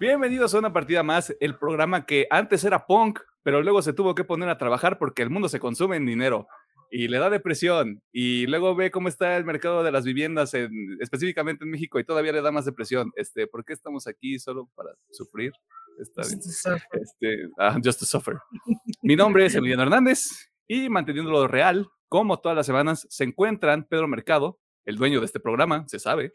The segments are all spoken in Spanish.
Bienvenidos a una partida más, el programa que antes era punk, pero luego se tuvo que poner a trabajar porque el mundo se consume en dinero y le da depresión y luego ve cómo está el mercado de las viviendas en, específicamente en México y todavía le da más depresión. Este, ¿por qué estamos aquí solo para sufrir? Está bien. Este, ah, just to suffer. Mi nombre es Emiliano Hernández y manteniéndolo real, como todas las semanas, se encuentran Pedro Mercado, el dueño de este programa, se sabe,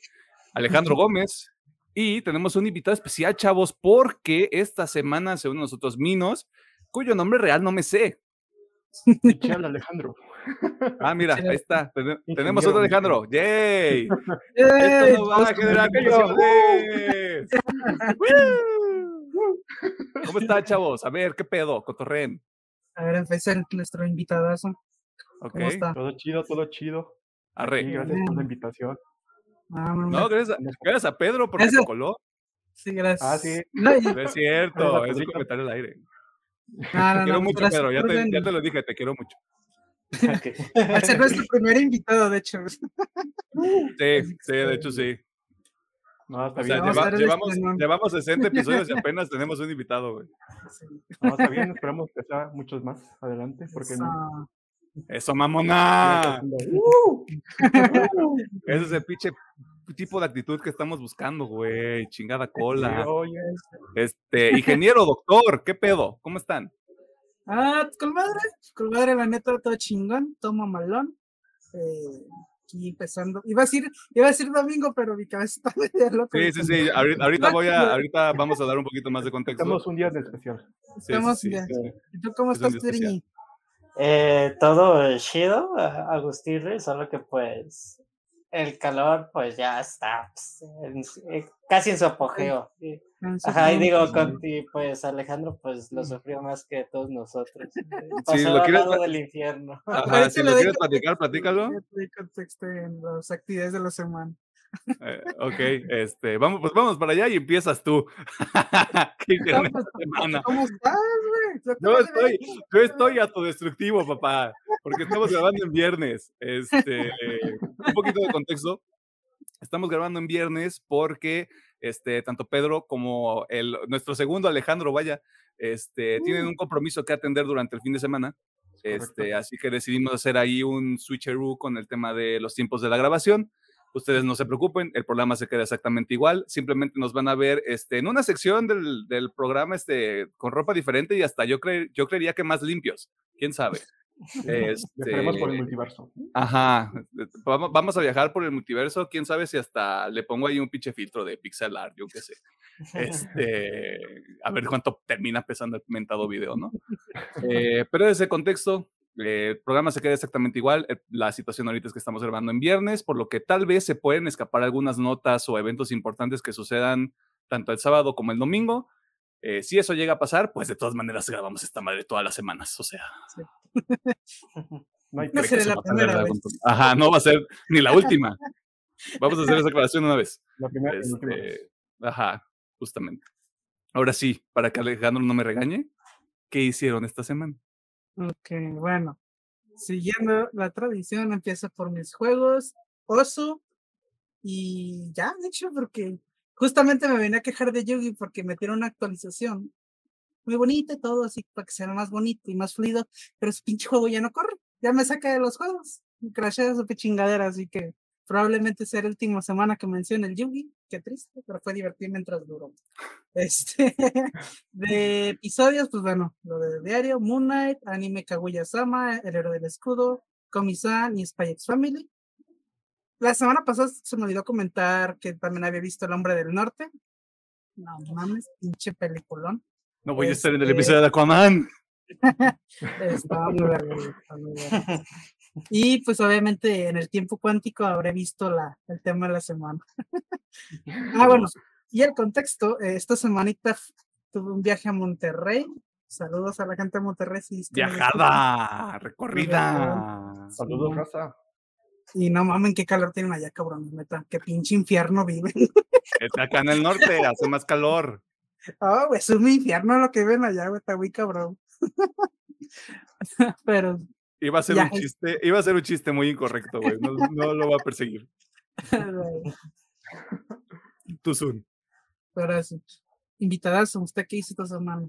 Alejandro Gómez, y tenemos un invitado especial, chavos, porque esta semana se unen nosotros Minos, cuyo nombre real no me sé. Michel Alejandro. Ah, mira, ahí está. tenemos otro Alejandro. ¡Yay! Esto nos va a generar. ¿Cómo está, chavos? A ver, ¿qué pedo? Cotorren. A ver, empecé nuestro invitadazo. Ok. Todo chido, todo chido. Arre. Gracias por la invitación. Ah, no, No, gracias, gracias a Pedro porque se coló. Sí, gracias. Ah, sí. No, No es cierto, es un comentario al aire. no, no, Te no, quiero mucho, gracias Pedro. Ya te, ya te lo dije, te quiero mucho. Al ser nuestro primer invitado, de hecho. Sí, sí, de hecho sí. No, está O sea, bien. A lleva- llevamos, llevamos 60 episodios y apenas tenemos un invitado, güey. No, está bien. Esperamos que sea muchos más adelante. Porque Eso. Eso, mamona. ¡Uh! Ese es el pinche tipo de actitud que estamos buscando, güey. Chingada cola. Oye, Este, ingeniero, doctor, ¿qué pedo? ¿Cómo están? Ah, con madre, con madre, la neta, todo chingón, todo mamalón. Eh, aquí empezando. Iba a decir, iba a decir domingo, pero mi cabeza está medio loca. Sí, sí, sí. Ahorita, ahorita voy a, ahorita vamos a dar un poquito más de contexto. estamos un día en especial. Estamos sí, sí, sí. ¿Y tú cómo es estás. Trini? Eh, todo chido, a- Agustirre, solo que pues el calor pues ya está pues, en- eh, casi en su apogeo. sí. Ajá, y digo, con ti, pues Alejandro pues lo sufrió más que todos nosotros. eh, lo quieres del infierno. Ajá, si lo quieres platicar, platícalo. contexto en las actividades de la semana. Eh, ok, este, vamos, pues vamos para allá y empiezas tú. ¿Qué pues, semana? ¿Cómo estás, Yo estoy, yo estoy autodestructivo, papá, porque estamos grabando en viernes. Este, un poquito de contexto. Estamos grabando en viernes porque este, tanto Pedro como el, nuestro segundo Alejandro, vaya, este, tienen un compromiso que atender durante el fin de semana. Este, así que decidimos hacer ahí un switcheroo con el tema de los tiempos de la grabación. Ustedes no se preocupen, el programa se queda exactamente igual. Simplemente nos van a ver este, en una sección del, del programa este, con ropa diferente y hasta yo, cre- yo creería que más limpios. ¿Quién sabe? Viajaremos por el Este, multiverso. Ajá, vamos, vamos a viajar por el multiverso. Quién sabe si hasta le pongo ahí un pinche filtro de pixel art, yo qué sé. Este, a ver cuánto termina pesando el mentado video, ¿no? Eh, pero ese contexto, eh, el programa se queda exactamente igual. eh, La situación ahorita es que estamos grabando en viernes, por lo que tal vez se pueden escapar algunas notas o eventos importantes que sucedan tanto el sábado como el domingo. Eh, si eso llega a pasar, pues de todas maneras grabamos esta madre todas las semanas. O sea, No hay No será la primera vez. Ajá, no va a ser ni la última. Vamos a hacer esa aclaración una vez. la primera la vez. Este, ajá, justamente. Ahora sí, para que Alejandro no me regañe, ¿qué hicieron esta semana? Ok, bueno. Siguiendo la tradición, empiezo por mis juegos, Osu, y ya, de hecho, porque justamente me venía a quejar de Yugi porque metieron una actualización muy bonita y todo, así para que sea más bonito y más fluido, pero ese pinche juego ya no corre, ya me saca de los juegos, me crashea esa chingadera, así que probablemente sea la última semana que mencione el Yugi, qué triste, pero fue divertido mientras duró. Este, de episodios, pues bueno, lo de diario, Moon Knight, anime Kaguya-sama, El héroe del escudo, Komi-san y Spy X Family. La semana pasada se me olvidó comentar que también había visto El hombre del norte. No mames, pinche peliculón. No voy a estar en el Este- episodio de Aquaman. Muy güey, estaba muy verga. Y pues obviamente en el tiempo cuántico habré visto la, el tema de la semana. ah, bueno, y el contexto, eh, esta semanita tuve un viaje a Monterrey. Saludos a la gente de Monterrey. si. Viajada, recorrida. Saludos, raza. Y no mamen, qué calor tienen allá, cabrón, neta. Qué pinche infierno viven. Está acá en el norte, hace más calor. Ah, güey, es un infierno lo que ven allá, güey, está muy cabrón. Pero, Iba a ser Ya. un chiste, iba a ser un chiste muy incorrecto, güey. No, no lo va a perseguir. Too soon. pero sí. invitadas, ¿usted qué hizo esta semana?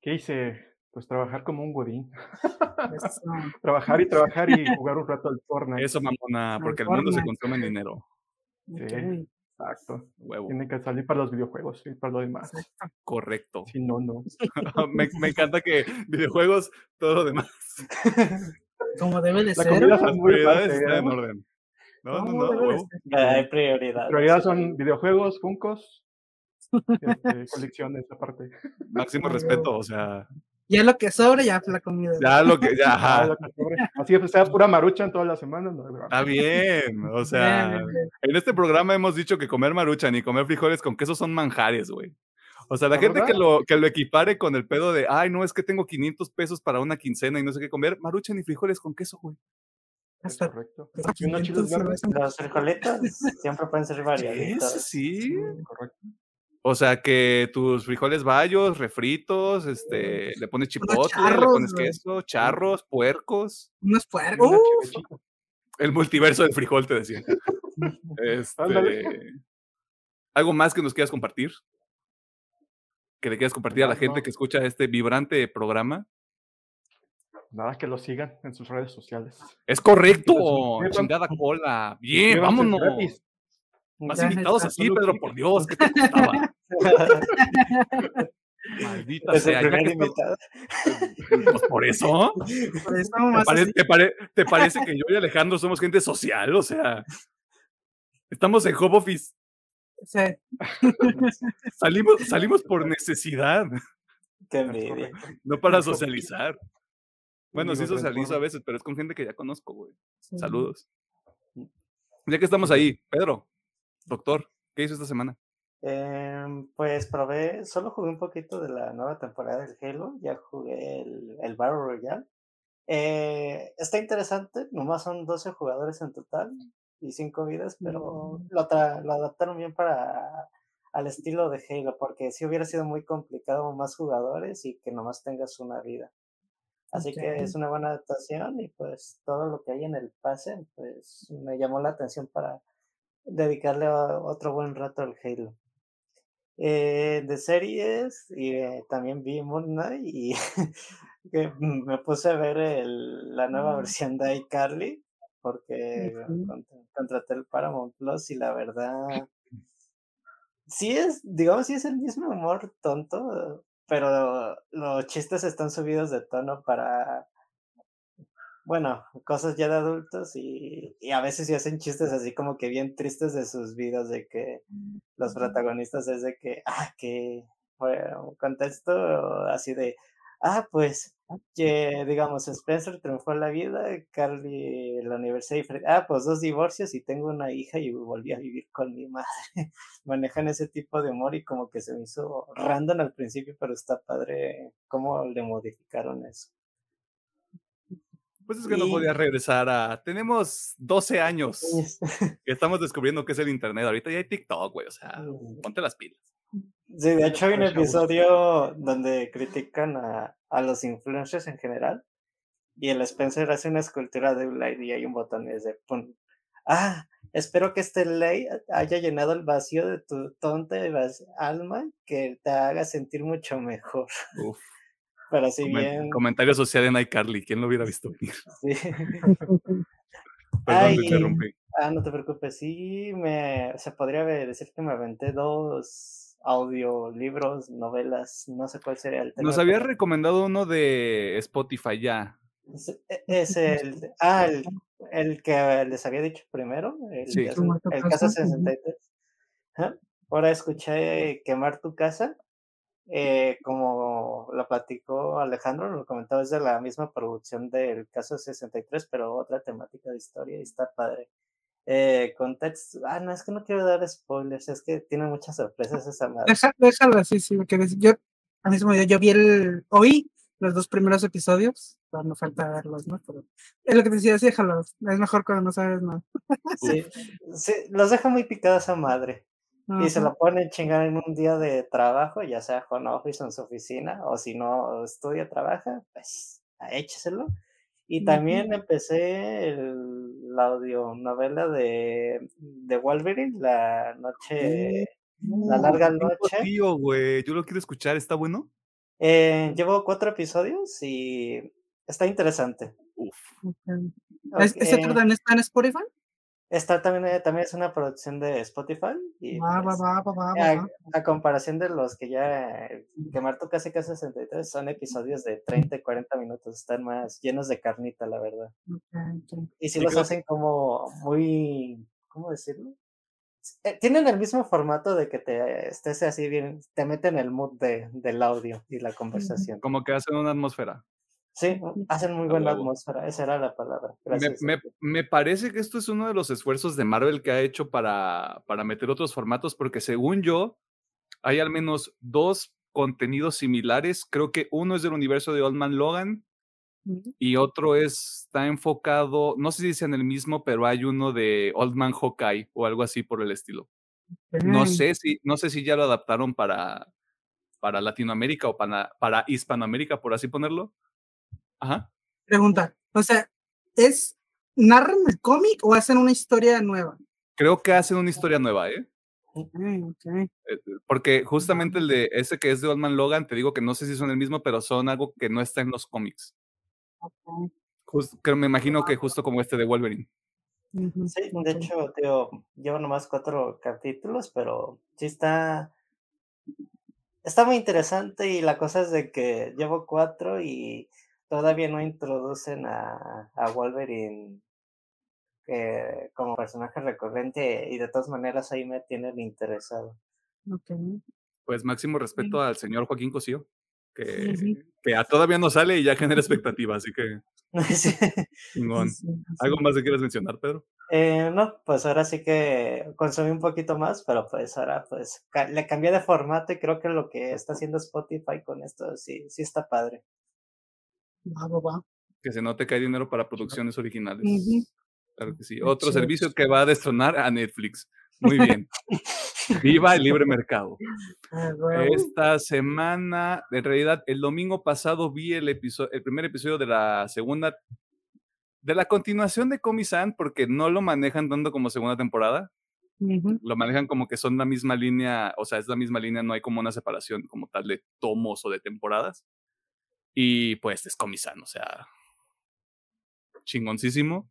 ¿Qué hice? Pues trabajar como un godín. trabajar y trabajar y jugar un rato al Fortnite. Eso, mamona, porque el mundo se consume en dinero. Sí, exacto. Tiene que salir para los videojuegos y para lo demás. Correcto. Si no, no. me, me, encanta que videojuegos, todo lo demás. Como debe de ser. Las prioridades están en orden. No, no, no. Hay prioridades. Prioridades son videojuegos, funcos, este, colecciones aparte. Máximo respeto, o sea. Ya lo que sobra, ya la comida. Ya lo que, ya, ajá. Así que sea pura marucha en todas las semanas. Está bien, o sea, en este programa hemos dicho que comer maruchan y comer frijoles con queso son manjares, güey. O sea, la, gente que lo, que lo equipare con el pedo de, ay, no, es que tengo 500 pesos para una quincena y no sé qué comer, maruchan y frijoles con queso, güey. Está correcto. Los frijolitos siempre pueden ser variaditos. Sí, correcto. O sea que tus frijoles bayos, refritos, este, le pones chipotle, le pones queso, charros, puercos. Unos puercos. El multiverso del frijol, te decía. este, ¿Algo más que nos quieras compartir? ¿Que le quieras compartir a la gente que escucha este vibrante programa? Nada, que lo sigan en sus redes sociales. Es correcto. Chingada cola. Bien, vámonos. Más invitados así, Pedro, por Dios, ¿qué te costaba? Maldita sea. Pues por eso. ¿Te, parece que yo y Alejandro somos gente social? O sea, estamos en home office. Sí. Salimos, salimos por necesidad. Qué envidia. No para socializar. Bueno, sí socializo a veces, pero es con gente que ya conozco, güey. Saludos. Ya que estamos ahí, Pedro, doctor, ¿qué hizo esta semana? Eh, pues probé, solo jugué un poquito de la nueva temporada del Halo, ya jugué el, el Battle Royale. Eh, está interesante, nomás son 12 jugadores en total y 5 vidas, pero lo, lo adaptaron bien para al estilo de Halo, porque si hubiera sido muy complicado más jugadores y que nomás tengas una vida. Así que es una buena adaptación y pues todo lo que hay en el pase, pues me llamó la atención para dedicarle otro buen rato al Halo. Eh, de series y eh, también vi Moon Knight y que me puse a ver el, la nueva mm. versión de iCarly porque contraté el Paramount Plus y la verdad sí es, digamos, sí es el mismo humor tonto, pero los chistes están subidos de tono para bueno, cosas ya de adultos y, y, a veces sí hacen chistes así como que bien tristes de sus vidas, de que los protagonistas es de que, ah, que, bueno, contexto así de, ah, pues, que digamos, Spencer triunfó en la vida, Carly en la universidad, y ah, pues dos divorcios y tengo una hija y volví a vivir con mi madre. Manejan ese tipo de humor y como que se me hizo random al principio, pero está padre cómo le modificaron eso. Pues es que no podía regresar a. Tenemos 12 años que estamos descubriendo qué es el Internet. Ahorita ya hay TikTok, güey. O sea, ponte las pilas. Sí, de hecho hay un episodio donde critican a, a los influencers en general. Y el Spencer hace una escultura de un light y hay un botón y de pum. Ah, espero que este ley haya llenado el vacío de tu tonta alma que te haga sentir mucho mejor. Uf. Pero si bien. Comentario social en iCarly, ¿quién lo hubiera visto venir? Sí. Perdón, me interrumpí. Ah, no te preocupes. Sí, me, se podría decir que me aventé dos audiolibros, novelas, no sé cuál sería el tema. Nos había recomendado uno de Spotify ya. Es, el, ah, el, que les había dicho primero, el, sí. el, Casa 63. Ahora escuché Quemar tu Casa eh, como lo platicó Alejandro, lo comentaba, es de la misma producción del caso 63, pero otra temática de historia y está padre. Eh, contexto, ah, no, es que no quiero dar spoilers, es que tiene muchas sorpresas esa madre. déjalo así, sí, porque yo, a mismo yo, yo vi el, oí los dos primeros episodios, no falta verlos, ¿no? Pero es lo que te decía, déjalo, es mejor cuando no sabes nada. sí, sí, los deja muy picados a madre y se lo pone chingar en un día de trabajo, ya sea con office en su oficina, o si no estudia, trabaja, pues écheselo. Y también empecé el, la audionovela de, de Wolverine, La Noche La larga noche. Tío, güey, yo lo quiero escuchar, ¿está bueno? Eh, llevo cuatro episodios y está interesante. Uf. ¿Ese también está en Spotify? Está también, eh, también es una producción de Spotify. Y pues, a, comparación de los que ya, que Marto casi casi 63, son episodios de 30 y 40 minutos, están más llenos de carnita, la verdad. Y si los hacen como muy, ¿cómo decirlo? Eh, tienen el mismo formato de que te estés así bien, te meten el mood de, del audio y la conversación. Como que hacen una atmósfera. Sí, hacen muy buena atmósfera, esa era la palabra. Me, me, parece que esto es uno de los esfuerzos de Marvel que ha hecho para, para meter otros formatos, porque según yo, hay al menos dos contenidos similares. Creo que uno es del universo de Old Man Logan y otro está enfocado, no sé si es en el mismo, pero hay uno de Old Man Hawkeye o algo así por el estilo. No sé si, no sé si ya lo adaptaron para, para Latinoamérica o para, para Hispanoamérica, por así ponerlo Ajá. Pregunta, o sea, ¿es narran el cómic o hacen una historia nueva? Creo que hacen una historia nueva, ¿eh? Eh, porque justamente el de ese que es de Old Man Logan, te digo que no sé si son el mismo, pero son algo que no está en los cómics. me imagino que justo como este de Wolverine. Sí, de hecho, tío, llevo nomás cuatro capítulos, pero sí está. Está muy interesante y la cosa es de que llevo cuatro y todavía no introducen a, a Wolverine eh, como personaje recurrente y de todas maneras ahí me tienen interesado. Pues máximo respeto al señor Joaquín Cosío, que, que todavía no sale y ya genera expectativa, así que... ¿Algo más que quieras mencionar, Pedro? Eh, no, pues ahora sí que consumí un poquito más, pero pues ahora pues le cambié de formato y creo que lo que está haciendo Spotify con esto sí, sí está padre. Que se note que hay dinero para producciones originales. Claro que sí. Otro servicio que va a destronar a Netflix. Muy bien. Viva el libre mercado. Ah, Esta semana, en realidad, el domingo pasado vi el, episodio, el primer episodio de la segunda, de la continuación de Comisan, porque no lo manejan tanto como segunda temporada. Lo manejan como que son la misma línea, o sea, es la misma línea, no hay como una separación como tal de tomos o de temporadas. Y pues es o sea, chingoncísimo.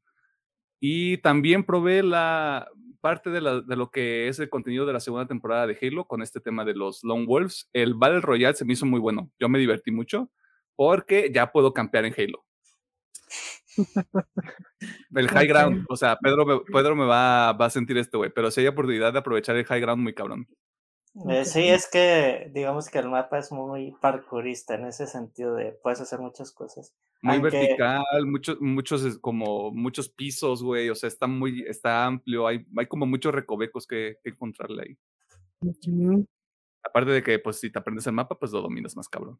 Y también probé la parte de, la, de, lo que es el contenido de la segunda temporada de Halo con este tema de los Lone Wolves. El Battle Royale se me hizo muy bueno. Yo me divertí mucho porque ya puedo campear en Halo. El high ground, o sea, Pedro, Pedro me va, va a sentir este güey, pero si hay oportunidad de aprovechar el high ground, muy cabrón. Eh, sí, es que digamos que el mapa es muy parkourista en ese sentido de puedes hacer muchas cosas. Muy vertical, muchos, muchos, como muchos pisos, güey, o sea, está muy, está amplio, hay, hay como muchos recovecos que, que encontrarle ahí. Aparte de que, pues, si te aprendes el mapa, pues lo dominas más cabrón.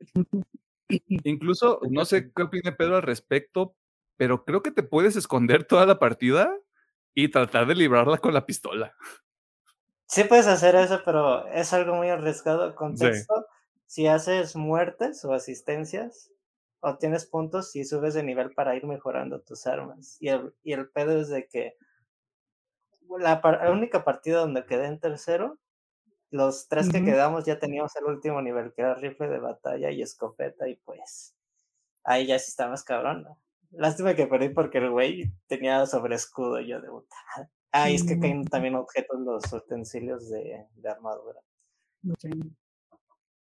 Incluso, no sé qué opina Pedro al respecto, pero creo que te puedes esconder toda la partida y tratar de librarla con la pistola. Sí puedes hacer eso, pero es algo muy arriesgado. Contexto, si haces muertes o asistencias, obtienes puntos y subes de nivel para ir mejorando tus armas. Y el, y el pedo es de que la, única partida donde quedé en tercero, los tres que quedamos ya teníamos el último nivel, que era rifle de batalla y escopeta, y pues ahí ya sí está más cabrón. Lástima que perdí porque el güey tenía sobre escudo y yo de puta. Ah, y es que caen también objetos los utensilios de, de armadura.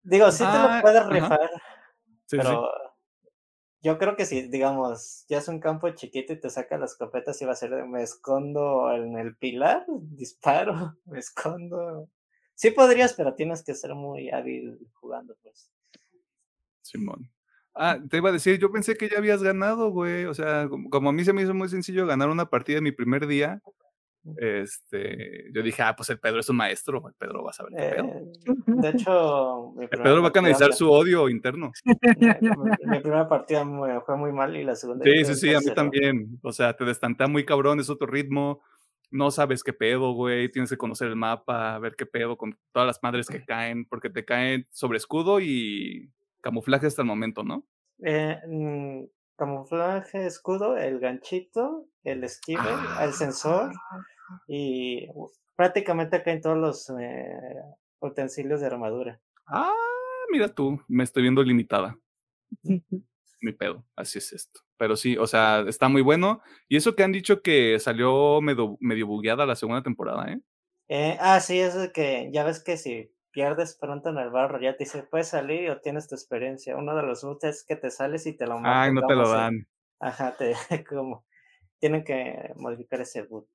Digo, sí te lo ah, puedes rifar, pero yo creo que si, digamos, ya es un campo chiquito y te saca las escopeta, y va a ser de me escondo en el pilar, disparo, me escondo. Sí podrías, pero tienes que ser muy hábil jugando, pues. Simón. Ah, te iba a decir, yo pensé que ya habías ganado, güey. O sea, como a mí se me hizo muy sencillo ganar una partida en mi primer día, este, yo dije, ah, pues el Pedro es un maestro, el Pedro va a saber qué pedo. Eh, de hecho, el Pedro va a canalizar su odio interno. Mi, primera partida fue muy mal y la segunda. Sí, sí, sí, a mí también. O sea, te destantea muy cabrón, es otro ritmo. No sabes qué pedo, güey. Tienes que conocer el mapa, ver qué pedo con todas las madres que caen, porque te caen sobre escudo y camuflaje hasta el momento, ¿no? Eh, mm, camuflaje, escudo, el ganchito, el esquive, el sensor. Y prácticamente acá en todos los eh, utensilios de armadura. Ah, mira tú, me estoy viendo limitada. Mi pedo, así es esto. Pero sí, o sea, está muy bueno. Y eso que han dicho que salió medio, medio bugueada la segunda temporada, ¿eh? ¿eh? Ah, sí, eso de que ya ves que si pierdes pronto en el barro, ya te dice, puedes salir o tienes tu experiencia. Uno de los bugs es que te sales y te lo mandan. Ay, no te lo dan. Ajá, te, como, tienen que modificar ese boot.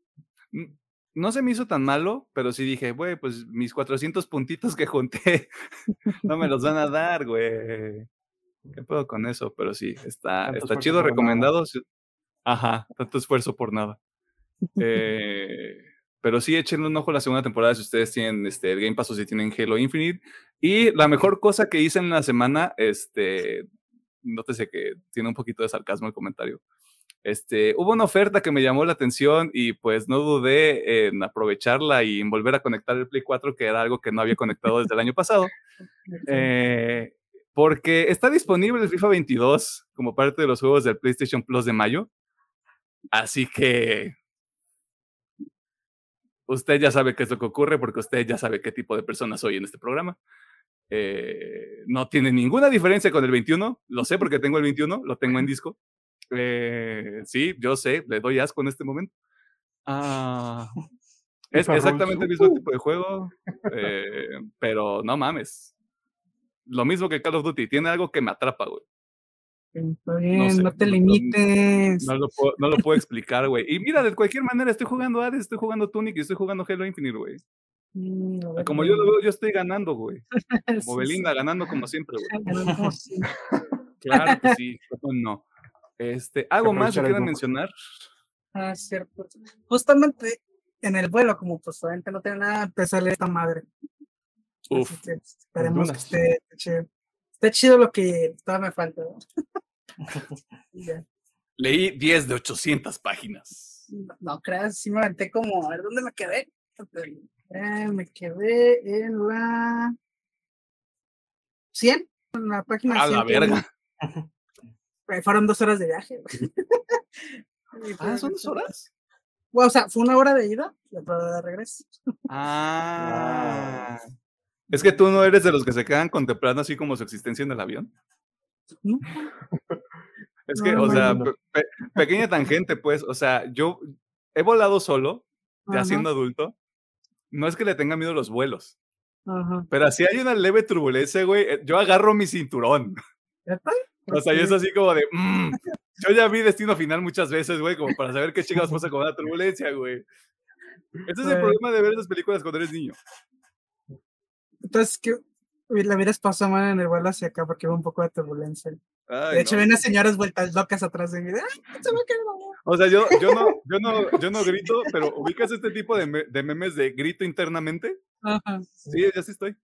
No se me hizo tan malo, pero sí dije, güey, pues mis 400 puntitos que junté no me los van a dar, güey. ¿Qué puedo con eso? Pero sí, está, está chido, recomendado. Ajá, tanto esfuerzo por nada. Eh, pero sí, échenle un ojo a la segunda temporada si ustedes tienen este, el Game Pass o si tienen Halo Infinite. Y la mejor cosa que hice en la semana, este, nótese que tiene un poquito de sarcasmo el comentario. Este, hubo una oferta que me llamó la atención y pues no dudé en aprovecharla y en volver a conectar el Play 4, que era algo que no había conectado desde el año pasado. Eh, porque está disponible el FIFA 22 como parte de los juegos del PlayStation Plus de mayo. Así que usted ya sabe qué es lo que ocurre porque usted ya sabe qué tipo de persona soy en este programa. Eh, no tiene ninguna diferencia con el 21, lo sé porque tengo el 21, lo tengo en disco. Eh, sí, yo sé, le doy asco en este momento. Ah, es exactamente el mismo tipo de juego, eh, pero no mames. Lo mismo que Call of Duty, tiene algo que me atrapa, güey. no, te limites. No, lo puedo, no, lo puedo, explicar, güey. Y mira, de cualquier manera, estoy jugando Hades, estoy jugando Tunic y estoy jugando Halo Infinite, güey. Mm, como yo lo veo, yo estoy ganando, güey. Como Belinda, ganando como siempre, güey. claro que sí, no. Este, ¿Algo más que quieran mencionar? Ah, cierto. Justamente en el vuelo, como pues obviamente no tiene nada, empezó a leer esta madre. Uf. esperemos que esté, chido. Está chido lo que todavía me falta. Leí 10 de 800 páginas. No, creas, sí me aventé como, a ver, ¿dónde me quedé? Eh, me quedé en la 100, en la página A la verga. Fueron dos horas de viaje. ah, ¿son dos horas? o sea, fue una hora de ida y otra hora de regreso. Ah. Es que tú no eres de los que se quedan contemplando así como su existencia en el avión. Es que, o sea, pequeña tangente, pues, o sea, yo he volado solo, ya siendo adulto. No es que le tenga miedo a los vuelos. Pero si hay una leve turbulencia, güey, eh, yo agarro mi cinturón. O sea, yo es así como de, mm, yo ya vi Destino Final muchas veces, güey, como para saber qué chingados pasa con la turbulencia, güey. Ese es el problema de ver esas películas cuando eres niño. Entonces, ¿qué? La hubieras pasado mal en el vuelo hacia acá porque hubo un poco de turbulencia. de hecho, ven a señoras vueltas locas atrás de mí. o sea, yo, yo, no, yo, no, yo no grito, pero ubicas este tipo de, de memes de grito internamente. Ajá. Sí, ya sí estoy.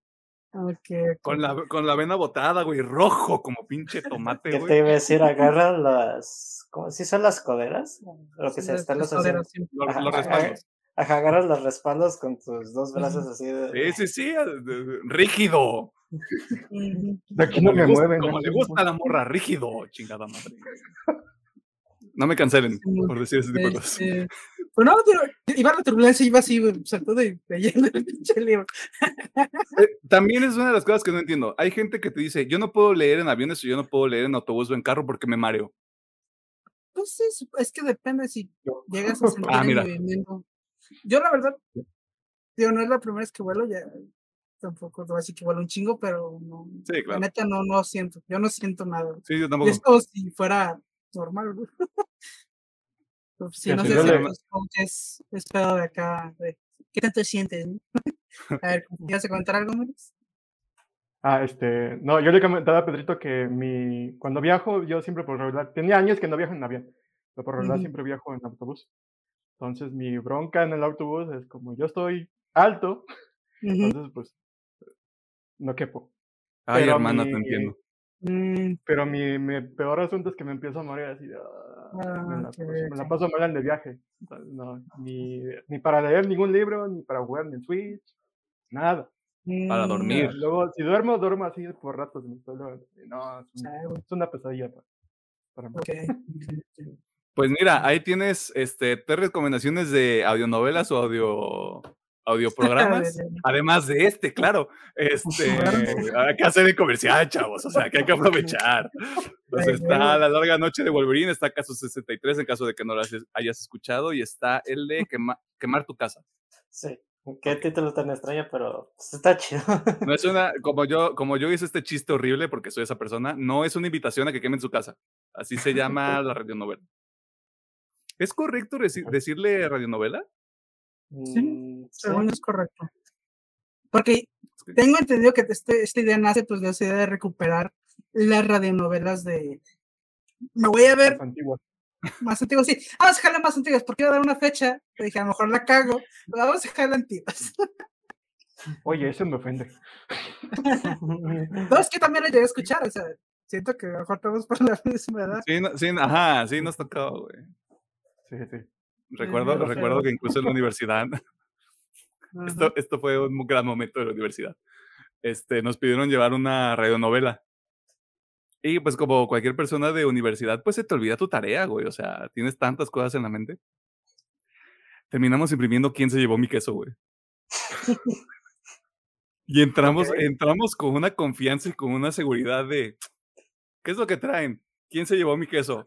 Okay, Con, la, con la vena botada, güey, rojo como pinche tomate, güey. ¿Qué te iba a decir? Agarran las. ¿Cómo si son las coderas? Lo que se están los, los, respaldos. Ajá, agarras los respaldos con tus dos brazos así de. Sí, sí, sí, rígido. De aquí no me mueven. Como le gusta la morra, rígido, chingada madre. No me cancelen por decir ese tipo de cosas. Este, pues no, iba a la turbulencia y iba así, saltó de leyendo el pinche libro. Eh, también es una de las cosas que no entiendo. Hay gente que te dice, yo no puedo leer en aviones o yo no puedo leer en autobús o en carro porque me mareo. Pues sí, es que depende si llegas a sentir ah, el movimiento. Yo la verdad, digo, no es la primera vez que vuelo, ya tampoco te voy a decir que vuelo un chingo, pero no, sí, claro. la neta no, no siento, yo no siento nada. Sí, yo tampoco. es como si fuera normal, si no sé si es, es pedo de acá. ¿Qué tanto sientes? a ver, ¿quieres comentar algo, más? Ah, este, no, yo le comentaba a Pedrito que mi, cuando viajo, yo siempre por regular, tenía años que no viajo en avión, pero por regular siempre viajo en autobús. Entonces mi bronca en el autobús es como yo estoy alto, entonces pues no quepo. Ay, hermana, te entiendo. Mm, pero mi, mi, peor asunto es que me empiezo a morir así. Ah, me, la, me, la, paso mal en el viaje. No, ni, ni para leer ningún libro, ni para jugar en Switch, nada. Para dormir. Luego, si duermo, duermo así por ratos. No, es, es una pesadilla para, para Pues mira, ahí tienes este, tres recomendaciones de audionovelas o audio, audioprogramas, además de este, claro. Este, hay que hacer el comercial, chavos, o sea, que hay que aprovechar. Entonces está La Larga Noche de Wolverine, está caso 63 en caso de que no lo hayas escuchado, y está el de Quemar tu Casa. Sí. Qué título tan extraño, pero pues, está chido. No es una, como yo, como yo hice este chiste horrible porque soy esa persona, no es una invitación a que quemen su casa. Así se llama la radionovela. ¿Es correcto decirle radionovela? Sí, mm, según es correcto. Porque tengo entendido que este, esta idea nace pues de esa idea de recuperar las radionovelas de... Me voy a ver... Más antiguas, sí. Vamos a dejarla más antiguas, porque iba a dar una fecha. Le dije, a lo mejor la cago. vamos a dejarla antiguas. Oye, eso me ofende. no, es que también la llegué a escuchar, o sea, siento que a lo mejor estamos por la misma edad. Sí, sí, ajá, sí nos tocó, güey. Sí, sí. Recuerdo, recuerdo que incluso en la universidad, esto, esto fue un gran momento de la universidad, este, nos pidieron llevar una radionovela. Y pues como cualquier persona de universidad, pues se te olvida tu tarea, güey. O sea, tienes tantas cosas en la mente. Terminamos imprimiendo quién se llevó mi queso, güey. y entramos, entramos con una confianza y con una seguridad de, ¿qué es lo que traen? ¿Quién se llevó mi queso?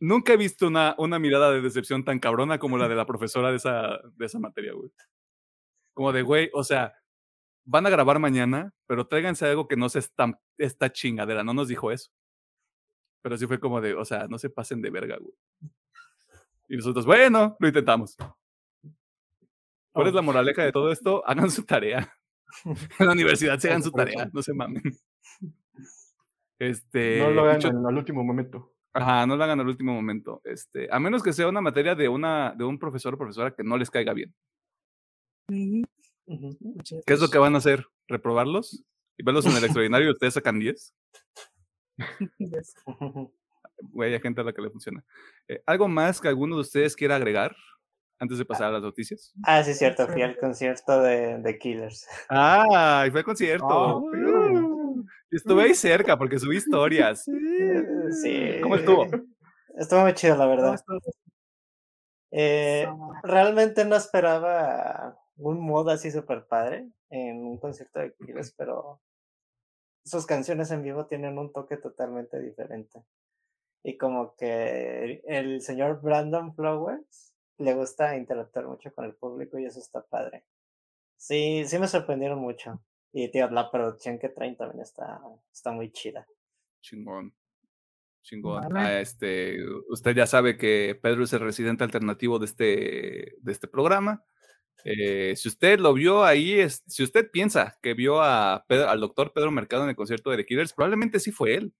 Nunca he visto una, una mirada de decepción tan cabrona como la de la profesora de esa, de esa materia, güey. Como de, güey, o sea, van a grabar mañana, pero tráiganse algo que no se está, esta chingadera, no nos dijo eso. Pero sí fue como de, o sea, no se pasen de verga, güey. Y nosotros, bueno, lo intentamos. ¿Cuál es la moraleja de todo esto? Hagan su tarea. En la universidad se hagan su tarea, no se mamen. Este, no lo hagan al último momento. Ajá, no lo hagan al último momento. Este, a menos que sea una materia de una de un profesor o profesora que no les caiga bien. ¿Qué es lo que van a hacer? ¿Reprobarlos? ¿Y verlos en el extraordinario y ustedes sacan 10? Güey, hay gente a la que le funciona. Eh, ¿Algo más que alguno de ustedes quiera agregar antes de pasar a las noticias? Ah, sí, es cierto. Fui al concierto de, de Killers. Ah, y fue al concierto. Oh, Estuve ahí cerca porque subí historias. Sí. ¿Cómo estuvo? Estuvo muy chido, la verdad. Eh, realmente no esperaba un modo así súper padre en un concierto de Killers, pero sus canciones en vivo tienen un toque totalmente diferente. Y como que el señor Brandon Flowers le gusta interactuar mucho con el público y eso está padre. Sí, sí me sorprendieron mucho. Y tío, la producción que traen también está, está muy chida. Chingón. Chingón. Ah, este, usted ya sabe que Pedro es el residente alternativo de este, de este programa. Eh, si usted lo vio ahí, es, si usted piensa que vio a al doctor Pedro Mercado en el concierto de The Killers, probablemente sí fue él.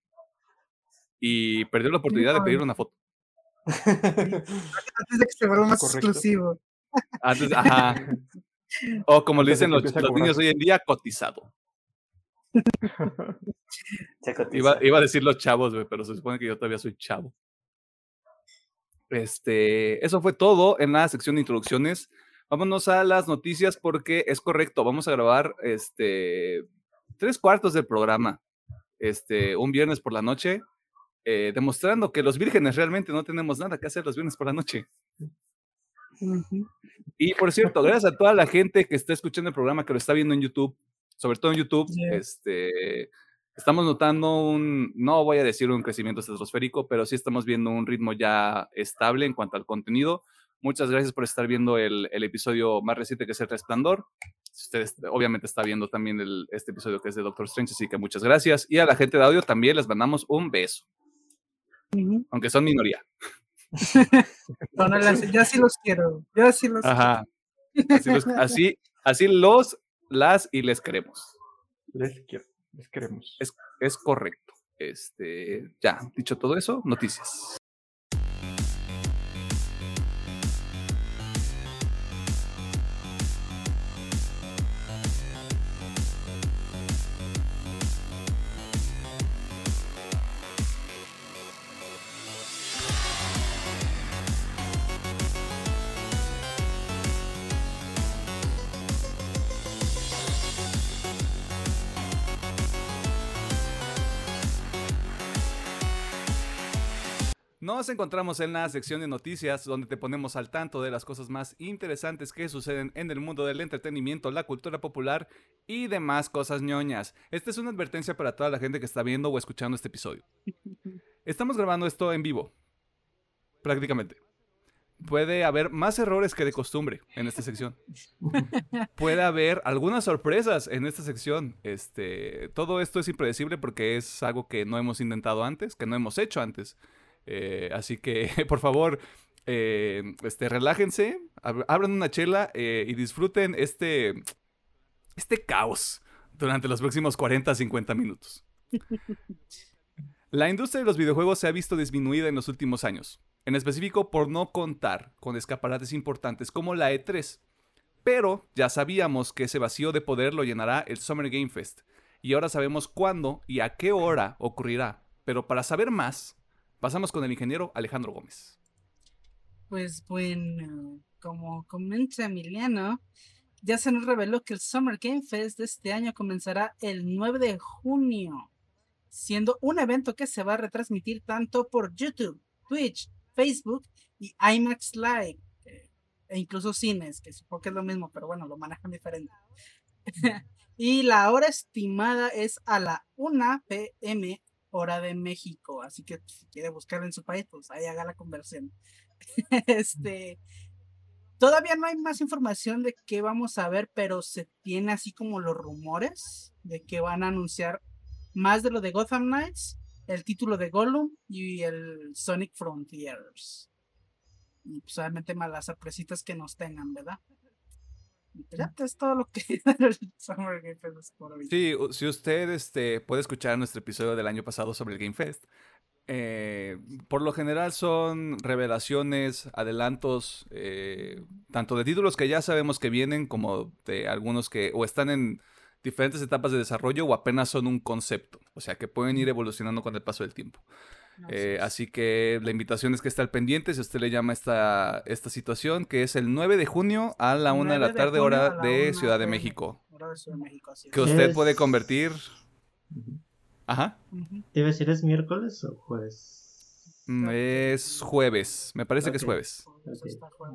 Y perdió la oportunidad de pedir una foto. Antes de que se vuelva más exclusivo. Antes, ajá. O como le dicen los, niños hoy en día, cotizado. iba, iba, a decir los chavos, pero se supone que yo todavía soy chavo. Este, eso fue todo en la sección de introducciones. Vámonos a las noticias porque es correcto, vamos a grabar este tres cuartos del programa, este, un viernes por la noche, eh, demostrando que los vírgenes realmente no tenemos nada que hacer los viernes por la noche. Y por cierto, gracias a toda la gente que está escuchando el programa, que lo está viendo en YouTube, sobre todo en YouTube, este, estamos notando un, no voy a decir un crecimiento estratosférico, pero sí estamos viendo un ritmo ya estable en cuanto al contenido. Muchas gracias por estar viendo el, episodio más reciente que es El Resplandor. Ustedes obviamente está viendo también este episodio que es de Doctor Strange, así que muchas gracias. Y a la gente de audio también les mandamos un beso. Aunque son minoría. Ya sí los quiero. Ya sí los Ajá. Así, así, los, las y les queremos. Les, les queremos. Es, es correcto. Este, ya, dicho todo eso, noticias. Nos encontramos en la sección de noticias donde te ponemos al tanto de las cosas más interesantes que suceden en el mundo del entretenimiento, la cultura popular y demás cosas ñoñas. Esta es una advertencia para toda la gente que está viendo o escuchando este episodio. Estamos grabando esto en vivo, prácticamente. Puede haber más errores que de costumbre en esta sección. Puede haber algunas sorpresas en esta sección. Este, todo esto es impredecible porque es algo que no hemos intentado antes, que no hemos hecho antes. Eh, así que, por favor, eh, este, relájense, abran una chela eh, y disfruten este, este caos durante los próximos 40 50 minutos. La industria de los videojuegos se ha visto disminuida en los últimos años, en específico por no contar con escaparates importantes como la E3. Pero ya sabíamos que ese vacío de poder lo llenará el Summer Game Fest, y ahora sabemos cuándo y a qué hora ocurrirá. Pero para saber más, Pasamos con el ingeniero Alejandro Gómez. Pues bueno, como comenta Emiliano, ya se nos reveló que el Summer Game Fest de este año comenzará el 9 de junio, siendo un evento que se va a retransmitir tanto por YouTube, Twitch, Facebook y IMAX Live, e incluso cines, que supongo que es lo mismo, pero bueno, lo manejan diferente. y la hora estimada es a la 1 pm hora de México. Así que pues, si quiere buscarlo en su país, pues ahí haga la conversión. este. Todavía no hay más información de qué vamos a ver, pero se tiene así como los rumores de que van a anunciar más de lo de Gotham Knights, el título de Gollum y el Sonic Frontiers. Y pues obviamente más las sorpresitas que nos tengan, ¿verdad? Ya es todo lo que Summer Game Fest Sí, si usted este, puede escuchar nuestro episodio del año pasado sobre el Game Fest, eh, por lo general son revelaciones, adelantos, eh, tanto de títulos que ya sabemos que vienen como de algunos que o están en diferentes etapas de desarrollo o apenas son un concepto, o sea que pueden ir evolucionando con el paso del tiempo. Eh, así que la invitación es que esté al pendiente si usted le llama esta, esta situación, que es el 9 de junio a la 1 de la tarde, hora de Ciudad de, México. que usted puede convertir. Ajá. ¿Debe decir es miércoles o jueves? Mm, es jueves, me parece que es jueves.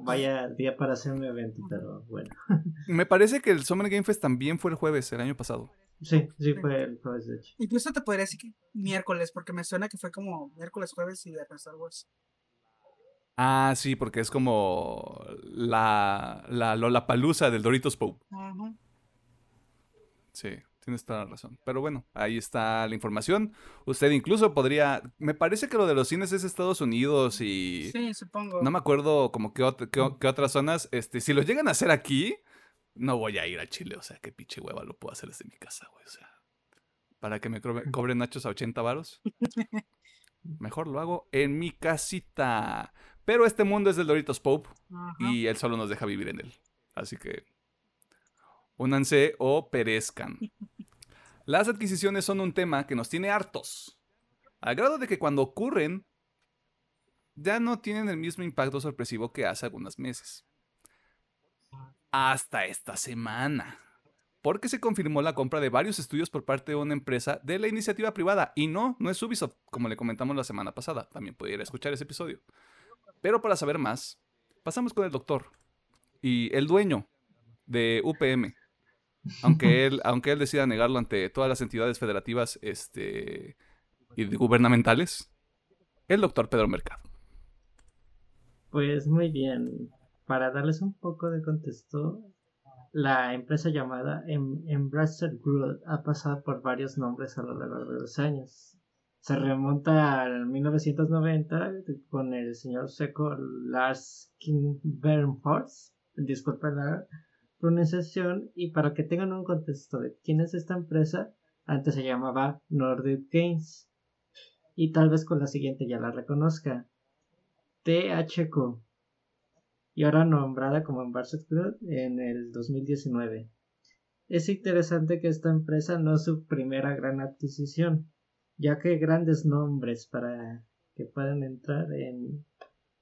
Vaya día para hacer un evento, pero bueno. me parece que el Summer Game Fest también fue el jueves, el año pasado. Sí, sí fue el jueves, de hecho. Incluso te podría decir que miércoles, porque me suena que fue como miércoles, jueves y de Star Wars. Ah, sí, porque es como la, la Lollapalooza del Doritos Pope. Sí, tienes toda la razón. Pero bueno, ahí está la información. Usted incluso podría. Me parece que lo de los cines es Estados Unidos y. Sí, supongo. No me acuerdo como qué, qué otras zonas. Este, si lo llegan a hacer aquí, no voy a ir a Chile, o sea, qué pinche hueva lo puedo hacer desde mi casa, güey, o sea, para que me cobren nachos a 80 varos. Mejor lo hago en mi casita. Pero este mundo es del Doritos Pope y él solo nos deja vivir en él. Así que únanse o perezcan. Las adquisiciones son un tema que nos tiene hartos. Al grado de que cuando ocurren, ya no tienen el mismo impacto sorpresivo que hace algunos meses hasta esta semana. Porque se confirmó la compra de varios estudios por parte de una empresa de la iniciativa privada. Y no, no es Ubisoft, como le comentamos la semana pasada. También puede ir a escuchar ese episodio. Pero para saber más, pasamos con el doctor y el dueño de UPM. Aunque él, aunque él decida negarlo ante todas las entidades federativas este, y gubernamentales, el doctor Pedro Mercado. Pues muy bien. Para darles un poco de contexto, la empresa llamada em-, Embracer Group ha pasado por varios nombres a lo largo de los años. Se remonta al 1990 con el señor seco Lars Bernhorst, disculpa la pronunciación, y para que tengan un contexto de quién es esta empresa, antes se llamaba Nordic Games. Y tal vez con la siguiente ya la reconozca. THQ, y ahora nombrada como Embarset Group en el 2019. Es interesante que esta empresa no es su primera gran adquisición, ya que grandes nombres para que puedan entrar en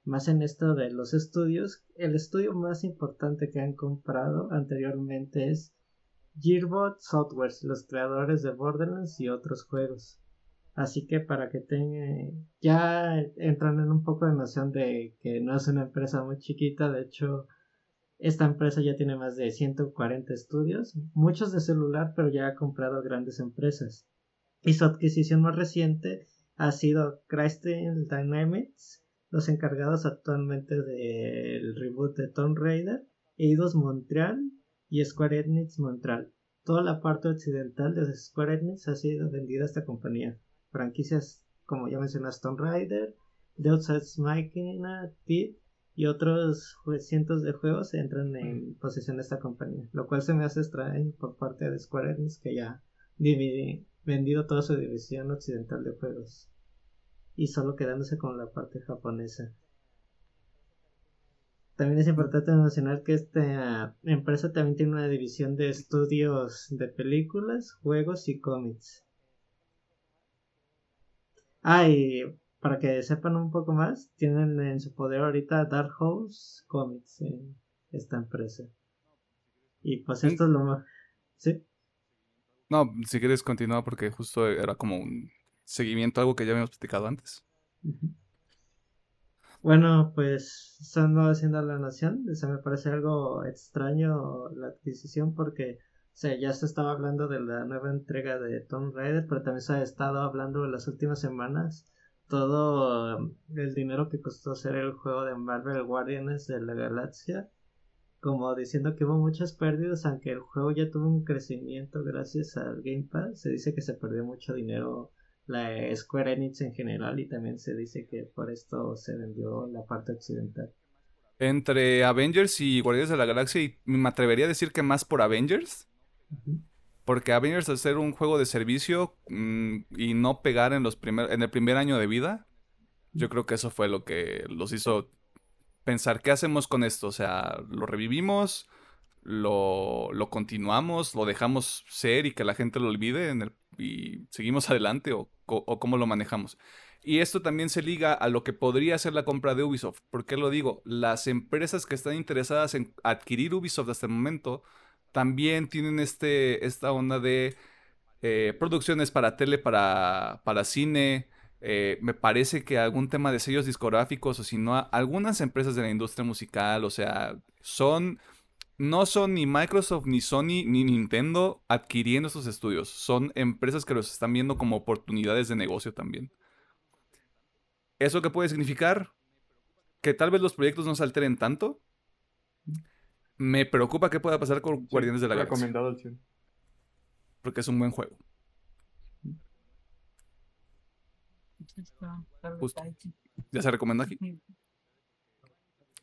más en esto de los estudios, el estudio más importante que han comprado anteriormente es Gearbot Software, los creadores de Borderlands y otros juegos. Así que para que tengan, ya entran en un poco de noción de que no es una empresa muy chiquita, de hecho, esta empresa ya tiene más de 140 estudios, muchos de celular, pero ya ha comprado grandes empresas. Y su adquisición más reciente ha sido Crystal Dynamics, los encargados actualmente del reboot de Tomb Raider, Eidos Montreal y Square Enix Montreal. Toda la parte occidental de Square Enix ha sido vendida a esta compañía franquicias como ya mencionaste Tomb Raider, Deus Ex Machina, Pit y otros cientos de juegos entran en posesión de esta compañía, lo cual se me hace extraño por parte de Square Enix que ya ha vendido toda su división occidental de juegos y solo quedándose con la parte japonesa. También es importante mencionar que esta empresa también tiene una división de estudios de películas, juegos y cómics. Ah, y para que sepan un poco más, tienen en su poder ahorita Dark Horse Comics en esta empresa. Y pues esto es lo más... ¿Sí? No, si quieres continuar porque justo era como un seguimiento, algo que ya habíamos platicado antes. Bueno, pues estando haciendo la nación, se me parece algo extraño la adquisición porque o ya se estaba hablando de la nueva entrega de Tomb Raider, pero también se ha estado hablando en las últimas semanas todo um, el dinero que costó hacer el juego de Marvel Guardians de la Galaxia, como diciendo que hubo muchas pérdidas, aunque el juego ya tuvo un crecimiento gracias al Game Pass, se dice que se perdió mucho dinero la Square Enix en general y también se dice que por esto se vendió la parte occidental. Entre Avengers y Guardianes de la Galaxia, y me atrevería a decir que más por Avengers, porque Avengers al ser un juego de servicio mm, y no pegar en, los primer, en el primer año de vida, yo creo que eso fue lo que los hizo pensar, ¿qué hacemos con esto? O sea, ¿lo revivimos? ¿Lo, lo continuamos? ¿Lo dejamos ser y que la gente lo olvide en el, y seguimos adelante? ¿O, o cómo lo manejamos? Y esto también se liga a lo que podría ser la compra de Ubisoft. ¿Por qué lo digo? Las empresas que están interesadas en adquirir Ubisoft hasta el momento también tienen este, esta onda de eh, producciones para tele, para, para cine. Eh, me parece que algún tema de sellos discográficos o si no, algunas empresas de la industria musical, o sea, son, no son ni Microsoft, ni Sony, ni Nintendo adquiriendo estos estudios. Son empresas que los están viendo como oportunidades de negocio también. ¿Eso qué puede significar? Que tal vez los proyectos no se alteren tanto, me preocupa qué pueda pasar con Guardianes de la Galaxia. Recomendado al 100. Porque es un buen juego. Justo. Ya se recomienda aquí.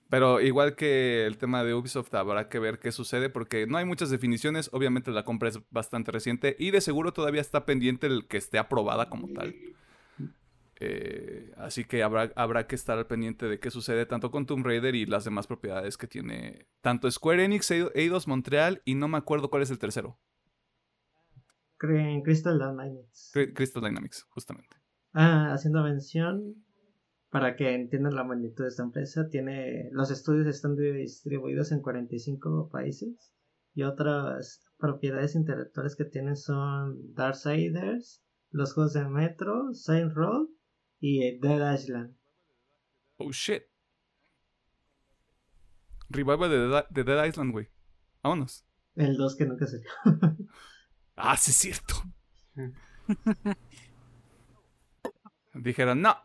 Pero igual que el tema de Ubisoft, habrá que ver qué sucede porque no hay muchas definiciones. Obviamente la compra es bastante reciente y de seguro todavía está pendiente el que esté aprobada como tal. Eh, así que habrá, habrá que estar al pendiente de qué sucede tanto con Tomb Raider y las demás propiedades que tiene tanto Square Enix, Eidos Montreal y no me acuerdo cuál es el tercero. Crystal Dynamics. Crystal Dynamics, justamente. Ah, haciendo mención, para que entiendan la magnitud de esta empresa, tiene los estudios están distribuidos en 45 países y otras propiedades intelectuales que tienen son Darksiders, los juegos de Metro, Saint Road y Dead Island. Oh shit. Revival de Dead, Dead Island, güey. Vámonos. El 2 que nunca salió. ah, sí es cierto. Dijeron, no,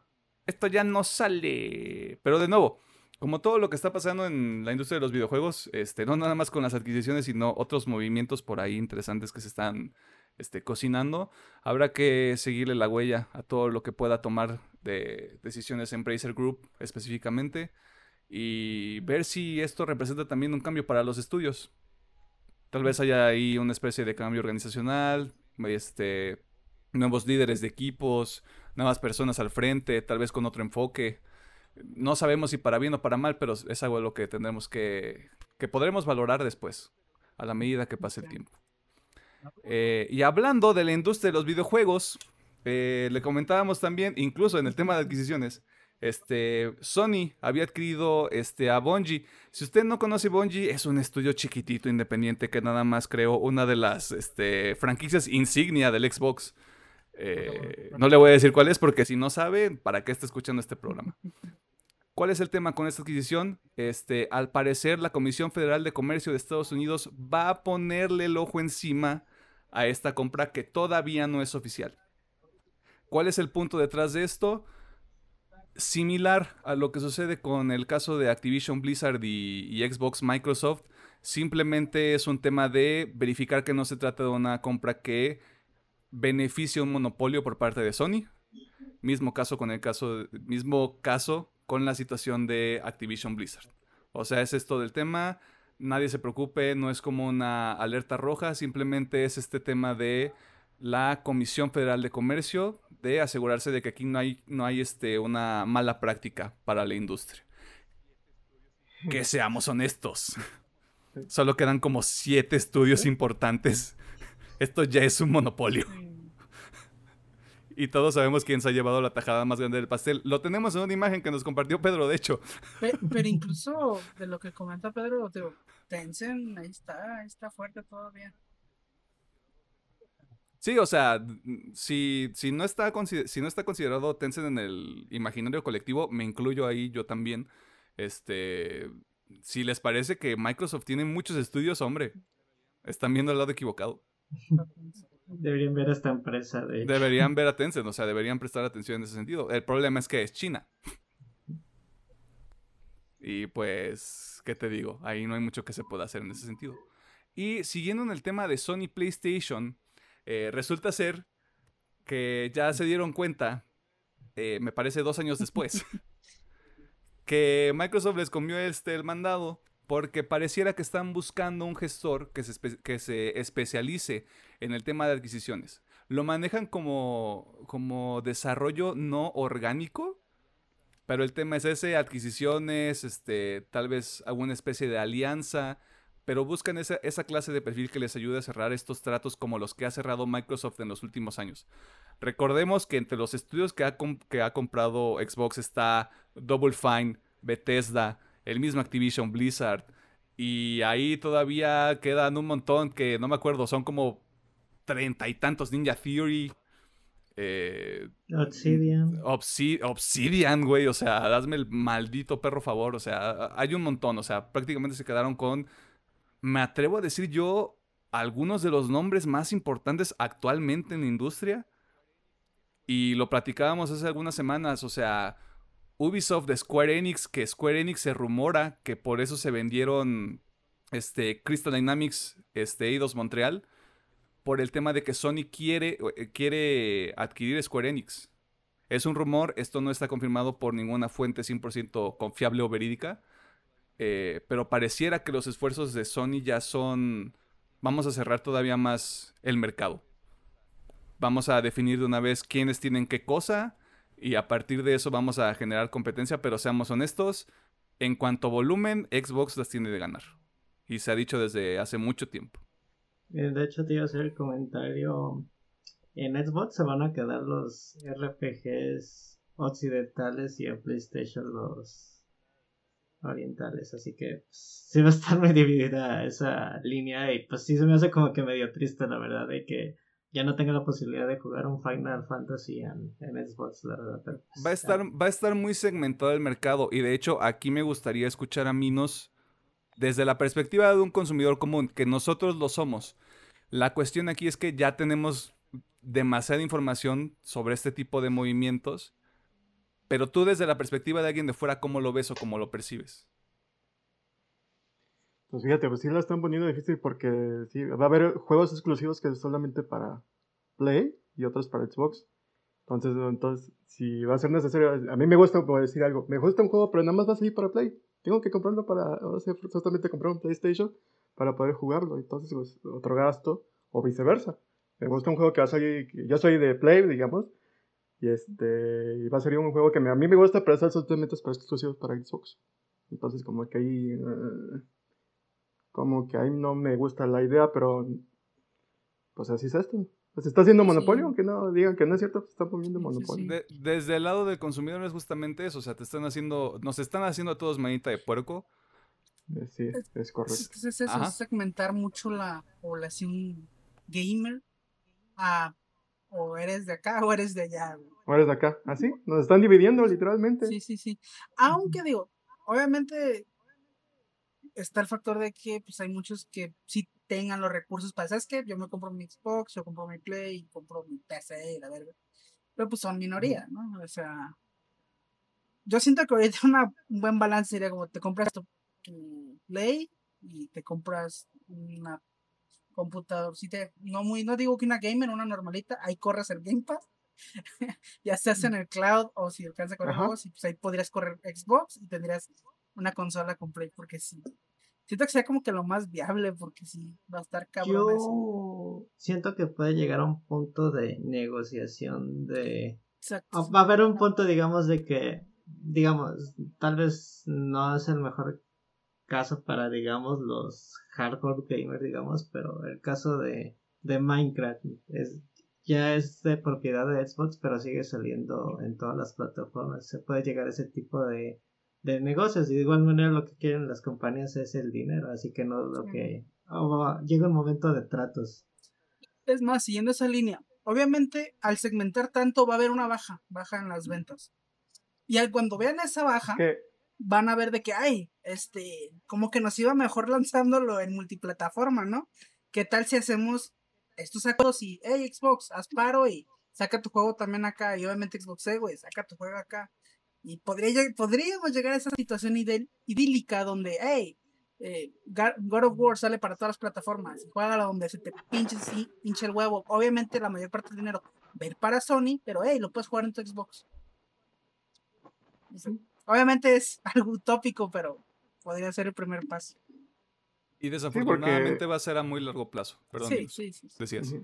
esto ya no sale. Pero de nuevo, como todo lo que está pasando en la industria de los videojuegos, este, no nada más con las adquisiciones, sino otros movimientos por ahí interesantes que se están este, cocinando, habrá que seguirle la huella a todo lo que pueda tomar de decisiones en Bracer Group específicamente y ver si esto representa también un cambio para los estudios. Tal vez haya ahí una especie de cambio organizacional, este, nuevos líderes de equipos, nuevas personas al frente, tal vez con otro enfoque. No sabemos si para bien o para mal, pero es algo lo que tendremos que, que podremos valorar después, a la medida que pase el tiempo. Eh, y hablando de la industria de los videojuegos, eh, le comentábamos también, incluso en el tema de adquisiciones, este, Sony había adquirido este, a Bungie. Si usted no conoce Bungie, es un estudio chiquitito, independiente, que nada más creó una de las este, franquicias insignia del Xbox. Eh, no le voy a decir cuál es porque si no sabe, ¿para qué está escuchando este programa? ¿Cuál es el tema con esta adquisición? Este, al parecer, la Comisión Federal de Comercio de Estados Unidos va a ponerle el ojo encima a esta compra que todavía no es oficial. ¿Cuál es el punto detrás de esto? Similar a lo que sucede con el caso de Activision Blizzard y, Xbox Microsoft, simplemente es un tema de verificar que no se trata de una compra que beneficie un monopolio por parte de Sony. Mismo caso con el caso, mismo caso con la situación de Activision Blizzard. O sea, es esto del tema, nadie se preocupe, no es como una alerta roja, simplemente es este tema de la Comisión Federal de Comercio de asegurarse de que aquí no hay, no hay este, una mala práctica para la industria. Que seamos honestos. Solo quedan como siete estudios importantes. Esto ya es un monopolio. Y todos sabemos quién se ha llevado la tajada más grande del pastel. Lo tenemos en una imagen que nos compartió Pedro, de hecho. Pero, incluso de lo que comenta Pedro, Tencent ahí está, ahí está fuerte todavía. Sí, o sea, si, si, no está si no está considerado Tencent en el imaginario colectivo, me incluyo ahí yo también. Este, si les parece que Microsoft tiene muchos estudios, hombre, están viendo el lado equivocado. Deberían ver a esta empresa. De Deberían ver a Tencent, o sea, deberían prestar atención en ese sentido. El problema es que es China. Y pues, ¿qué te digo? Ahí no hay mucho que se pueda hacer en ese sentido. Y siguiendo en el tema de Sony PlayStation, eh, resulta ser que ya se dieron cuenta, eh, me parece dos años después, que Microsoft les comió este el mandado porque pareciera que están buscando un gestor que se, que se especialice en el tema de adquisiciones. Lo manejan como, como desarrollo no orgánico, pero el tema es ese, adquisiciones, este, tal vez alguna especie de alianza pero buscan esa, clase de perfil que les ayude a cerrar estos tratos como los que ha cerrado Microsoft en los últimos años. Recordemos que entre los estudios que ha, que ha comprado Xbox está Double Fine, Bethesda, el mismo Activision Blizzard, y ahí todavía quedan un montón que no me acuerdo, son como treinta y tantos Ninja Theory. Eh, Obsidian. Obsidian, güey, o sea, hazme el maldito perro favor, o sea, hay un montón, o sea, prácticamente se quedaron con me atrevo a decir yo algunos de los nombres más importantes actualmente en la industria. Y lo platicábamos hace algunas semanas, o sea, Ubisoft de Square Enix, que Square Enix se rumora que por eso se vendieron este, Crystal Dynamics este, Eidos Montreal, por el tema de que Sony quiere, eh, quiere adquirir Square Enix. Es un rumor, esto no está confirmado por ninguna fuente 100% confiable o verídica, eh, pero pareciera que los esfuerzos de Sony ya son, vamos a cerrar todavía más el mercado. Vamos a definir de una vez quiénes tienen qué cosa y a partir de eso vamos a generar competencia, pero seamos honestos, en cuanto a volumen, Xbox las tiene de ganar. Y se ha dicho desde hace mucho tiempo. Eh, de hecho, te iba a hacer el comentario. En Xbox se van a quedar los RPGs occidentales y en PlayStation los orientales, así que pues, sí va a estar muy dividida esa línea y pues sí se me hace como que medio triste la verdad de que ya no tenga la posibilidad de jugar un Final Fantasy en, Xbox, la verdad. Pues, va, a estar, va a estar muy segmentado el mercado y de hecho aquí me gustaría escuchar a Minos desde la perspectiva de un consumidor común, que nosotros lo somos. La cuestión aquí es que ya tenemos demasiada información sobre este tipo de movimientos pero tú desde la perspectiva de alguien de fuera, ¿cómo lo ves o cómo lo percibes? Pues fíjate, pues sí la están poniendo difícil porque sí, va a haber juegos exclusivos que solamente para Play y otros para Xbox. Entonces, entonces, si va a ser necesario, a mí me gusta decir algo, me gusta un juego, pero nada más va a salir para Play. Tengo que comprarlo para, o sea, justamente comprar un PlayStation para poder jugarlo. Entonces, pues, otro gasto, o viceversa. Me gusta un juego que va a salir, yo soy de Play, digamos, y este va a ser un juego que a mí me gusta, pero es absolutamente para exclusivos para Xbox. Entonces como que ahí eh, como que ahí no me gusta la idea, pero pues así es esto. Pues está haciendo monopolio, aunque no digan que no es cierto, pues están poniendo monopolio. desde el lado del consumidor es justamente eso, o sea, te están haciendo, nos están haciendo a todos manita de puerco. Eh, sí, es, correcto. Es, es eso, es segmentar mucho la población gamer a o eres de acá o eres de allá. O eres de acá, así, ¿Ah, nos están dividiendo literalmente. Sí, sí, sí. Aunque digo, obviamente está el factor de que pues hay muchos que sí tengan los recursos para, ¿sabes qué? Yo me compro mi Xbox, yo compro mi Play, compro mi PC la verga. Pero pues son minoría, ¿no? O sea, yo siento que ahorita una, un buen balance sería como te compras tu, Play y te compras una computador, si te, no muy, no digo que una gamer, una normalita, ahí corres el Game Pass, ya se hace en el cloud o si alcanza a correr juegos, pues ahí podrías correr Xbox y tendrías una consola con Play, porque sí. Siento que sea como que lo más viable, porque sí, va a estar cabrón Yo siento que puede llegar a un punto de negociación de... Exacto. Va a haber un punto, digamos, de que digamos, tal vez no es el mejor caso para, digamos, los hardcore gamers, digamos, pero el caso de, de Minecraft es, ya es de propiedad de Xbox, pero sigue saliendo en todas las plataformas. Se puede llegar a ese tipo de, de negocios y de igual manera lo que quieren las compañías es el dinero, así que no lo que... llega un momento de tratos. Es más, siguiendo esa línea, obviamente al segmentar tanto va a haber una baja, baja en las ventas. Y al cuando vean esa baja, van a ver de que, ay, este, como que nos iba mejor lanzándolo en multiplataforma, ¿no? ¿Qué tal si hacemos estos acuerdos y, hey, Xbox, haz paro y saca tu juego también acá? Y obviamente Xbox, güey, saca tu juego acá. Y podría, podríamos llegar a esa situación idílica donde, hey, eh, God of War sale para todas las plataformas, juega donde se te pinche, sí, pinche el huevo. Obviamente la mayor parte del dinero va a ir para Sony, pero hey, lo puedes jugar en tu Xbox. Obviamente es algo utópico, pero podría ser el primer paso. Y desafortunadamente va a ser a muy largo plazo. Perdón. Sí, sí, sí. Decías.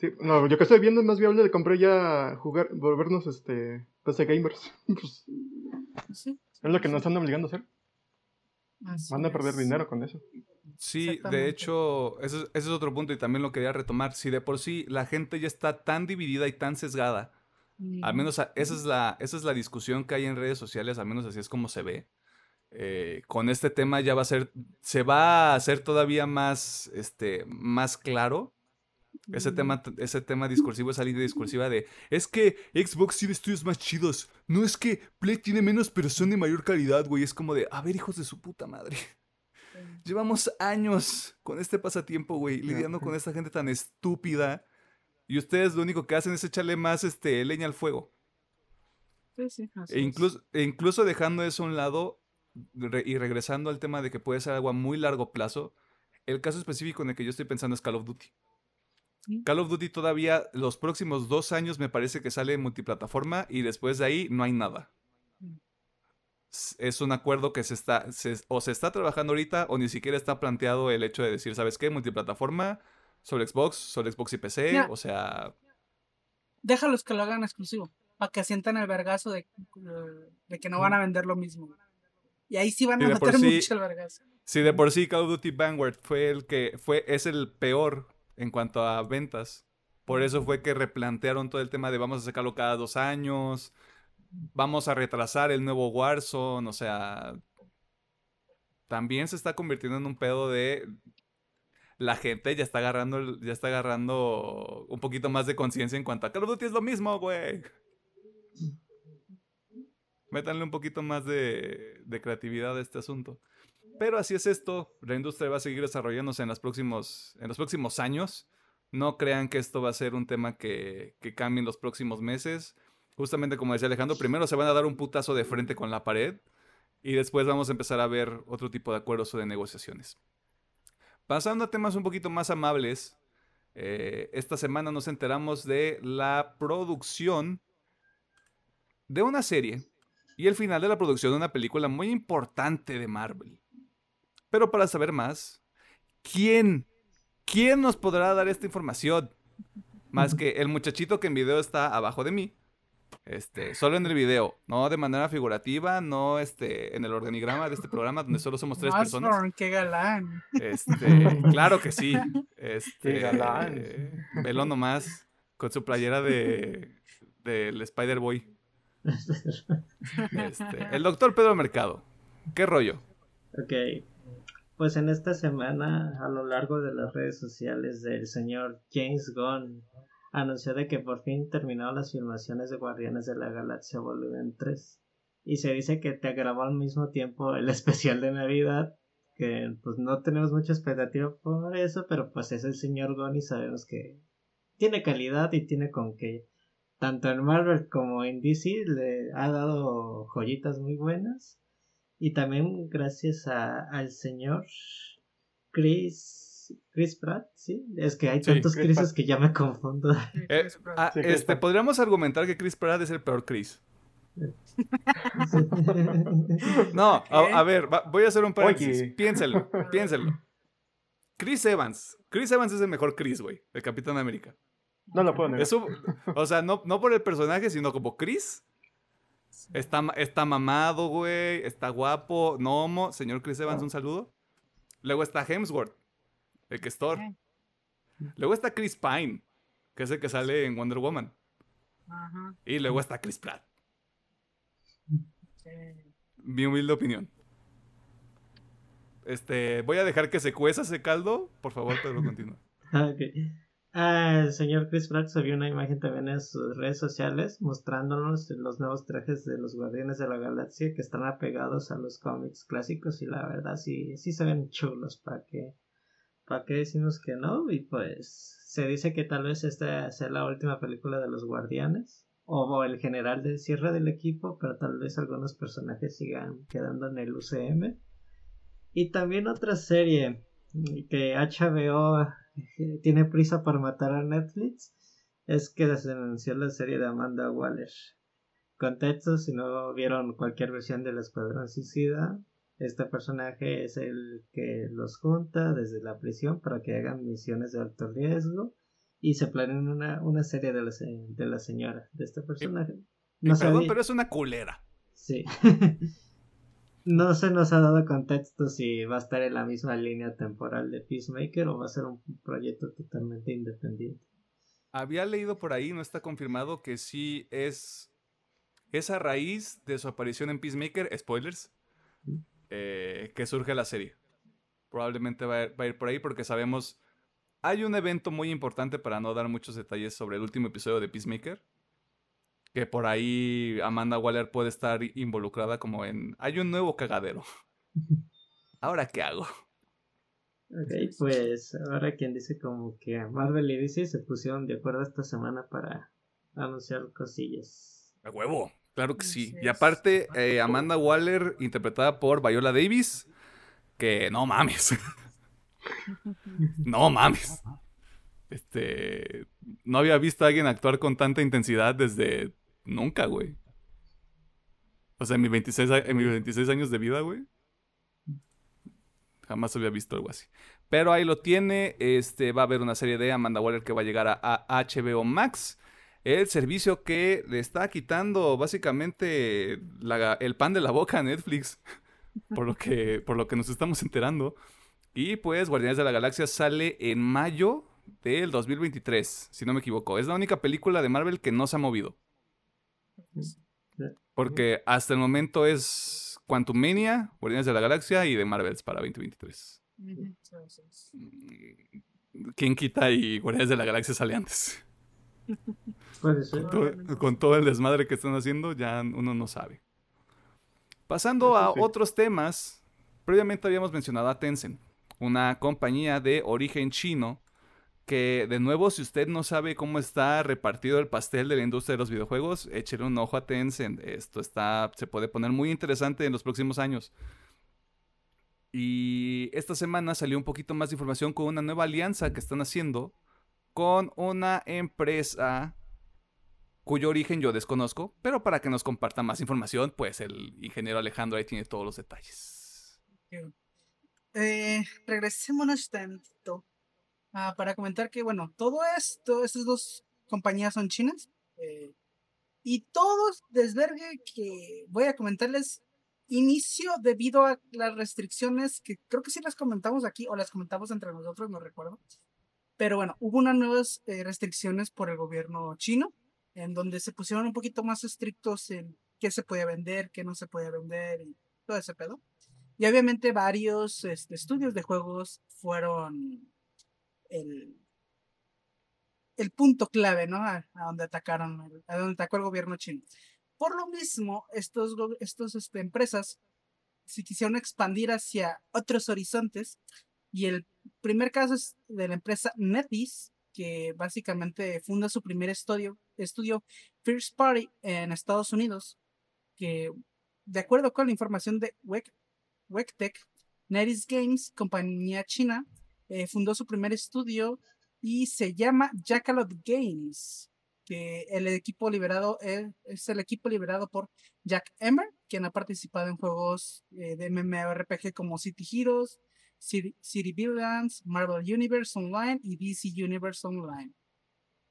Sí, no, yo que estoy viendo es más viable de comprar ya jugar, volvernos este PC gamers. Pues, sí, es lo que nos están obligando a hacer. Van a perder dinero con eso. Sí, de hecho, ese, ese, es otro punto y también lo quería retomar. Si de por sí la gente ya está tan dividida y tan sesgada al menos esa es, la, esa es la discusión que hay en redes sociales, al menos así es como se ve. Eh, con este tema ya va a ser, se va a hacer todavía más, este, más claro. Ese tema, ese tema discursivo, esa línea discursiva de es que Xbox tiene estudios más chidos. No es que Play tiene menos, pero son de mayor calidad, güey. Es como de, a ver, hijos de su puta madre. Llevamos años con este pasatiempo, güey, lidiando con esta gente tan estúpida y ustedes lo único que hacen es echarle más este, leña al fuego. Sí, sí, e incluso, e incluso dejando eso a un lado y regresando al tema de que puede ser algo a muy largo plazo, el caso específico en el que yo estoy pensando es Call of Duty. Call of Duty todavía los próximos dos años me parece que sale en multiplataforma y después de ahí no hay nada. Mm. Es un acuerdo que se está, o se está trabajando ahorita o ni siquiera está planteado el hecho de decir, ¿sabes qué? Multiplataforma, sobre Xbox, sobre Xbox y PC, o sea... Déjalos que lo hagan exclusivo, para que sientan el vergazo de, de que no van a vender lo mismo. Y ahí sí van a meter mucho el vergazo. Si de por sí Call of Duty Vanguard fue el que fue, es el peor en cuanto a ventas. Por eso fue que replantearon todo el tema de vamos a sacarlo cada dos años, vamos a retrasar el nuevo Warzone, o sea, también se está convirtiendo en un pedo de la gente ya está agarrando, ya está agarrando un poquito más de conciencia en cuanto a Call of Duty es lo mismo, güey. Métanle un poquito más de, creatividad a este asunto. Pero así es esto. La industria va a seguir desarrollándose en, los próximos, en los próximos años. No crean que esto va a ser un tema que, cambie en los próximos meses. Justamente como decía Alejandro, primero se van a dar un putazo de frente con la pared y después vamos a empezar a ver otro tipo de acuerdos o de negociaciones. Pasando a temas un poquito más amables, eh, esta semana nos enteramos de la producción de una serie y el final de la producción de una película muy importante de Marvel. Pero para saber más, ¿quién? ¿Quién nos podrá dar esta información? Más que el muchachito que en video está abajo de mí, este, solo en el video, no de manera figurativa, no este, en el organigrama de este programa donde solo somos tres personas. qué galán. Este, claro que sí. Este, qué galán. velo nomás con su playera de del Spider Boy. Este, el doctor Pedro Mercado. ¿Qué rollo? Ok. Pues en esta semana, a lo largo de las redes sociales del señor James Gunn, anunció de que por fin terminó las filmaciones de Guardianes de la Galaxia Volumen 3. Y se dice que te grabó al mismo tiempo el especial de Navidad, que pues no tenemos mucha expectativa por eso, pero pues es el señor Gunn y sabemos que tiene calidad y tiene con que tanto en Marvel como en DC le ha dado joyitas muy buenas. Y también gracias a, al señor Chris, Chris Pratt, ¿sí? Es que hay tantos Chris que ya me confundo. Eh, ah, este, podríamos argumentar que Chris Pratt es el peor Chris. no, a, ver, voy a hacer un paréntesis. Piénselo, piénselo. Chris Evans. Chris Evans es el mejor Chris, güey, el Capitán América. No lo puedo negar. o sea, no, no por el personaje, sino como Chris. Está, está mamado, güey. Está guapo. Nomo. Señor Chris Evans, un saludo. Luego está Hemsworth, el que es Thor. Luego está Chris Pine, que es el que sale en Wonder Woman. Y luego está Chris Pratt. Mi humilde opinión. Este, voy a dejar que se cueza ese caldo. Por favor, Pedro, continúa. Ah, el señor Chris Pratt subió una imagen también en sus redes sociales mostrándonos los nuevos trajes de los Guardianes de la Galaxia que están apegados a los cómics clásicos y la verdad sí, sí se ven chulos para que para qué decimos que no y pues se dice que tal vez esta sea la última película de los Guardianes o el general del cierre del equipo pero tal vez algunos personajes sigan quedando en el UCM y también otra serie que HBO tiene prisa para matar a Netflix es que se anunció la serie de Amanda Waller. Contexto, si no vieron cualquier versión del Escuadrón Suicida, este personaje es el que los junta desde la prisión para que hagan misiones de alto riesgo y se planean una, una serie de la, de la señora, de este personaje. No perdón, pero es una culera. Sí. No se nos ha dado contexto si va a estar en la misma línea temporal de Peacemaker o va a ser un proyecto totalmente independiente. Había leído por ahí, no está confirmado, que sí es, esa raíz de su aparición en Peacemaker, spoilers, eh, que surge la serie. Probablemente va a, ir por ahí porque sabemos, hay un evento muy importante para no dar muchos detalles sobre el último episodio de Peacemaker, que por ahí Amanda Waller puede estar involucrada como en, hay un nuevo cagadero. ¿Ahora qué hago? Ok, pues ahora quien dice como que Marvel y DC se pusieron de acuerdo esta semana para anunciar cosillas. A huevo, claro que sí. Y aparte, eh, Amanda Waller, interpretada por Viola Davis, que no mames. no mames. Este, no había visto a alguien actuar con tanta intensidad desde Nunca, güey. O sea, en mis 26, en mis 26 años de vida, güey. Jamás había visto algo así. Pero ahí lo tiene. Este, va a haber una serie de Amanda Waller que va a llegar a, HBO Max. El servicio que le está quitando básicamente el pan de la boca a Netflix. por, lo que, por lo que nos estamos enterando. Y pues Guardianes de la Galaxia sale en mayo del 2023, si no me equivoco. Es la única película de Marvel que no se ha movido. Porque hasta el momento es Quantum Mania, Guardianes de la Galaxia y de Marvels para 2023. Mm, ¿Quién quita y Guardianes de la Galaxia sale antes? Con, todo, el desmadre que están haciendo, ya uno no sabe. Pasando a otros temas, previamente habíamos mencionado a Tencent, una compañía de origen chino que de nuevo, si usted no sabe cómo está repartido el pastel de la industria de los videojuegos, échele un ojo a Tencent. Esto está, se puede poner muy interesante en los próximos años. Y esta semana salió un poquito más de información con una nueva alianza que están haciendo con una empresa cuyo origen yo desconozco, pero para que nos comparta más información, pues el ingeniero Alejandro ahí tiene todos los detalles. Eh, tantito Ah, para comentar que, bueno, todo esto, estas dos compañías son chinas. Eh, y todo desvergue que voy a comentarles inicio debido a las restricciones que creo que sí las comentamos aquí o las comentamos entre nosotros, no recuerdo. Pero bueno, hubo unas nuevas eh, restricciones por el gobierno chino, en donde se pusieron un poquito más estrictos en qué se podía vender, qué no se podía vender y todo ese pedo. Y obviamente varios este, estudios de juegos fueron el, el punto clave, ¿no? A, donde atacaron, a donde atacó el gobierno chino. Por lo mismo, estos, estos este, empresas se quisieron expandir hacia otros horizontes y el primer caso es de la empresa NetEase, que básicamente funda su primer estudio, estudio First Party en Estados Unidos, que de acuerdo con la información de WECTech, NetEase Games, compañía china, eh, fundó su primer estudio y se llama Jackalope Games, que el equipo liberado es, el equipo liberado por Jack Emmer, quien ha participado en juegos eh, de MMORPG como City Heroes, City, City Villains, Marvel Universe Online y DC Universe Online.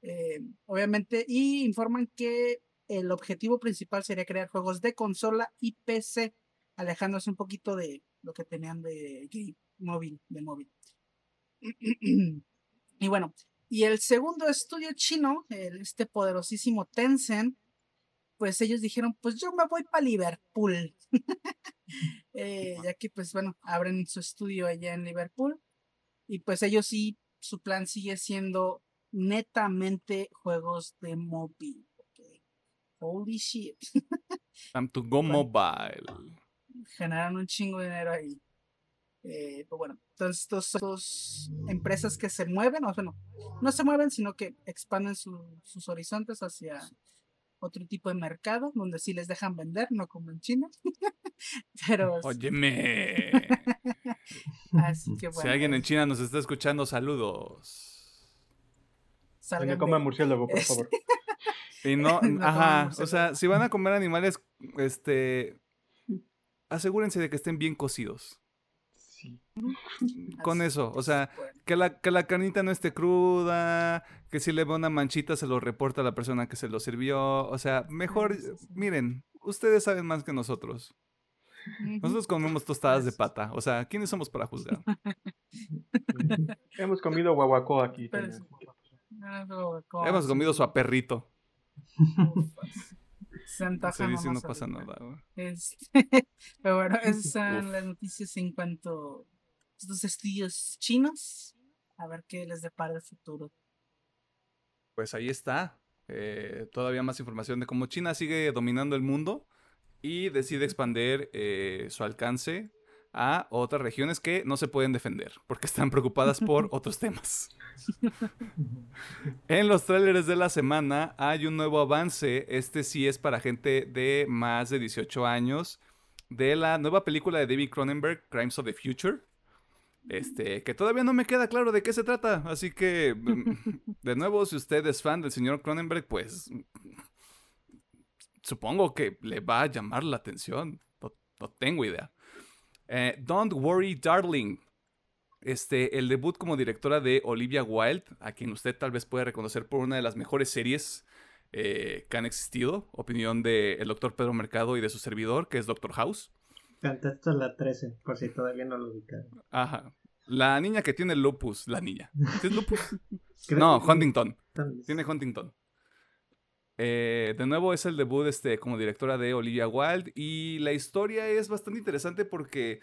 Eh, obviamente, y informan que el objetivo principal sería crear juegos de consola y PC, alejándose un poquito de lo que tenían de móvil, de móvil. Y bueno, y el segundo estudio chino, este poderosísimo Tencent, pues ellos dijeron, pues yo me voy para Liverpool. Eh, ya que pues bueno, abren su estudio allá en Liverpool. Y pues ellos sí, su plan sigue siendo netamente juegos de móvil. Holy shit. Time to go mobile. Generaron un chingo de dinero ahí. Eh, pues bueno, entonces estos dos empresas que se mueven, o sea, no, no se mueven, sino que expanden sus horizontes hacia otro tipo de mercado, donde sí les dejan vender, no como en China. Pero. Óyeme. Así que bueno. Si alguien en China nos está escuchando, saludos. Salgan que murciélago, por favor. Y no, ajá, o sea, si van a comer animales, este, asegúrense de que estén bien cocidos. Con eso, o sea, que la, que la carnita no esté cruda, que si le ve una manchita se lo reporta a la persona que se lo sirvió, o sea, mejor, miren, ustedes saben más que nosotros. Nosotros comemos tostadas de pata, o sea, ¿quiénes somos para juzgar? Hemos comido guaguacó aquí. Hemos comido su aperrito. Santa Se dice no pasa nada. Este, pero bueno, esas son las noticias en cuanto estos estudios chinos. A ver qué les depara el futuro. Pues ahí está. Eh, todavía más información de cómo China sigue dominando el mundo y decide expandir eh, su alcance a otras regiones que no se pueden defender porque están preocupadas por otros temas. en los trailers de la semana hay un nuevo avance. Este sí es para gente de más de 18 años. De la nueva película de David Cronenberg, Crimes of the Future. Este, que todavía no me queda claro de qué se trata. Así que, mm, de nuevo, si usted es fan del señor Cronenberg, pues supongo que le va a llamar la atención. No, tengo idea. Eh, Don't Worry, Darling este, el debut como directora de Olivia Wilde, a quien usted tal vez puede reconocer por una de las mejores series eh, que han existido, opinión del doctor Pedro Mercado y de su servidor, que es Doctor House. Cantaste la 13, por si todavía no lo ubicaron. Ajá. La niña que tiene lupus, la niña. ¿Es lupus? no, Huntington. Tiene Huntington. Eh, de nuevo es el debut este, como directora de Olivia Wilde y la historia es bastante interesante porque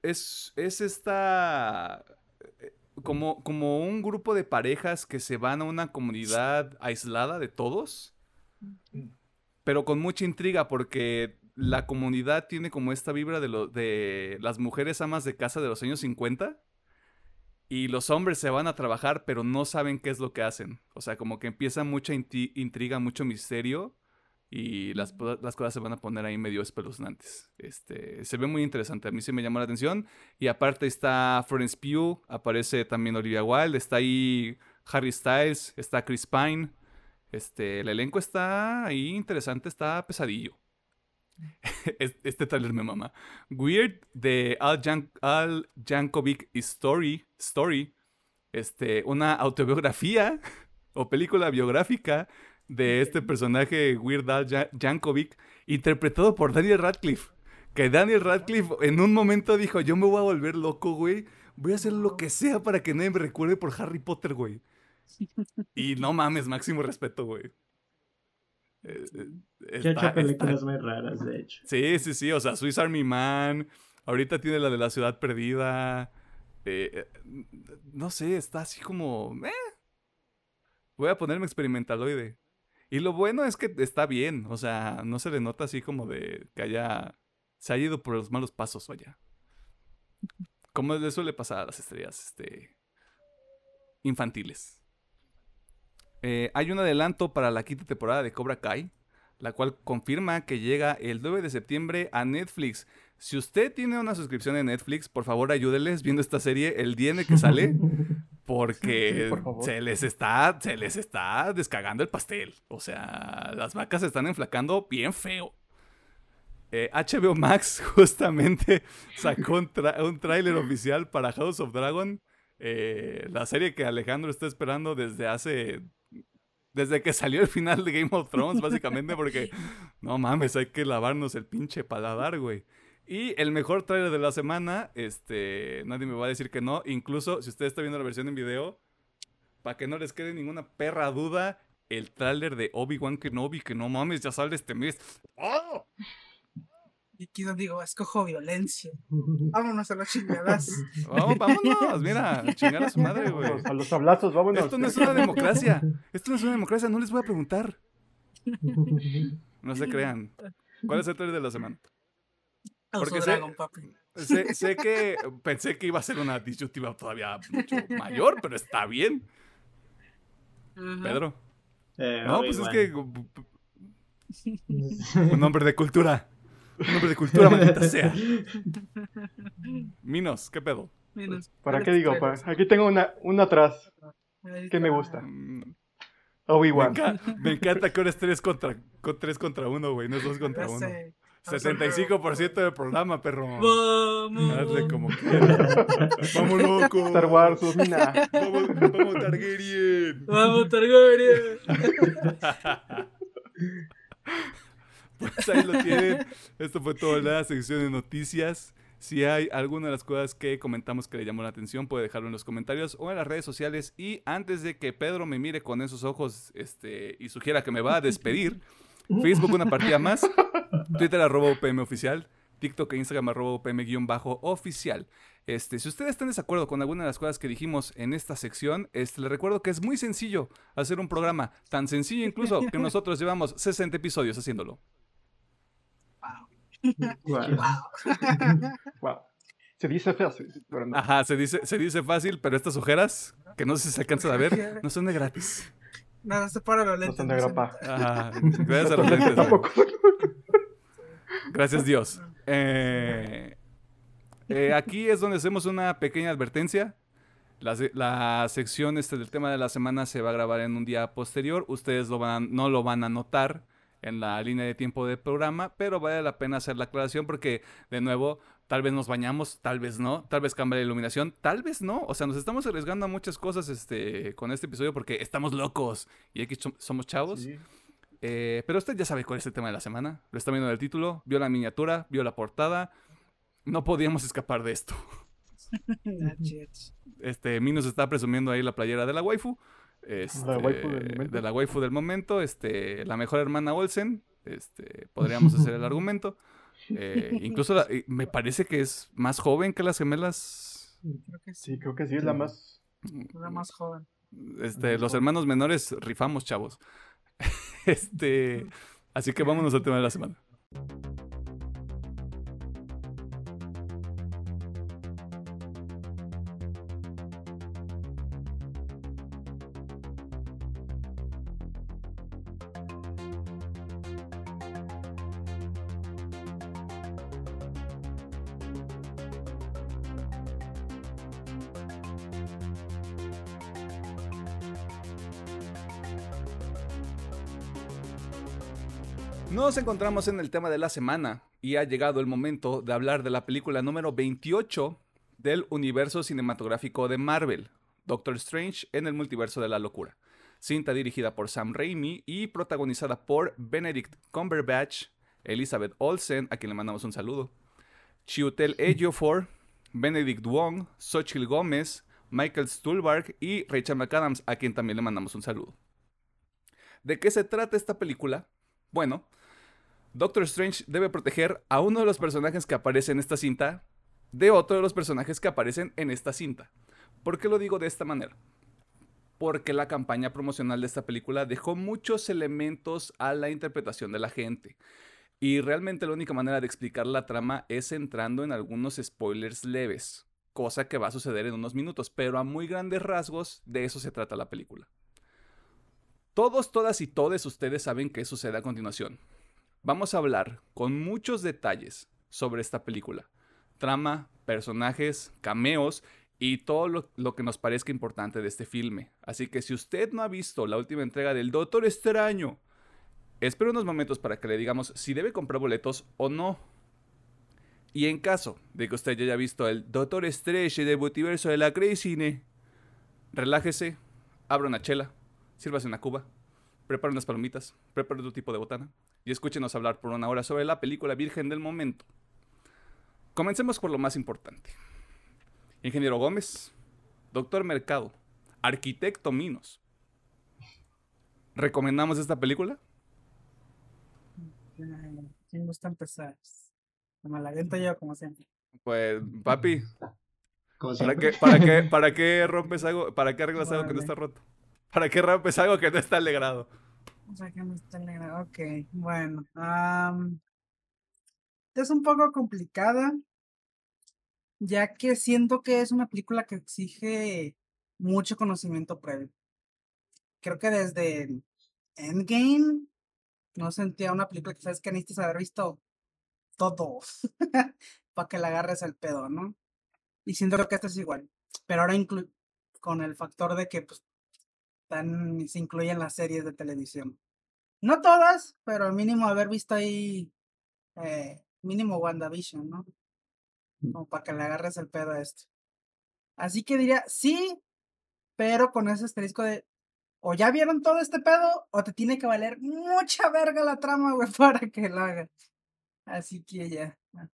es, es esta... Eh, como, como un grupo de parejas que se van a una comunidad aislada de todos, pero con mucha intriga porque la comunidad tiene como esta vibra de, lo, de las mujeres amas de casa de los años 50 y los hombres se van a trabajar pero no saben qué es lo que hacen. O sea, como que empieza mucha intriga, mucho misterio y las, las, cosas se van a poner ahí medio espeluznantes. Este, se ve muy interesante, a mí se me llamó la atención. Y aparte está Florence Pugh, aparece también Olivia Wilde, está ahí Harry Styles, está Chris Pine. Este, el elenco está ahí interesante, está pesadillo. este trailer me mama. Weird de Al, Al Jankovic Story, Story, este, una autobiografía o película biográfica de este personaje Weird Al Jankovic, interpretado por Daniel Radcliffe. Que Daniel Radcliffe en un momento dijo, yo me voy a volver loco, güey. Voy a hacer lo que sea para que nadie me recuerde por Harry Potter, güey. Y no mames, máximo respeto, güey. Eh, eh, hecho películas muy raras, de hecho. Sí, sí, sí. O sea, Swiss Army Man. Ahorita tiene la de la ciudad perdida. Eh, no sé, está así como. voy a ponerme experimentaloide. Y lo bueno es que está bien, o sea, no se le nota así como de que haya, se haya ido por los malos pasos, vaya. Como le suele pasar a las estrellas este, infantiles. Eh, hay un adelanto para la quinta temporada de Cobra Kai, la cual confirma que llega el 9 de septiembre a Netflix. Si usted tiene una suscripción en Netflix, por favor ayúdeles viendo esta serie el día en el que sale, porque se les está, se les está descagando el pastel. O sea, las vacas se están enflacando bien feo. HBO eh, Max justamente sacó un, tráiler oficial para House of Dragon, eh, la serie que Alejandro está esperando desde hace desde que salió el final de Game of Thrones, básicamente, porque no mames, hay que lavarnos el pinche paladar, güey. Y el mejor trailer de la semana, este, nadie me va a decir que no. Incluso si usted está viendo la versión en video, para que no les quede ninguna perra duda, el trailer de Obi-Wan Kenobi, que no mames, ya sale este mes. ¡Oh! Y aquí no digo, escojo violencia. Vámonos a las chingadas. Vamos, vámonos, mira, chingar a su madre, güey. A los abrazos, vámonos. Esto no es una democracia. Esto no es una democracia, no les voy a preguntar. No se crean. ¿Cuál es el trailer de la semana? Porque sé, Dragon, papi. Sé, sé, que pensé que iba a ser una disyuntiva todavía mucho mayor, pero está bien. Pedro. Eh, no, pues es que. Un hombre de cultura. Un hombre de cultura, maldita sea. Minos, ¿qué pedo? Minos. ¿Para qué digo? Para... Aquí tengo una, una atrás que me gusta. Mm, Obi-Wan. Me, enca- me encanta que ahora es 3 contra, con 3 contra 1, güey, no es 2 contra 1. 65% del programa, perro. Vamos. Hazle como quieras. Vamos, loco. Star Wars, domina. Vamos, vamos, Targaryen. Vamos, Targaryen. Pues ahí lo tienen. Esto fue toda la sección de noticias. Si hay alguna de las cosas que comentamos que le llamó la atención, puede dejarlo en los comentarios o en las redes sociales. Y antes de que Pedro me mire con esos ojos este, y sugiera que me va a despedir, Facebook una partida más, Twitter arroba UPM oficial, TikTok e Instagram arroba UPM guion bajo oficial. Este, si ustedes están en desacuerdo con alguna de las cosas que dijimos en esta sección, este, les recuerdo que es muy sencillo hacer un programa, tan sencillo incluso que nosotros llevamos 60 episodios haciéndolo. Wow. Wow. Se dice fácil, pero no. Ajá, se dice, se dice fácil, pero estas ojeras, que no sé si se alcanzan a ver, no son de gratis. Nada, se para los No lentes. son de no grapa. Ajá, gracias a los lentes. Gracias Dios. Eh, eh, aquí es donde hacemos una pequeña advertencia. La, la sección este del tema de la semana se va a grabar en un día posterior. Ustedes lo van, no lo van a notar en la línea de tiempo del programa, pero vale la pena hacer la aclaración porque, de nuevo, tal vez nos bañamos, tal vez no, tal vez cambia la iluminación, tal vez no. O sea, nos estamos arriesgando a muchas cosas este, con este episodio porque estamos locos y aquí som- somos chavos. Sí. Eh, pero usted ya sabe cuál es el tema de la semana. Lo está viendo en el título, vio la miniatura, vio la portada. No podíamos escapar de esto. Este, Minos está presumiendo ahí la playera de la waifu. Este, La waifu del momento. de la waifu del momento. Este, la mejor hermana Olsen. Este, podríamos hacer el argumento. Eh, incluso la- me parece que es más joven que las gemelas. Creo que sí. Sí, creo que sí, es la más. La más joven. Este, los hermanos menores rifamos, chavos. Este, así que vámonos al tema de la semana. Nos encontramos en el tema de la semana y ha llegado el momento de hablar de la película número 28 del universo cinematográfico de Marvel, Doctor Strange en el multiverso de la locura. Cinta dirigida por Sam Raimi y protagonizada por Benedict Cumberbatch, Elizabeth Olsen, a quien le mandamos un saludo, Chiwetel Ejiofor, Benedict Wong, Xochitl Gómez, Michael Stuhlbarg y Rachel McAdams, a quien también le mandamos un saludo. ¿De qué se trata esta película? Bueno, Doctor Strange debe proteger a uno de los personajes que aparece en esta cinta de otro de los personajes que aparecen en esta cinta. ¿Por qué lo digo de esta manera? porque la campaña promocional de esta película dejó muchos elementos a la interpretación de la gente. Y realmente la única manera de explicar la trama es entrando en algunos spoilers leves, cosa que va a suceder en unos minutos, pero a muy grandes rasgos de eso se trata la película. Todos, todas y todos ustedes saben qué sucede a continuación. Vamos a hablar con muchos detalles sobre esta película. Trama, personajes, cameos y todo lo, que nos parezca importante de este filme. Así que si usted no ha visto la última entrega del Doctor Extraño, Espero unos momentos para que le digamos si debe comprar boletos o no. Y en caso de que usted ya haya visto el Doctor Strange del multiverso de la Cine, relájese, abra una chela, sírvase una cuba, prepare unas palomitas, prepare otro tipo de botana y escúchenos hablar por una hora sobre la película Virgen del Momento. Comencemos por lo más importante. Ingeniero Gómez, Doctor Mercado, Arquitecto Minos. ¿Recomendamos esta película? ¿Quién gusta empezar? La viento yo, como siempre. Pues, papi. ¿Para qué, para, qué, ¿Para qué rompes algo? ¿Para qué arreglas algo que no está roto? ¿Para qué rompes algo que no está alegrado? O. Ok, bueno. es un poco complicada, ya que siento que es una película que exige mucho conocimiento previo. Creo que desde Endgame no sentía una película que sabes que necesitas haber visto todo para que le agarres el pedo, ¿no? Y siento que esta es igual. Pero ahora con el factor de que pues, se incluyen las series de televisión. No todas, pero al mínimo haber visto ahí eh, mínimo WandaVision, ¿no? Mm. Como para que le agarres el pedo a esto. Así que diría, sí, pero con ese asterisco de o ya vieron todo este pedo, o te tiene que valer mucha verga la trama, güey, para que lo hagas. Así que ya. Ah,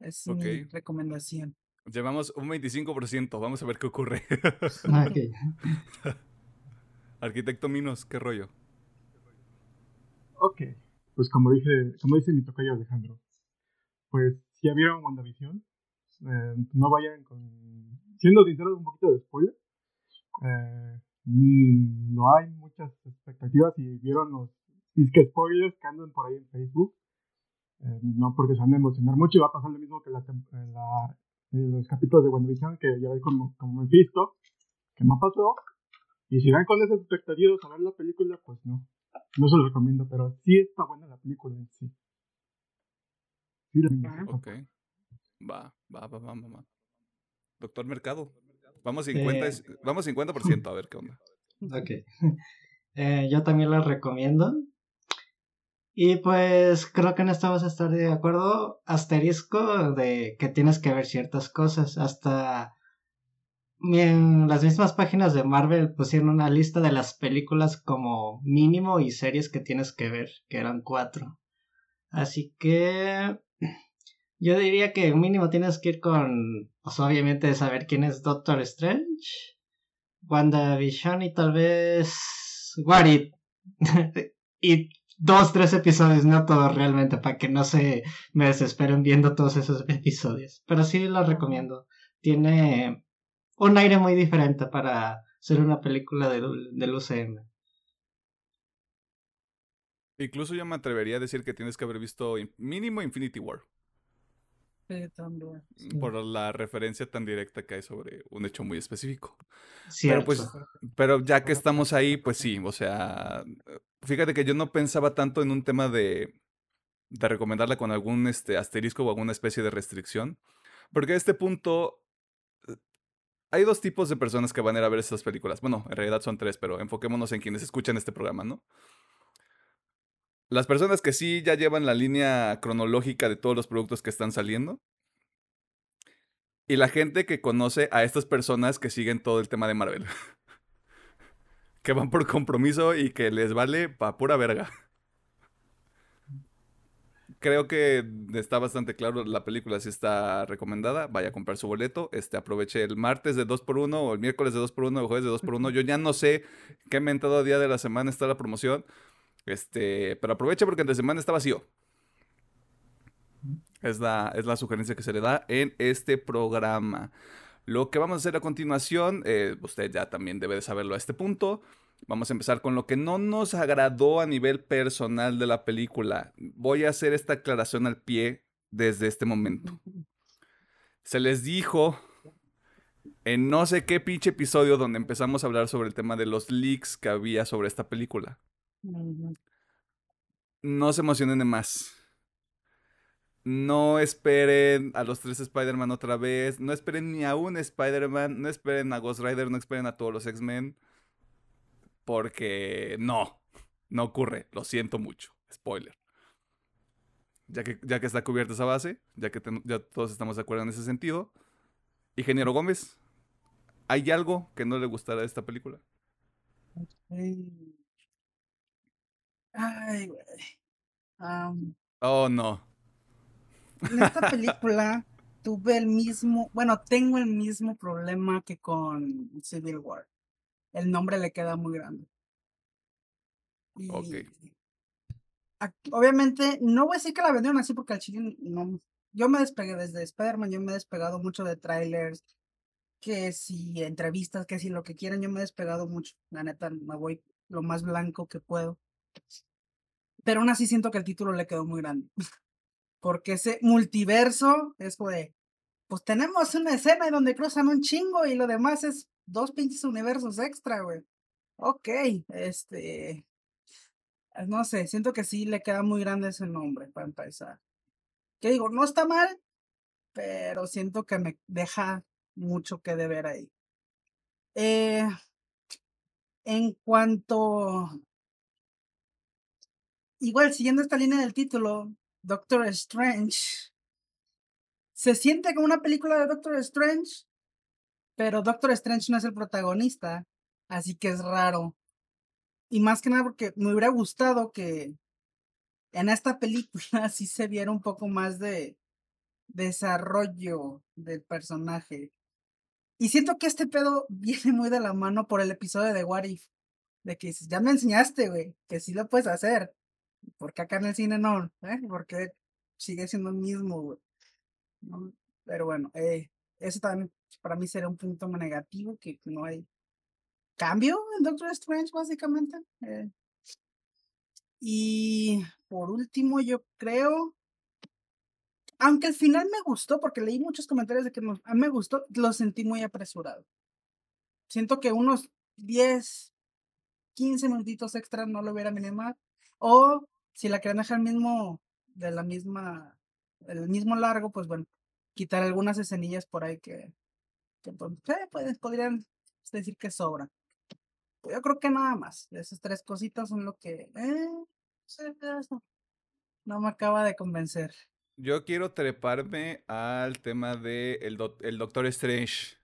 es mi recomendación. Llevamos un 25%, vamos a ver qué ocurre. Arquitecto Minos, ¿qué rollo? Ok, pues como dije, como dice mi tocayo Alejandro, pues si ya vieron WandaVision, eh, no vayan con, siendo sinceros, un poquito de spoiler. Eh, no hay muchas expectativas. Si vieron los spoilers que andan por ahí en Facebook, eh, no porque se van a emocionar mucho y va a pasar lo mismo que la, la, los capítulos de WandaVision, que ya ves como, como visto, que no pasó. Y si van con esas expectativas a ver la película, pues no. No se lo recomiendo, pero sí está buena la película en sí. Sí, ok. Va, va, va, va, va. Doctor Mercado. Vamos 50%, eh, vamos 50 a ver qué onda. Ok. Eh, yo también la recomiendo. Y pues creo que en esto vas a estar de acuerdo. Asterisco de que tienes que ver ciertas cosas. Hasta en las mismas páginas de Marvel pusieron una lista de las películas como mínimo y series que tienes que ver, que eran cuatro. Así que yo diría que mínimo tienes que ir con, pues obviamente saber quién es Doctor Strange, WandaVision y tal vez Warit. y dos, tres episodios, no todo realmente, para que no se me desesperen viendo todos esos episodios. Pero sí lo recomiendo. Tiene un aire muy diferente para ser una película del, del UCM. Incluso yo me atrevería a decir que tienes que haber visto mínimo Infinity War. Por la referencia tan directa que hay sobre un hecho muy específico. Pero pues, pero ya que estamos ahí, pues sí, o sea, fíjate que yo no pensaba tanto en un tema de, de recomendarla con algún este, asterisco o alguna especie de restricción, porque a este punto hay dos tipos de personas que van a ir a ver estas películas. Bueno, en realidad son tres, pero enfoquémonos en quienes escuchan este programa, ¿no? Las personas que sí ya llevan la línea cronológica de todos los productos que están saliendo. Y la gente que conoce a estas personas que siguen todo el tema de Marvel. que van por compromiso y que les vale pa' pura verga. Creo que está bastante claro, la película sí está recomendada. Vaya a comprar su boleto. Este, aproveche el martes de 2x1 o el miércoles de 2x1 o el jueves de 2x1. Yo ya no sé qué mentado día de la semana está la promoción. Este, pero aprovecha porque entre semana está vacío. Es la, es la sugerencia que se le da en este programa. Lo que vamos a hacer a continuación, eh, usted ya también debe de saberlo a este punto. Vamos a empezar con lo que no nos agradó a nivel personal de la película. Voy a hacer esta aclaración al pie desde este momento. Se les dijo en no sé qué pinche episodio donde empezamos a hablar sobre el tema de los leaks que había sobre esta película. No se emocionen de más. No esperen a los tres Spider-Man otra vez. No esperen ni a un Spider-Man. No esperen a Ghost Rider. No esperen a todos los X-Men. Porque no. No ocurre. Lo siento mucho. Spoiler. Ya que, ya que está cubierta esa base. Ya que ya todos estamos de acuerdo en ese sentido. Ingeniero Gómez. ¿Hay algo que no le gustará de esta película? Ay, güey. oh, no. En esta película tuve el mismo, bueno, tengo el mismo problema que con Civil War. El nombre le queda muy grande. ok. Obviamente, no voy a decir que la vendieron así porque al chile no. Yo me despegué desde Spider-Man, yo me he despegado mucho de trailers, que si entrevistas, que si lo que quieran, yo me he despegado mucho. La neta, me voy lo más blanco que puedo. Pero aún así siento que el título le quedó muy grande. Porque ese multiverso es de, pues tenemos una escena en donde cruzan un chingo y lo demás es dos pinches universos extra, güey. Ok, este, no sé, siento que sí le queda muy grande ese nombre para empezar. Que digo, no está mal, pero siento que me deja mucho que deber ahí. Eh, en cuanto, igual siguiendo esta línea del título, Doctor Strange. Se siente como una película de Doctor Strange, pero Doctor Strange no es el protagonista, así que es raro. Y más que nada porque me hubiera gustado que en esta película sí se viera un poco más de desarrollo del personaje. Y siento que este pedo viene muy de la mano por el episodio de What If. De que ya me enseñaste, güey, que sí lo puedes hacer. Porque acá en el cine no, ¿eh? Porque sigue siendo el mismo, güey. Pero bueno, eh, eso también para mí sería un punto negativo, que no hay cambio en Doctor Strange, básicamente. Eh. Y por último, yo creo, aunque al final me gustó, porque leí muchos comentarios de que no, me gustó, lo sentí muy apresurado. Siento que unos 10, 15 minutitos extra no lo hubiera minimado. O si la quieren dejar mismo, de la misma, el mismo largo, pues bueno, quitar algunas escenillas por ahí que, que pues, pues, podrían decir que sobra. Yo creo que nada más. Esas tres cositas son lo que eh, no me acaba de convencer. Yo quiero treparme al tema de el, el Doctor Strange.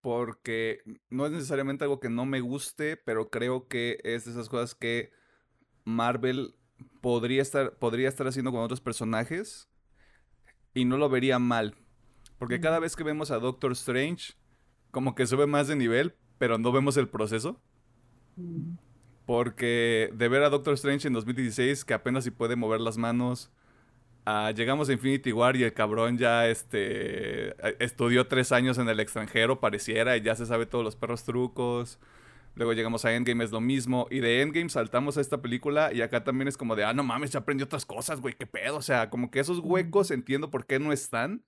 Porque no es necesariamente algo que no me guste, pero creo que es de esas cosas que Marvel podría estar, podría estar haciendo con otros personajes y no lo vería mal. Porque cada vez que vemos a Doctor Strange, como que sube más de nivel, pero no vemos el proceso. Porque de ver a Doctor Strange en 2016, que apenas si puede mover las manos, llegamos a Infinity War y el cabrón ya este, estudió tres años en el extranjero, pareciera, y ya se sabe todos los perros trucos. Luego llegamos a Endgame, es lo mismo. Y de Endgame saltamos a esta película y acá también es como de, ah, no mames, ya aprendí otras cosas, güey, qué pedo. O sea, como que esos huecos entiendo por qué no están.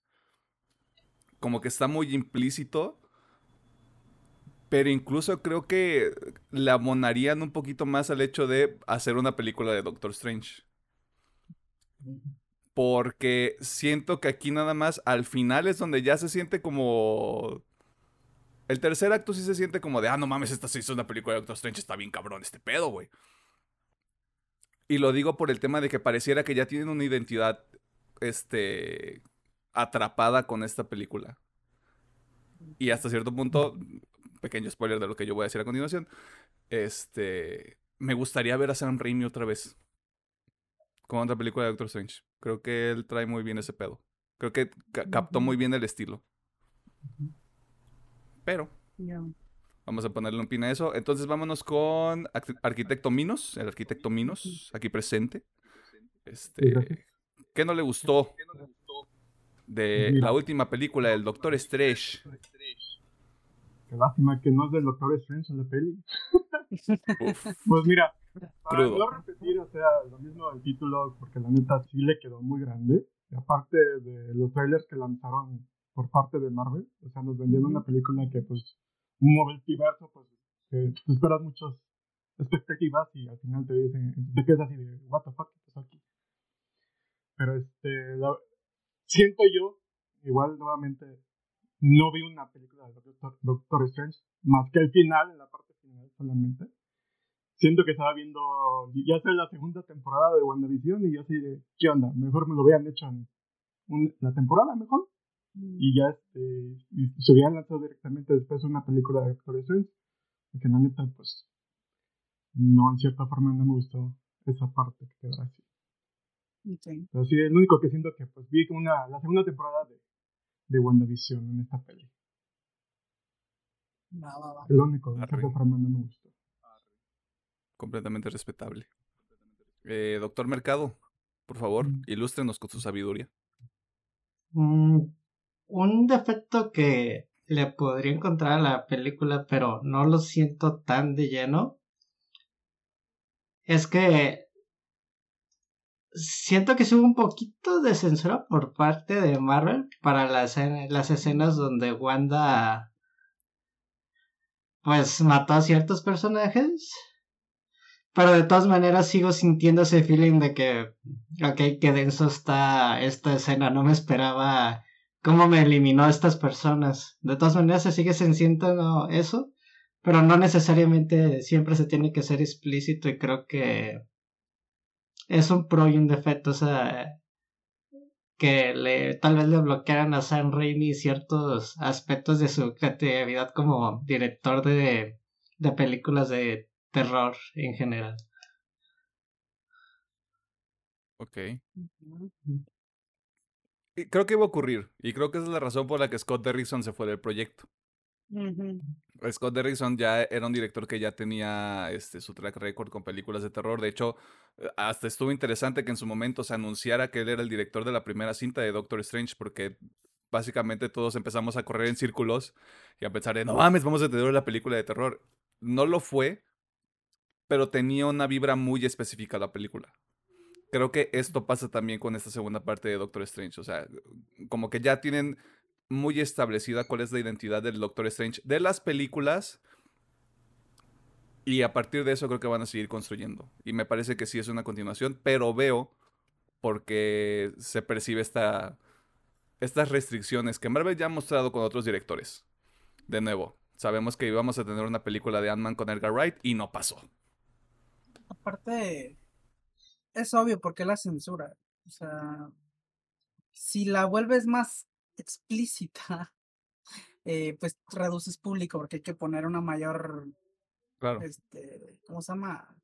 Como que está muy implícito. Pero incluso creo que le abonarían un poquito más al hecho de hacer una película de Doctor Strange. Porque siento que aquí nada más al final es donde ya se siente como el tercer acto sí se siente como de, ah, no mames, esta sí es una película de Doctor Strange, está bien cabrón este pedo, güey. Y lo digo por el tema de que pareciera que ya tienen una identidad, este, atrapada con esta película. Y hasta cierto punto, pequeño spoiler de lo que yo voy a decir a continuación, este, me gustaría ver a Sam Raimi otra vez. Con otra película de Doctor Strange. Creo que él trae muy bien ese pedo. Creo que captó muy bien el estilo. Pero vamos a ponerle un pin a eso. Entonces vámonos con Arquitecto Minos, el arquitecto Minos, aquí presente. Este, ¿Qué no le gustó de la última película del Doctor Strange. Qué lástima que no es del Doctor Strange en la peli. pues mira, para no repetir, o sea, lo mismo del título, porque la neta sí le quedó muy grande. Y aparte de los trailers que lanzaron por parte de Marvel, o sea, nos vendieron una película que, pues, un multiverso, pues, que esperas muchas expectativas y al final te dicen, te quedas así de, what the fuck, ¿qué pasó aquí? Pero este, siento yo, igual nuevamente, no vi una película de Doctor, Doctor Strange, más que el final, en la parte final solamente siento que estaba viendo ya sea la segunda temporada de WandaVision y yo así de, ¿qué onda? Mejor me lo hubieran hecho en la temporada mejor. Mm. Y ya este, se hubieran lanzado directamente después una película de Doctor Strange. Porque la neta, pues, no, en cierta forma no me gustó esa parte que quedó así. Pero sí, el único que siento que pues vi una, la segunda temporada de, de WandaVision en esta peli. El único, en cierta forma no me gustó completamente respetable. Eh, doctor Mercado, por favor, mm. ilústrenos con su sabiduría. Mm, un defecto que le podría encontrar a la película, pero no lo siento tan de lleno, es que siento que hubo un poquito de censura por parte de Marvel para las, las escenas donde Wanda pues mató a ciertos personajes pero de todas maneras sigo sintiendo ese feeling de que, ok, qué denso está esta escena, no me esperaba cómo me eliminó a estas personas. De todas maneras se sigue sintiendo eso, pero no necesariamente siempre se tiene que ser explícito y creo que es un pro y un defecto, o sea, que le, tal vez le bloquearan a Sam Raimi ciertos aspectos de su creatividad como director de, de películas de terror en general. Ok. Creo que iba a ocurrir. Y creo que esa es la razón por la que Scott Derrickson se fue del proyecto. Scott Derrickson ya era un director que ya tenía este, su track record con películas de terror. De hecho, eh, hasta estuvo interesante que en su momento se anunciara que él era el director de la primera cinta de Doctor Strange, porque básicamente todos empezamos a correr en círculos y a pensar, no mames, vamos a tener la película de terror. No lo fue, pero tenía una vibra muy específica la película. Creo que esto pasa también con esta segunda parte de Doctor Strange. O sea, como que ya tienen muy establecida cuál es la identidad del Doctor Strange de las películas. Y a partir de eso creo que van a seguir construyendo. Y me parece que sí es una continuación, pero veo porque se percibe esta, estas restricciones que Marvel ya ha mostrado con otros directores. De nuevo, sabemos que íbamos a tener una película de Ant-Man con Edgar Wright y no pasó aparte, es obvio porque la censura. O sea, si la vuelves más explícita, eh, pues reduces público porque hay que poner una mayor. Claro. Este, ¿Cómo se llama?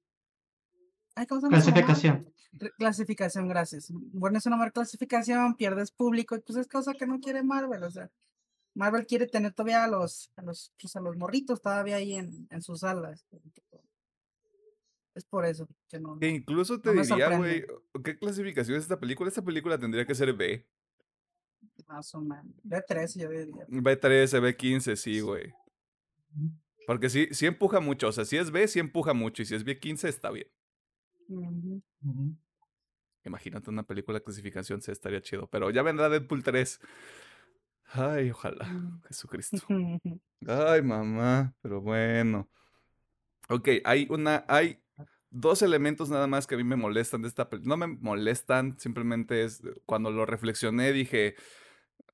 ¿cómo se llama? Clasificación. Clasificación, gracias. Bueno, es una mayor clasificación, pierdes público, y pues es cosa que no quiere Marvel. O sea, Marvel quiere tener todavía a los, a los, pues a los morritos todavía ahí en, en sus salas. Es por eso que no. Que incluso te diría, güey, ¿qué clasificación es esta película? Esta película tendría que ser B. Más o menos. B13, yo diría. B13, B15, sí, güey. Porque sí, sí empuja mucho. O sea, si es B, sí empuja mucho. Y si es B15, está bien. Imagínate una película de clasificación, se estaría chido. Pero ya vendrá Deadpool 3. Ay, ojalá. Mm. Jesucristo. Ay, mamá. Pero bueno. Ok, hay una. Hay dos elementos nada más que a mí me molestan de esta película. No me molestan, simplemente es cuando lo reflexioné dije,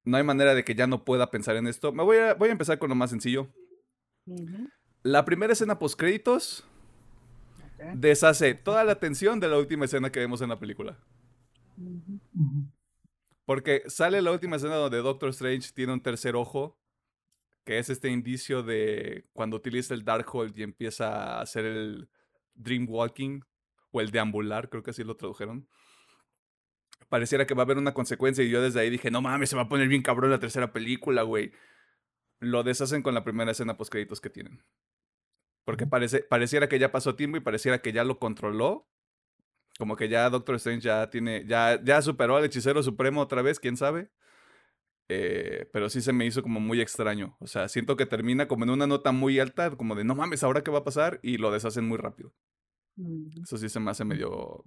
no hay manera de que ya no pueda pensar en esto. Me voy a, voy a empezar con lo más sencillo. La primera escena post créditos deshace toda la tensión de la última escena que vemos en la película. Porque sale la última escena donde Doctor Strange tiene un tercer ojo, que es este indicio de cuando utiliza el Darkhold y empieza a hacer el, Dreamwalking o el deambular, creo que así lo tradujeron. Pareciera que va a haber una consecuencia y yo desde ahí dije, no mames, se va a poner bien cabrón la tercera película, güey. Lo deshacen con la primera escena post créditos que tienen. Porque parece, pareciera que ya pasó tiempo y pareciera que ya lo controló. Como que ya Doctor Strange ya tiene, ya, ya superó al hechicero supremo otra vez, quién sabe. Eh, pero sí se me hizo como muy extraño. O sea, siento que termina como en una nota muy alta, como de no mames, ahora qué va a pasar, y lo deshacen muy rápido. Eso sí se me hace medio,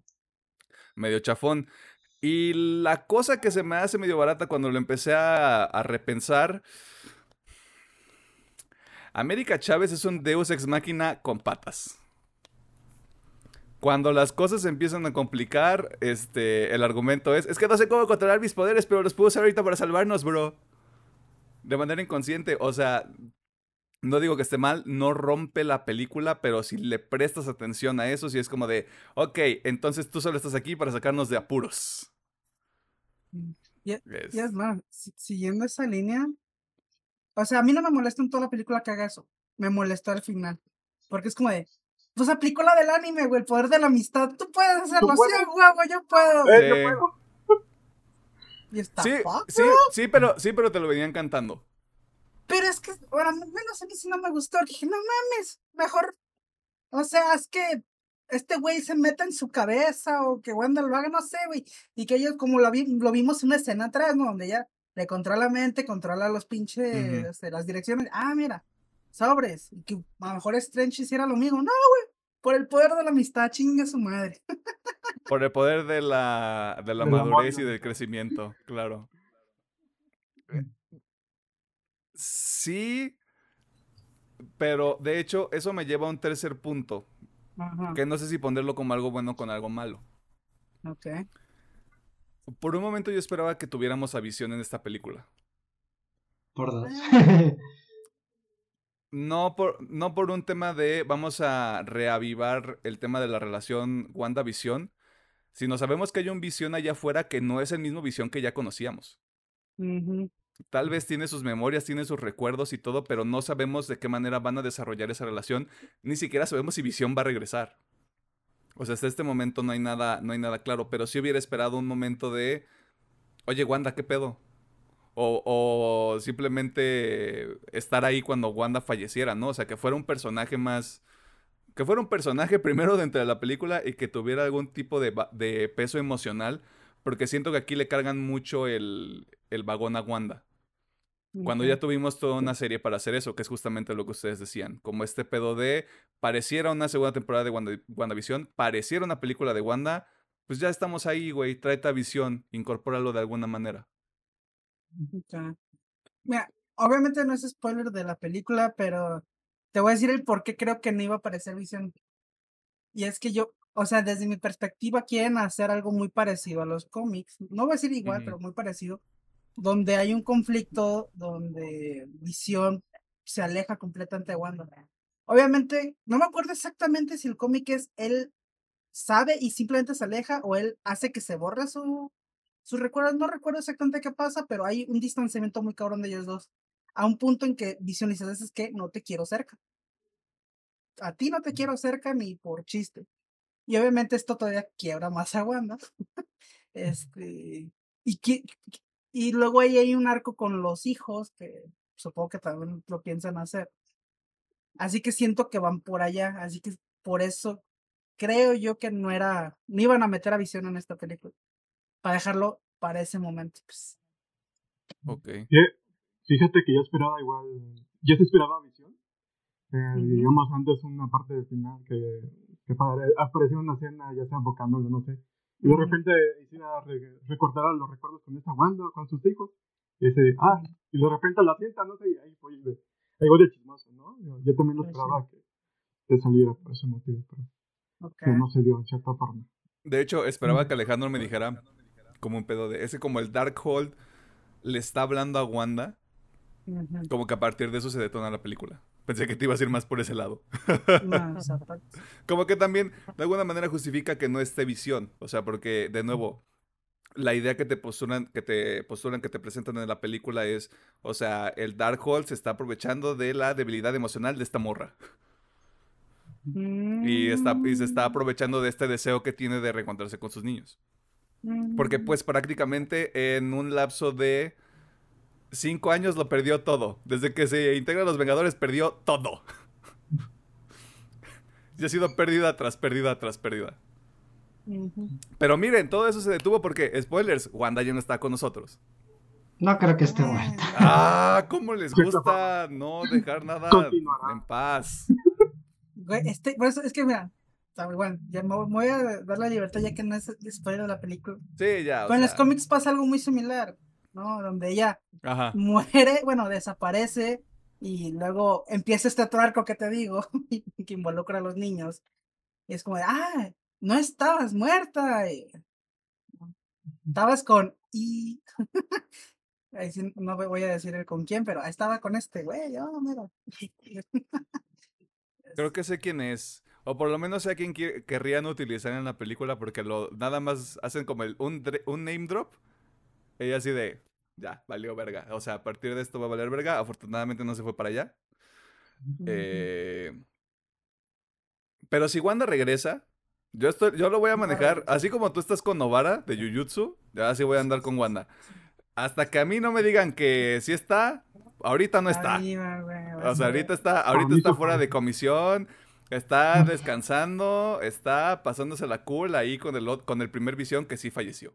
medio chafón. Y la cosa que se me hace medio barata cuando lo empecé a, a repensar. América Chávez es un Deus ex máquina con patas. Cuando las cosas se empiezan a complicar, este, el argumento es, es que no sé cómo controlar mis poderes, pero los puedo usar ahorita para salvarnos, bro. De manera inconsciente. O sea, no digo que esté mal, no rompe la película, pero si le prestas atención a eso, si es como de, ok, entonces tú solo estás aquí para sacarnos de apuros. Y, es más, siguiendo esa línea, o sea, a mí no me molesta en toda la película que haga eso, me molesta al final, porque es como de, pues aplicó la del anime, güey, el poder de la amistad. Tú puedes hacerlo, sí, huevo, yo puedo. Eh, yo puedo. Y está sí, sí, sí, pero, sí, pero te lo venían cantando. Pero es que, bueno, menos a mí sí no me gustó. Dije, no mames, mejor. O sea, es que este güey se meta en su cabeza o que Wanda lo haga, no sé, güey. Y que ellos, como lo, vi, lo vimos en una escena atrás, ¿no? Donde ya le controla la mente, controla los pinches, este, las direcciones. Ah, mira, sobres. Y que a lo mejor Strange hiciera lo mismo. No, güey. Por el poder de la amistad, chingue su madre. Por el poder de la, de la madurez y del crecimiento, claro. Sí, pero de hecho eso me lleva a un tercer punto. Que no sé si ponerlo como algo bueno o con algo malo. Ok. Por un momento yo esperaba que tuviéramos a visión en esta película. Por dos. No por, no por un tema de vamos a reavivar el tema de la relación Wanda-Visión, sino sabemos que hay un visión allá afuera que no es el mismo visión que ya conocíamos. Tal vez tiene sus memorias, tiene sus recuerdos y todo, pero no sabemos de qué manera van a desarrollar esa relación. Ni siquiera sabemos si Visión va a regresar. O sea, hasta este momento no hay nada, no hay nada claro. Pero sí hubiera esperado un momento de. Oye, Wanda, ¿qué pedo? O, simplemente estar ahí cuando Wanda falleciera, ¿no? O sea, que fuera un personaje más... Que fuera un personaje primero dentro de la película y que tuviera algún tipo de, de peso emocional, porque siento que aquí le cargan mucho el, el vagón a Wanda. Cuando ya tuvimos toda una serie para hacer eso, que es justamente lo que ustedes decían, como este pedo de pareciera una segunda temporada de Wanda, WandaVision, pareciera una película de Wanda, pues ya estamos ahí, güey, tráete a visión, incorpóralo de alguna manera. Mira, obviamente no es spoiler de la película, pero te voy a decir el por qué creo que no iba a aparecer Visión. Y es que yo, o sea, desde mi perspectiva quieren hacer algo muy parecido a los cómics. No voy a decir igual, pero muy parecido. Donde hay un conflicto donde Visión se aleja completamente de Wanda. Obviamente, no me acuerdo exactamente si el cómic es él sabe y simplemente se aleja o él hace que se borre su, sus recuerdos, no recuerdo exactamente qué pasa, pero hay un distanciamiento muy cabrón de ellos dos. A un punto en que visualizas es que no te quiero cerca. A ti no te quiero cerca ni por chiste. Y obviamente esto todavía quiebra más a Wanda. este, y, que, y luego ahí hay un arco con los hijos, que supongo que también lo piensan hacer. Así que siento que van por allá. Así que por eso creo yo que no era, no iban a meter a visión en esta película para dejarlo para ese momento. Pues. Ok. Fíjate que ya esperaba igual, ya se esperaba visión. Eh, digamos, antes una parte del final que, que apareció una escena, ya sea enfocándolo, no sé. Y de repente hiciera recordar los recuerdos con esa Wanda, con sus hijos. Y ese, ah, y de repente la sienta, no sé, y ahí fue de, ahí de chismoso, ¿no? Yo, también lo pues esperaba que, que, saliera por ese motivo, pero que no se dio en cierta forma. De hecho, esperaba que Alejandro me dijera, como un pedo de ese como el Darkhold le está hablando a Wanda como que a partir de eso se detona la película. Pensé que te ibas a ir más por ese lado. Como que también de alguna manera justifica que no esté visión. O sea porque de nuevo la idea que te postulan que te postulan que te presentan en la película es o sea el Darkhold se está aprovechando de la debilidad emocional de esta morra. Y, está, y se está mm. aprovechando de este deseo que tiene de reencontrarse con sus niños porque pues prácticamente en un lapso de cinco años lo perdió todo. Desde que se integra a los Vengadores perdió todo. y ha sido pérdida tras pérdida tras pérdida. Pero miren, todo eso se detuvo porque, spoilers, Wanda ya no está con nosotros. No creo que esté muerta. Ah, ¿cómo les gusta no dejar nada en paz? Este, por eso es que mira, bueno, ya me voy a dar la libertad ya que no es spoiler de la película. Sí, ya. Pero en los cómics pasa algo muy similar, ¿no? Donde ella muere, bueno, desaparece y luego empieza este otro arco que te digo, que involucra a los niños. Y es como, ah, no estabas muerta. Estabas con y no voy a decir el con quién, pero estaba con este güey, oh, mira. Creo que sé quién es. O por lo menos sé a quién querrían utilizar en la película porque lo, nada más hacen como el, un, un name drop. Ella así de, ya, valió verga. O sea, a partir de esto va a valer verga. Afortunadamente no se fue para allá. Eh, pero si Wanda regresa, yo, estoy, yo lo voy a manejar, así como tú estás con Novara de Jujutsu, ya así voy a andar con Wanda. Hasta que a mí no me digan que sí está, ahorita no está. O sea, ahorita está, ahorita está fuera de comisión, está descansando, está pasándose la cool ahí con el, con el primer visión que sí falleció.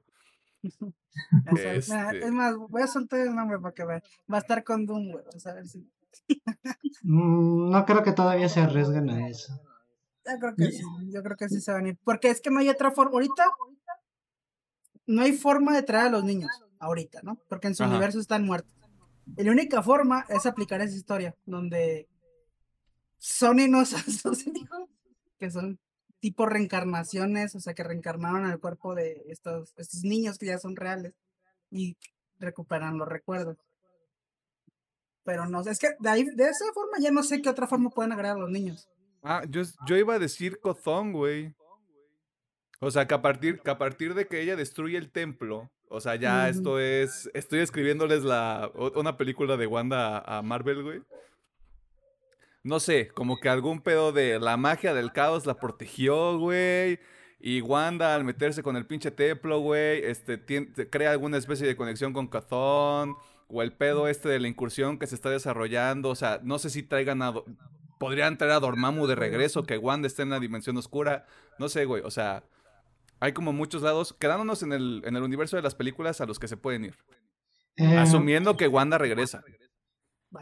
Este es más, voy a soltar el nombre para que vean. Va a estar con Doom, Vamos a ver si. Mm, no creo que todavía se arriesguen a eso. Yo creo que sí, yo creo que sí se van a ir. Porque es que no hay otra forma. Ahorita no hay forma de traer a los niños. Ahorita, ¿no? Porque en su universo están muertos. Y la única forma es aplicar esa historia, donde Sus hijos, que son tipo reencarnaciones, o sea, que reencarnaron al cuerpo de estos, estos niños que ya son reales y recuperan los recuerdos. Pero no sé, es que de, ahí, de esa forma ya no sé qué otra forma pueden agregar a los niños. Ah, yo, yo iba a decir Cozón, güey. O sea, que a, partir, que a partir de que ella destruye el templo, o sea, ya esto es. Estoy escribiéndoles la, una película de Wanda a, Marvel, güey. No sé, como que algún pedo de la magia del caos la protegió, güey. Y Wanda, al meterse con el pinche templo, güey, este, crea alguna especie de conexión con Cazón. O el pedo este de la incursión que se está desarrollando. O sea, no sé si traigan a podrían traer a Dormammu de regreso, que Wanda esté en la dimensión oscura. No sé, güey. O sea, hay como muchos lados, quedándonos en el, en el universo de las películas a los que se pueden ir. Eh, asumiendo que Wanda regresa.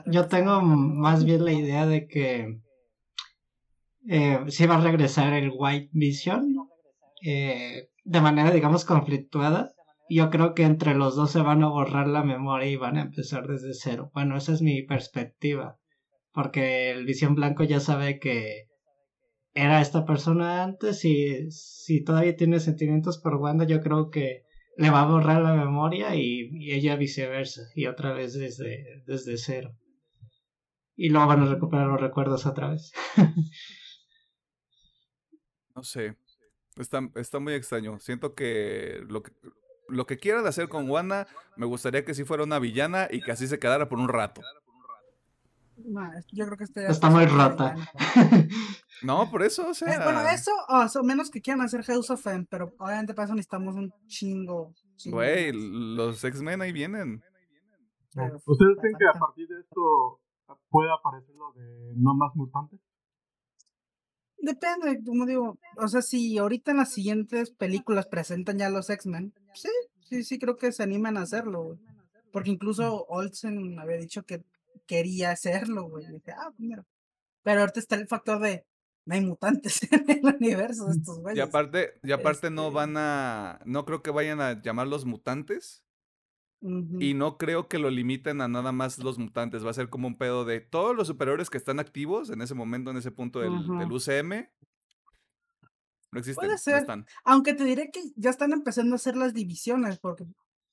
Yo tengo más bien la idea de que eh, si va a regresar el White Vision eh, de manera, digamos, conflictuada. Yo creo que entre los dos se van a borrar la memoria y van a empezar desde cero. Bueno, esa es mi perspectiva porque el Visión Blanco ya sabe que era esta persona antes y si todavía tiene sentimientos por Wanda, yo creo que le va a borrar la memoria y, ella viceversa, y otra vez desde, desde cero. Y luego van a recuperar los recuerdos otra vez. no sé, está, está muy extraño. Siento que lo que lo que quieran hacer con Wanda, me gustaría que si fuera una villana y que así se quedara por un rato yo creo que este está muy rota. no, por eso, o sea. Eh, bueno, eso, o menos que quieran hacer House of M, pero obviamente para eso necesitamos un chingo. Güey, los X-Men ahí vienen. ¿Ustedes creen que a partir de esto puede aparecer lo de no más mutantes? Depende, como digo, o sea, si ahorita en las siguientes películas presentan ya los X-Men, sí, sí, sí creo que se animan a hacerlo, Porque incluso Olsen había dicho que quería hacerlo, güey. dije, ah, primero. Pero ahorita está el factor de no hay mutantes en el universo de estos güeyes. Y aparte, y aparte no este van a, no creo que vayan a llamarlos mutantes. Y no creo que lo limiten a nada más los mutantes. Va a ser como un pedo de todos los superiores que están activos en ese momento, en ese punto del, UCM. No existen. Puede ser. Aunque te diré que ya están empezando a hacer las divisiones, porque,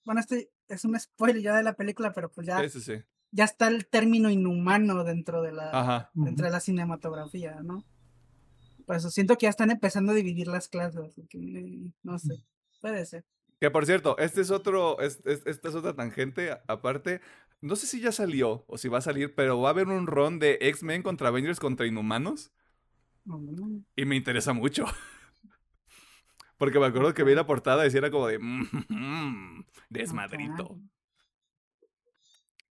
bueno, este es un spoiler ya de la película, pero pues ya. Sí, sí, sí ya está el término inhumano dentro de la, dentro de la cinematografía, ¿no? Por eso siento que ya están empezando a dividir las clases. no sé, puede ser. Que por cierto, este es otro, esta es otra tangente aparte. No sé si ya salió o si va a salir, pero va a haber un ron de X-Men contra Avengers contra Inhumanos. Y me interesa mucho. Porque me acuerdo que vi la portada y era como de mmm, desmadrito.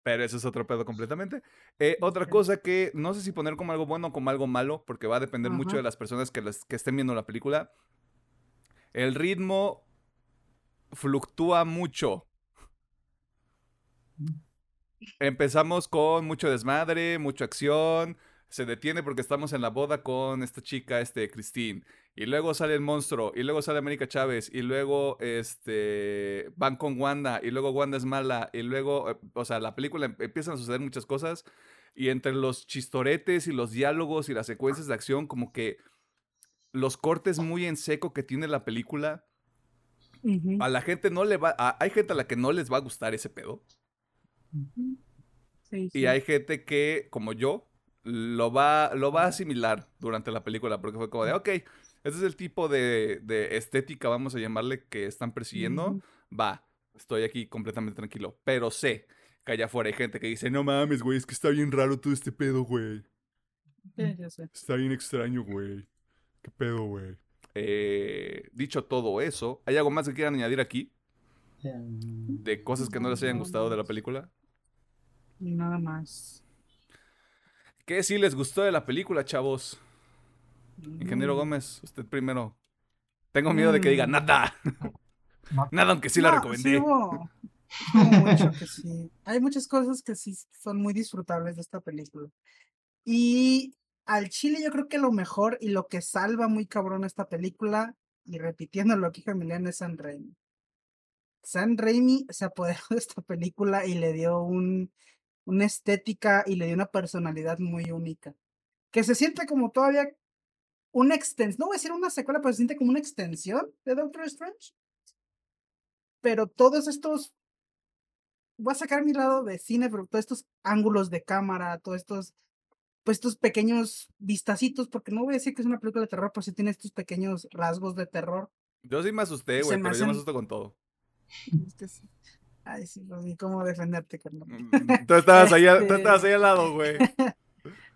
Pero eso es otro pedo completamente. Eh, otra cosa que no sé si poner como algo bueno o como algo malo, porque va a depender mucho de las personas que, que estén viendo la película. El ritmo fluctúa mucho. Empezamos con mucho desmadre, mucha acción. Se detiene porque estamos en la boda con esta chica, este, Christine. Y luego sale el monstruo. Y luego sale América Chávez. Y luego, este, van con Wanda. Y luego Wanda es mala. Y luego, eh, o sea, la película em, empiezan a suceder muchas cosas. Y entre los chistoretes y los diálogos y las secuencias de acción, como que los cortes muy en seco que tiene la película, a la gente no le va, hay gente a la que no les va a gustar ese pedo. Y hay gente que, como yo, lo va, lo va a asimilar durante la película, porque fue como de, ok, este es el tipo de, estética, vamos a llamarle, que están persiguiendo. Va, estoy aquí completamente tranquilo. Pero sé que allá afuera hay gente que dice, no mames, güey, es que está bien raro todo este pedo, güey. Está bien extraño, güey. ¿Qué pedo, güey? Eh, dicho todo eso, ¿hay algo más que quieran añadir aquí? Em, de cosas que no les hayan gustado de la película. Nada más. ¿Qué sí les gustó de la película, chavos? Ingeniero mm. Gómez, usted primero. Tengo miedo de que diga mm. nada. nada, aunque sí la recomendé. Hay muchas cosas que sí son muy disfrutables de esta película. Y al chile yo creo que lo mejor y lo que salva muy cabrón esta película, y repitiendo lo que dijo Emiliano, es San Raimi. San Raimi se apoderó de esta película y le dio un, una estética y le dio una personalidad muy única. Que se siente como todavía una extensión, no voy a decir una secuela, pero se siente como una extensión de Doctor Strange. Pero todos estos, voy a sacar mi lado de cine, pero todos estos ángulos de cámara, todos estos pues estos pequeños vistacitos, porque no voy a decir que es una película de terror, pues sí tiene estos pequeños rasgos de terror. Yo sí me asusté, güey, pero yo me asusto con todo. Ay, sí, no cómo defenderte, carnal. Mm, mm, tú estabas, ahí, tú estabas ahí al lado, güey.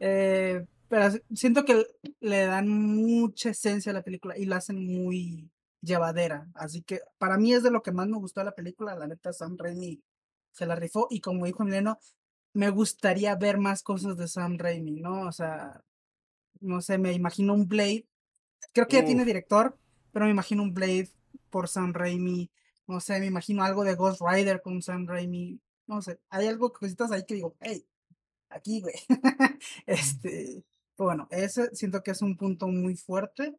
eh, pero siento que le dan mucha esencia a la película y la hacen muy llevadera. Así que para mí es de lo que más me gustó de la película. La neta, Sam Raimi se la rifó. Y como dijo Mileno, me gustaría ver más cosas de Sam Raimi, ¿no? O sea, no sé, me imagino un Blade. Creo que ya tiene director, pero me imagino un Blade por Sam Raimi. No sé, me imagino algo de Ghost Rider con Sam Raimi. No sé, hay algo, cositas ahí que digo, hey, aquí, güey. este, bueno, ese siento que es un punto muy fuerte.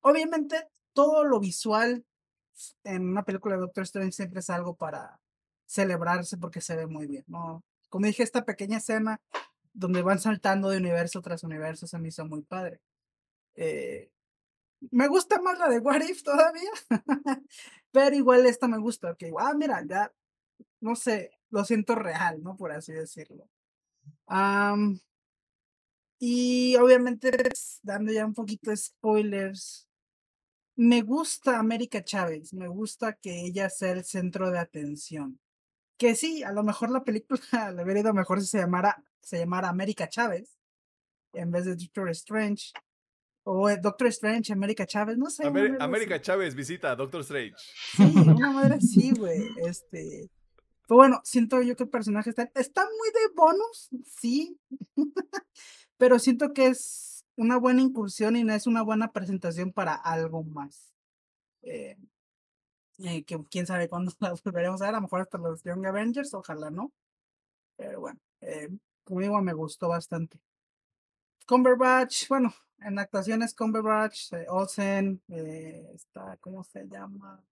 Obviamente, todo lo visual en una película de Doctor Strange siempre es algo para celebrarse porque se ve muy bien, ¿no? como dije, esta pequeña escena donde van saltando de universo tras universo se me hizo muy padre. Eh, me gusta más la de What If todavía, pero igual esta me gusta, que ah, mira, ya, no sé, lo siento real, ¿no? Por así decirlo. Y obviamente, dando ya un poquito de spoilers, me gusta América Chávez, me gusta que ella sea el centro de atención. Que sí, a lo mejor la película le hubiera ido mejor si se llamara, se llamara América Chávez en vez de Doctor Strange. O eh, Doctor Strange, América Chávez, no sé. América Chávez visita a Doctor Strange. Sí, una madre así, güey. Este. Pero bueno, siento yo que el personaje está, está muy de bonus, sí. Pero siento que es una buena incursión y no es una buena presentación para algo más. Eh, eh, que quién sabe cuándo la volveremos a ver, a lo mejor hasta los Young Avengers, ojalá no. Pero bueno, eh, como digo, me gustó bastante. Cumberbatch, bueno, en actuaciones Cumberbatch, eh, Olsen, eh, está, ¿cómo se llama?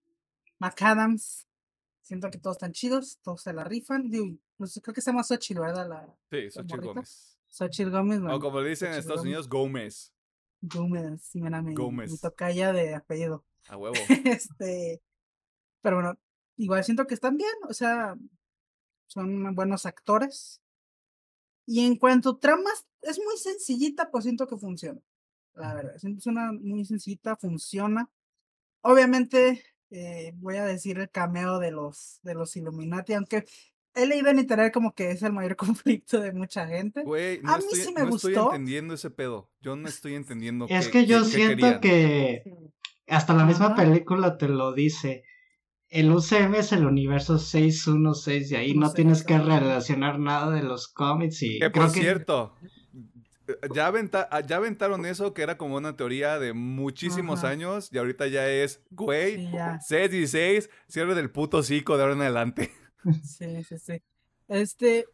McAdams. Siento que todos están chidos, todos se la rifan. Digo, pues, creo que se llama Xochitl, ¿verdad? La, sí, Xochitl Gómez. Xochitl Gómez. o como le dicen en Estados Unidos, Gómez. Gómez, sí, me mi, Gómez. mi tocaya de apellido. A huevo. este, pero bueno, igual siento que están bien, o sea, son buenos actores. Y en cuanto a tramas, es muy sencillita, pues siento que funciona. La verdad, es una muy sencillita, funciona. Obviamente, eh, voy a decir el cameo de los, de los Illuminati, aunque he leído en internet como que es el mayor conflicto de mucha gente. Güey, no a mí estoy, sí me no estoy entendiendo ese pedo. Yo no estoy entendiendo. Es que yo siento que hasta la misma película te lo dice el UCM es el universo 616 y ahí no tienes que relacionar nada de los cómics y... Que por cierto, ya, ya aventaron eso que era como una teoría de muchísimos años y ahorita ya es, güey, 616, cierre del puto cico de ahora en adelante. Sí, sí, sí. Este,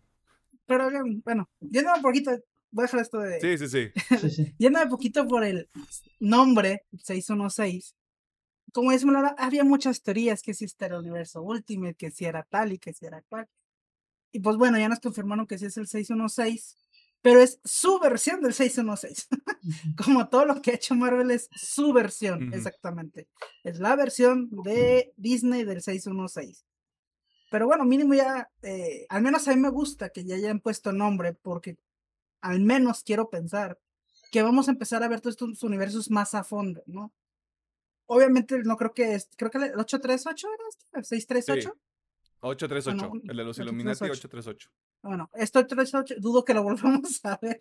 pero bueno, yéndome un poquito, voy a dejar esto de. Sí, sí, sí. Sí, sí. yéndome un poquito por el nombre 616. Como decimos había muchas teorías que si este era el universo Ultimate, que si era tal y que si era cual. Y pues bueno, ya nos confirmaron que sí es el 616, pero es su versión del 616. Como todo lo que ha hecho Marvel es su versión, exactamente. Es la versión de Disney del 616. Pero bueno, mínimo ya, eh, al menos a mí me gusta que ya hayan puesto nombre, porque al menos quiero pensar que vamos a empezar a ver todos estos universos más a fondo, ¿no? Obviamente no creo que es, creo que el 838 era este, el 638. 838. Bueno, el de los 838. Illuminati 838. Bueno, esto 838, dudo que lo volvamos a ver.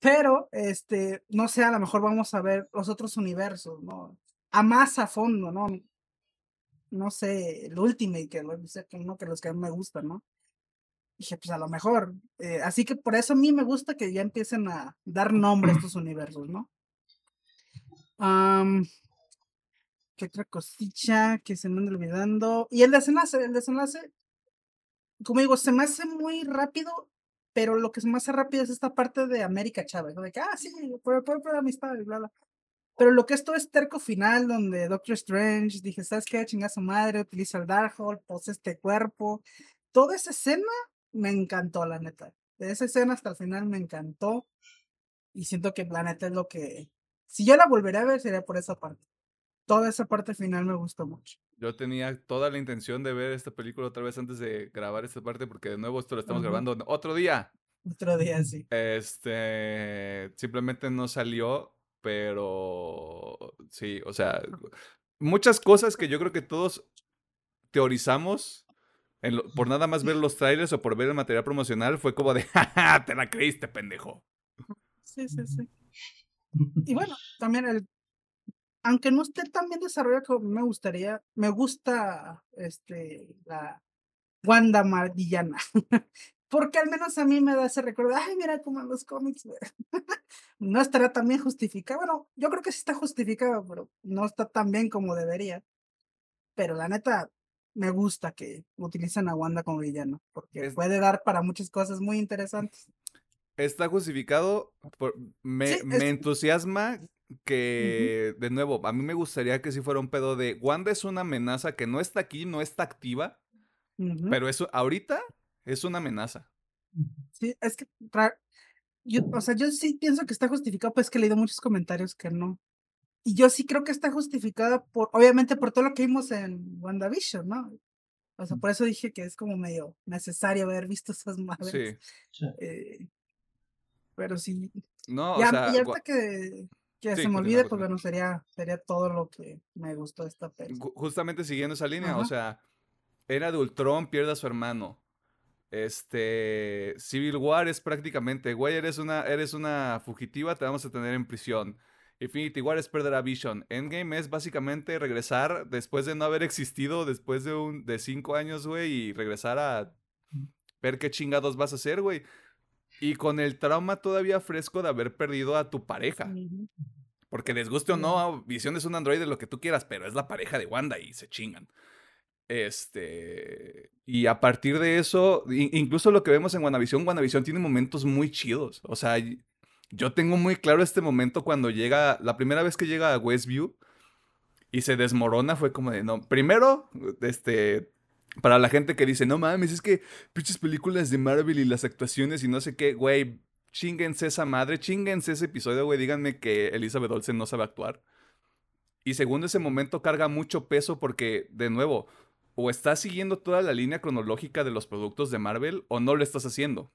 Pero, este, no sé, a lo mejor vamos a ver los otros universos, ¿no? A más a fondo, ¿no? No sé, el Ultimate, que que uno que los que a mí me gustan, ¿no? Dije, pues a lo mejor. eh, así que por eso a mí me gusta que ya empiecen a dar nombre a estos universos, ¿no? Am, ¿Qué otra cosilla que se me anda olvidando? Y el desenlace, el desenlace, como digo, se me hace muy rápido, pero lo que se me hace rápido es esta parte de América Chávez, ¿no? De que, ah, sí, por, por, por amistad y bla, bla. Pero lo que es todo este terco final, donde Doctor Strange dije, ¿sabes qué? Chinga su madre, utiliza el Darkhold, posee este cuerpo. Toda esa escena me encantó, la neta. De esa escena hasta el final me encantó. Y siento que la neta es lo que. Si yo la volveré a ver, sería por esa parte. Toda esa parte final me gustó mucho. Yo tenía toda la intención de ver esta película otra vez antes de grabar esta parte, porque de nuevo esto lo estamos grabando otro día. Otro día sí. Este, simplemente no salió, pero sí, o sea, muchas cosas que yo creo que todos teorizamos en lo- por nada más ver los trailers o por ver el material promocional fue como de, jaja, te la creíste, pendejo. Sí, sí, sí. Y bueno, también el. Aunque no esté tan bien desarrollado como me gustaría, me gusta este la Wanda Mardillana. Porque al menos a mí me da ese recuerdo, ay, mira como en los cómics. güey". no estará tan bien justificado. Bueno, yo creo que sí está justificado, pero no está tan bien como debería. Pero la neta, me gusta que utilicen a Wanda como villano, porque Es- puede dar para muchas cosas muy interesantes. Está justificado, por- me, Sí, me entusiasma que, de nuevo, a mí me gustaría que si fuera un pedo de, Wanda es una amenaza que no está aquí, no está activa, pero eso ahorita es una amenaza. Sí, es que, yo, o sea, yo sí pienso que está justificado, pues que he leído muchos comentarios que no. Y yo sí creo que está justificada por, obviamente, por todo lo que vimos en WandaVision, ¿no? O sea, por eso dije que es como medio necesario haber visto esas madres. Sí. Eh, pero sí, No, ya, o sea, y ahorita que, que Sí, se me olvide, pues bueno, sería, sería todo lo que me gustó de esta película. Ju- justamente siguiendo esa línea, o sea, era de Ultron, pierde a su hermano. Este, Civil War es prácticamente, güey, eres una, eres una fugitiva, te vamos a tener en prisión. Infinity War es perder a Vision. Endgame es básicamente regresar después de no haber existido, después de un, de cinco años, güey, y regresar a ver qué chingados vas a hacer, güey. Y con el trauma todavía fresco de haber perdido a tu pareja. Porque les guste o no, Visión es un androide, lo que tú quieras, pero es la pareja de Wanda y se chingan. Este. Y a partir de eso, incluso lo que vemos en WandaVision, WandaVision tiene momentos muy chidos. O sea, yo tengo muy claro este momento cuando llega, la primera vez que llega a Westview y se desmorona, fue como de, no, primero, este. Para la gente que dice, no mames, es que pinches películas de Marvel y las actuaciones y no sé qué, güey, chinguense esa madre, chinguense ese episodio, güey, díganme que Elizabeth Olsen no sabe actuar. Y segundo, ese momento carga mucho peso porque, de nuevo, o estás siguiendo toda la línea cronológica de los productos de Marvel o no lo estás haciendo.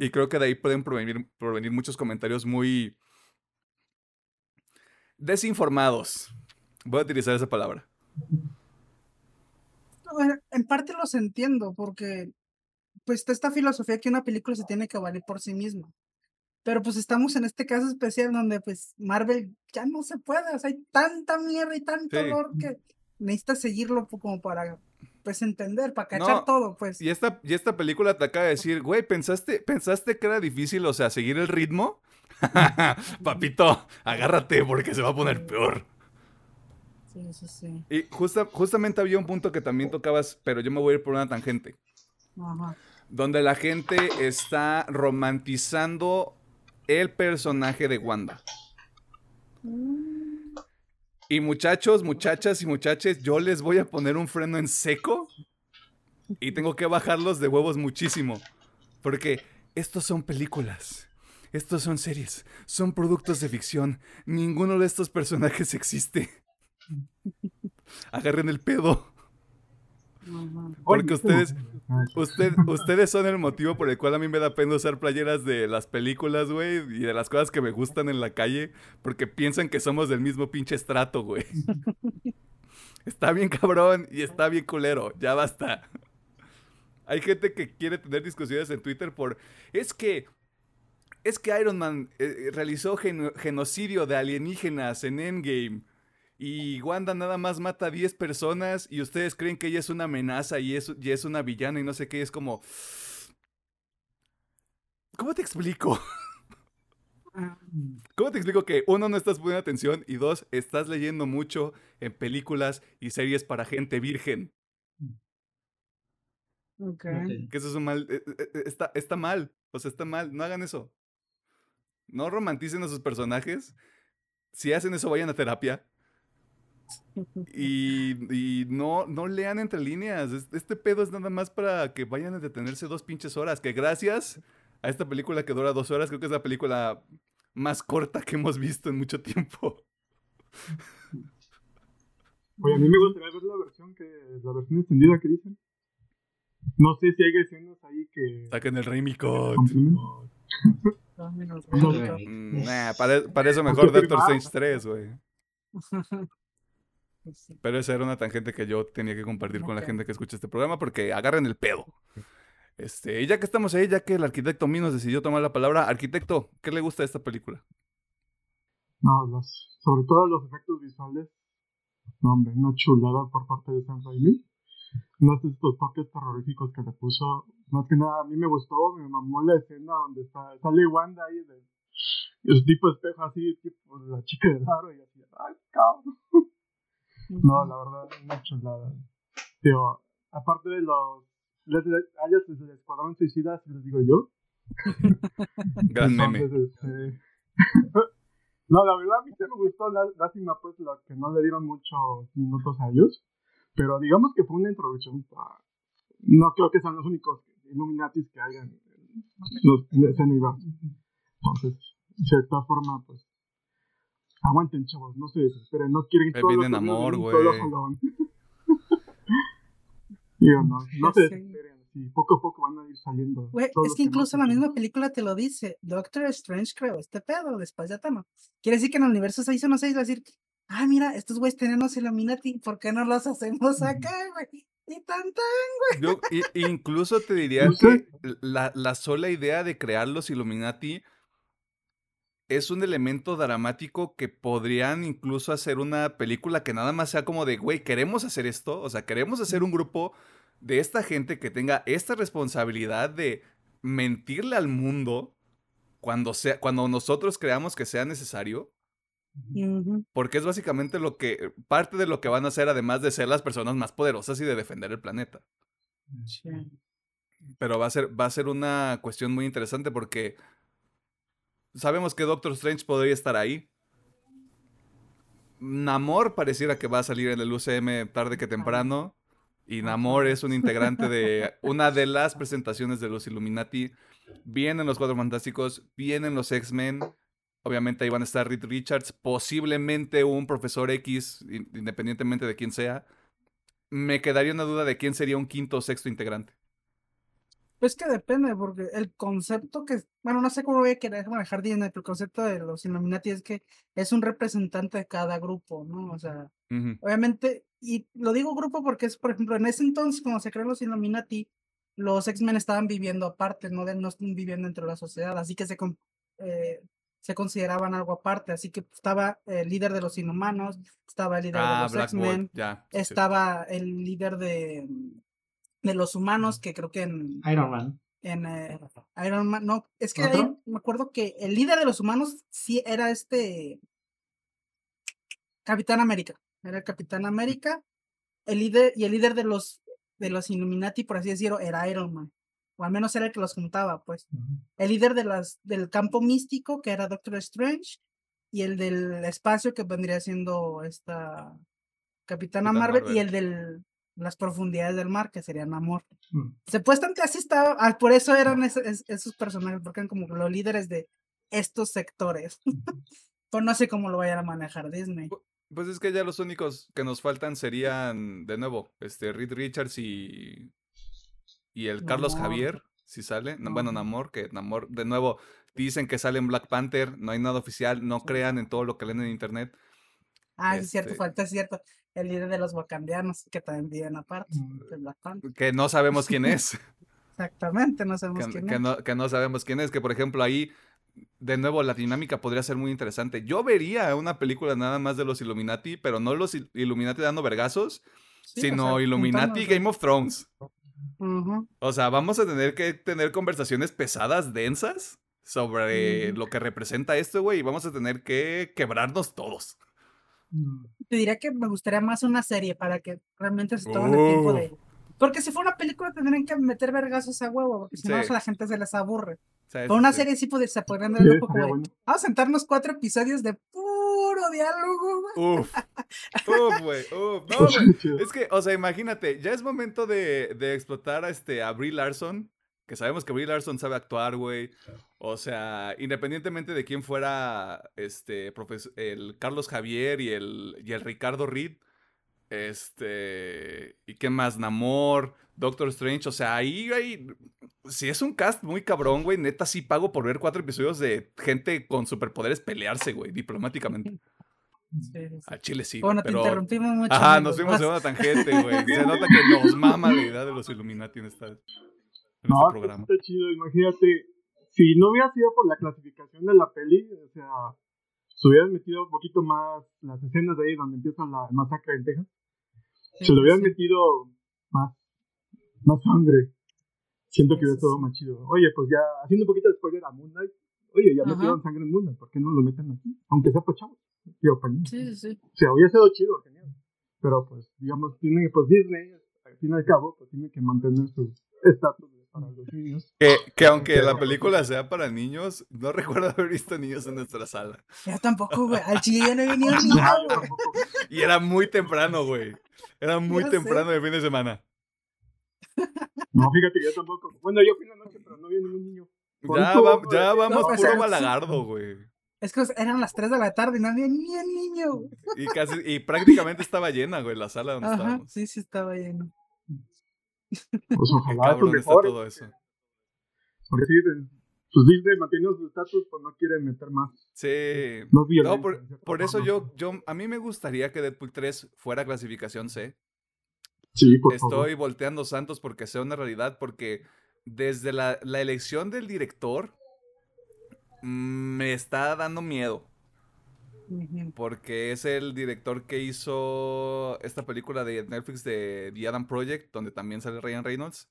Y creo que de ahí pueden provenir, provenir muchos comentarios muy desinformados. Voy a utilizar esa palabra. En parte los entiendo, porque pues está esta filosofía que una película se tiene que valer por sí misma. Pero pues estamos en este caso especial donde pues Marvel ya no se puede, o sea, hay tanta mierda y tanto Sí. olor que necesitas seguirlo como para pues entender, para cachar No, todo, pues. Y esta, y esta película te acaba de decir, güey, ¿pensaste, ¿pensaste que era difícil, o sea, seguir el ritmo? Papito, agárrate porque se va a poner peor. Sí, sí, sí. Y justa- justamente había un punto que también tocabas, pero yo me voy a ir por una tangente. donde la gente está romantizando el personaje de Wanda. Mm. Y muchachos, muchachas y muchaches, yo les voy a poner un freno en seco y tengo que bajarlos de huevos muchísimo. Porque estos son películas. Estos son series. Son productos de ficción. Ninguno de estos personajes existe. Agarren el pedo. Porque ustedes, usted, ustedes son el motivo por el cual a mí me da pena usar playeras de las películas, güey, y de las cosas que me gustan en la calle, porque piensan que somos del mismo pinche estrato, güey. Está bien cabrón y está bien culero, ya basta. Hay gente que quiere tener discusiones en Twitter por, es que, es que Iron Man eh, realizó genocidio de alienígenas en Endgame. Y Wanda nada más mata a 10 personas y ustedes creen que ella es una amenaza y es, y es una villana y no sé qué. Es como... ¿Cómo te explico? Ah. ¿Cómo te explico que uno no estás poniendo atención y dos estás leyendo mucho en películas y series para gente virgen? Ok. Que eso es un mal. Eh, eh, eh, está, está mal. O sea, está mal. No hagan eso. No romanticen a sus personajes. Si hacen eso, vayan a terapia. Y, no, no lean entre líneas. Este pedo es nada más para que vayan a detenerse dos pinches horas. Que gracias a esta película que dura dos horas, creo que es la película más corta que hemos visto en mucho tiempo. Oye, a mí me gustaría ver la versión que la versión extendida que dicen. No sé si hay escenas ahí que. Saquen el Raimi mm, para, para, eso mejor Doctor Strange 3, güey. Pero esa era una tangente que yo tenía que compartir con la gente que escucha este programa porque agarren el pedo. Este, y ya que estamos ahí, ya que el arquitecto Minos decidió tomar la palabra, arquitecto, ¿qué le gusta de esta película? No, los, sobre todo los efectos visuales. No, hombre, una chulada por parte de Sam Raimi. No sé estos toques terroríficos que le puso. Más que nada, a mí me gustó, me mamó la escena donde está, sale Wanda ahí de, el tipo espejo así, tipo la chica de aro y así, ay, cabrón. No, la verdad, una chulada. Tío, aparte de los. Les, a ellos desde el Escuadrón Suicida, si les digo yo. Gran meme. Este, no, la verdad a mí me gustó. Lástima, pues, lo que no le dieron muchos minutos a ellos. Pero digamos que fue una introducción. Para... No creo que sean los únicos Illuminatis que hayan en, ese universo. Entonces, de cierta forma, pues, Aguanten, chavos, no se desesperen, no quieren todo viene en amor, güey. Digo, no, no se desesperen. Sí, poco a poco van a ir saliendo. Güey, es que incluso la misma película te lo dice. Doctor Strange creo, este pedo, después ya toma. Quiere decir que en el universo 616 va a decir, ah, mira, estos güeyes tenemos Illuminati, ¿por qué no los hacemos acá, güey? Y tan tan, güey. Yo incluso te diría que la, la sola idea de crear los Illuminati es un elemento dramático que podrían incluso hacer una película que nada más sea como de, güey, queremos hacer esto, o sea, queremos hacer un grupo de esta gente que tenga esta responsabilidad de mentirle al mundo cuando, sea, cuando nosotros creamos que sea necesario. Porque es básicamente lo que, parte de lo que van a hacer, además de ser las personas más poderosas y de defender el planeta. Pero va a ser, va a ser una cuestión muy interesante porque Sabemos que Doctor Strange podría estar ahí. Namor pareciera que va a salir en el UCM tarde que temprano. Y Namor es un integrante de una de las presentaciones de los Illuminati. Vienen los Cuatro Fantásticos, vienen los X-Men. Obviamente ahí van a estar Reed Richards, posiblemente un Profesor X, independientemente de quién sea. Me quedaría una duda de quién sería un quinto o sexto integrante. Pues que depende, porque el concepto que, bueno, no sé cómo voy a querer manejar Disney, pero el concepto de los Illuminati es que es un representante de cada grupo, ¿no? O sea, obviamente, y lo digo grupo porque es, por ejemplo, en ese entonces, cuando se creó los Illuminati, los X-Men estaban viviendo aparte, no, no estaban viviendo entre la sociedad, así que se, eh, se consideraban algo aparte, así que estaba el líder de los inhumanos, estaba el líder de ah, los X-Men, estaba el líder de de los humanos, que creo que en Iron Man. En eh, Iron Man, no, es que ahí me acuerdo que el líder de los humanos sí era este Capitán América. Era el Capitán América. El líder, y el líder de los de los Illuminati, por así decirlo, era Iron Man. O al menos era el que los juntaba, pues. El líder de las, del campo místico, que era Doctor Strange, y el del espacio, que vendría siendo esta Capitana Marvel, y el de las profundidades del mar, que sería Namor. Mm. Supuestamente así estaba, ah, por eso eran esos, personajes, porque eran como los líderes de estos sectores. pues no sé cómo lo vayan a manejar Disney. Pues es que ya los únicos que nos faltan serían, de nuevo, este Reed Richards y, y el Carlos Javier, si sale. Bueno, Namor, que Namor, de nuevo, dicen que sale en Black Panther, no hay nada oficial, no crean en todo lo que leen en internet. Ah, es cierto, este falta, es cierto. El líder de los wakandianos, que también viven aparte mm. de Black Panther. Que no sabemos quién es. Exactamente, no sabemos quién es. No, que no sabemos quién es, que por ejemplo ahí de nuevo, la dinámica podría ser muy interesante. Yo vería una película nada más de los Illuminati, pero no los Illuminati dando vergazos, sino Illuminati Game of Thrones. O sea, vamos a tener que tener conversaciones pesadas, densas, sobre lo que representa esto, güey, y vamos a tener que quebrarnos todos. Te diría que me gustaría más una serie para que realmente se tomen el tiempo de... Porque si fuera una película tendrían que meter vergazos a huevo, porque si no la gente se les aburre. Con una serie sí se podrían dar un poco Vamos a sentarnos cuatro episodios de puro diálogo. Uf, uf, güey, uf. No, güey. Es que, o sea, imagínate, ya es momento de, de explotar a, este, a Brie Larson, que sabemos que Brie Larson sabe actuar, güey. O sea, independientemente de quién fuera este, el Carlos Javier y el, y el Ricardo Reed, este, ¿y qué más? Namor, Doctor Strange, o sea, ahí hay, si es un cast muy cabrón, güey, neta sí pago por ver cuatro episodios de gente con superpoderes pelearse, güey, diplomáticamente. A Chile sí. Bueno, te interrumpimos mucho. Ajá, nos fuimos en una tangente, güey. Se nota que nos mama la idea de los Illuminati en, esta, no, este programa. Está chido, imagínate, si no hubiera sido por la clasificación de la peli, o sea, se hubieran metido un poquito más las escenas de ahí donde empieza la masacre en Texas. se lo hubieran metido más, más sangre. Siento que hubiera todo más chido. Oye, pues ya, haciendo un poquito de spoiler a Moon Knight, oye, ya metieron sangre en Moon Knight, ¿por qué no lo meten aquí? Aunque sea para chavos. Tío, para Sí, sí, sí. O sea, hubiera sido chido, genial. Pero pues, digamos, tiene, pues Disney, al fin y al cabo, pues tiene que mantener su estatus que, que, aunque la película sea para niños, no recuerdo haber visto niños en nuestra sala. Ya tampoco, güey. Al chile ya no he venido niño, Y era muy temprano, güey. Era muy temprano de fin de semana. No, fíjate yo tampoco. Bueno, yo fui la noche, pero no vi ningún niño. Ya, ya vamos no, puro balagardo, güey. Es que eran las 3 de la tarde y no había ni un niño. Y, casi, y prácticamente estaba llena, güey, la sala donde Ajá, estábamos. Sí, sí, estaba llena. Pues ojalá Qué mejor, todo eso. Porque sí, pues Disney mantiene su estatus, pues no quieren meter más. Sí. no, por, por eso yo, yo, a mí me gustaría que Deadpool 3 fuera clasificación C. Sí, por Estoy volteando santos porque sea una realidad, porque desde la, la elección del director mm, me está dando miedo. Porque es el director que hizo esta película de Netflix de The Adam Project, donde también sale Ryan Reynolds.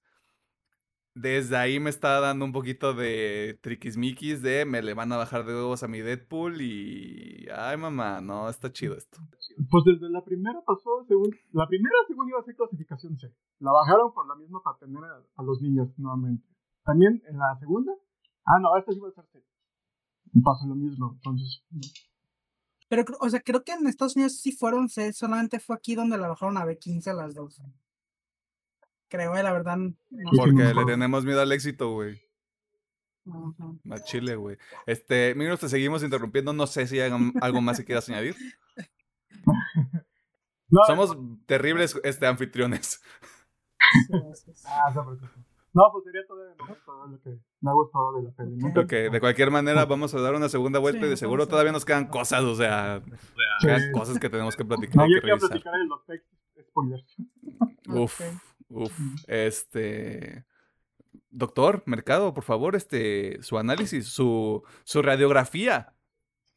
Desde ahí me está dando un poquito de triquismiquis de me le van a bajar de huevos a mi Deadpool y... Ay, mamá, no, está chido esto. Pues desde la primera pasó, según... La primera, según iba a ser clasificación C. La bajaron por la misma para tener a, los niños nuevamente. También en la segunda... Ah, no, esta sí iba a ser C. Pasa lo mismo, entonces... Pero, o sea, creo que en Estados Unidos sí fueron C, solamente fue aquí donde la bajaron a B15 las dos. Creo, eh, la verdad. Porque le tenemos miedo al éxito, güey. A Chile, güey. Este, mira, te seguimos interrumpiendo. No sé si hay algo más que quieras añadir. Somos terribles este, anfitriones. ah, no, pues sería todo, lo que me ha gustado de la peli. Ok, de cualquier manera vamos a dar una segunda vuelta y de seguro todavía nos quedan cosas, o sea, cosas que tenemos que platicar. No, yo quiero platicar en los spoilers. Uf, uf, este... Doctor, Mercado, por favor, este, su análisis, su, su radiografía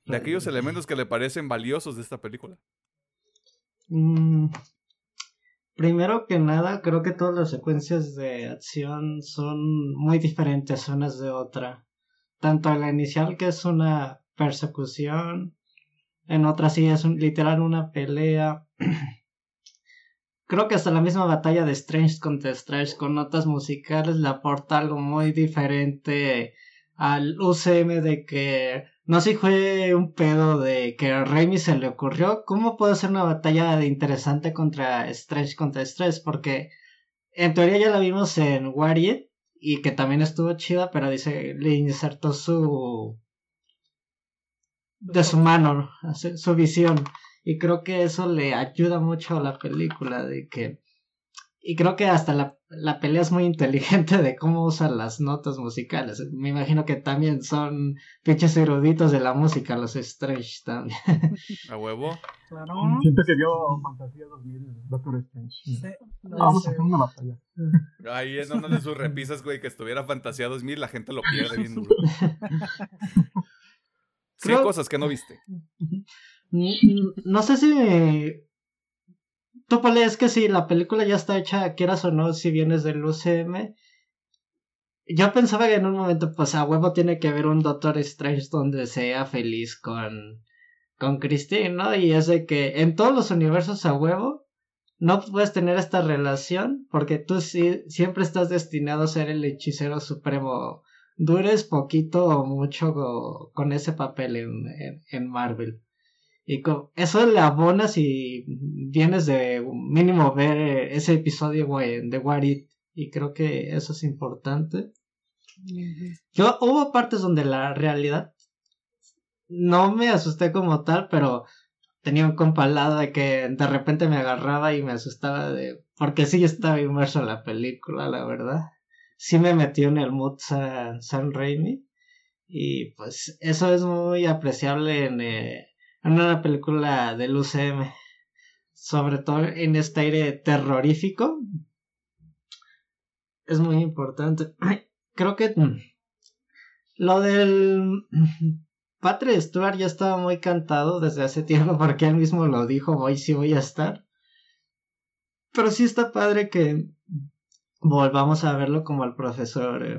de aquellos elementos que le parecen valiosos de esta película. Mm, Primero que nada, creo que todas las secuencias de acción son muy diferentes unas de otra. Tanto la inicial, que es una persecución, en otra sí es literal una pelea. creo que hasta la misma batalla de Strange contra Strange con notas musicales le aporta algo muy diferente al UCM de que no sé si fue un pedo de que a Raimi se le ocurrió. ¿Cómo puede ser una batalla interesante contra Strange contra Strange? Porque en teoría ya la vimos en Warrior y que también estuvo chida, pero dice, le insertó su de su mano, su visión. Y creo que eso le ayuda mucho a la película, de que... Y creo que hasta la, la pelea es muy inteligente de cómo usan las notas musicales. Me imagino que también son pinches eruditos de la música, los Strange también. ¿A huevo? Claro. Siento que vio Fantasía 2000, Doctor Strange. Sí. Vamos a hacer una batalla. Ahí es donde sus repisas, güey, que estuviera Fantasía 2000, la gente lo pierde bien duro. Sí, cosas que no viste. No sé si. Tú, Pale, es que si la película ya está hecha, quieras o no, si vienes del UCM. Yo pensaba que en un momento, pues a huevo tiene que haber un Doctor Strange donde sea feliz con, con Christine, ¿no? Y es de que en todos los universos a huevo no puedes tener esta relación porque tú sí, siempre estás destinado a ser el hechicero supremo dures poquito o mucho con ese papel en, en, Marvel. Y eso le abonas y vienes de mínimo ver ese episodio de What It. Y creo que eso es importante. Yo hubo partes donde la realidad no me asusté como tal, pero tenía un compalado de que de repente me agarraba y me asustaba de porque sí estaba inmerso en la película, la verdad sí me metió en el mood San, San Raimi. Y pues eso es muy apreciable en, eh, en una película del UCM. Sobre todo en este aire terrorífico. Es muy importante. Creo que mm, lo del Patrick Stewart ya estaba muy cantado desde hace tiempo porque él mismo lo dijo, voy sí voy a estar. Pero sí está padre que volvamos a verlo como el profesor eh,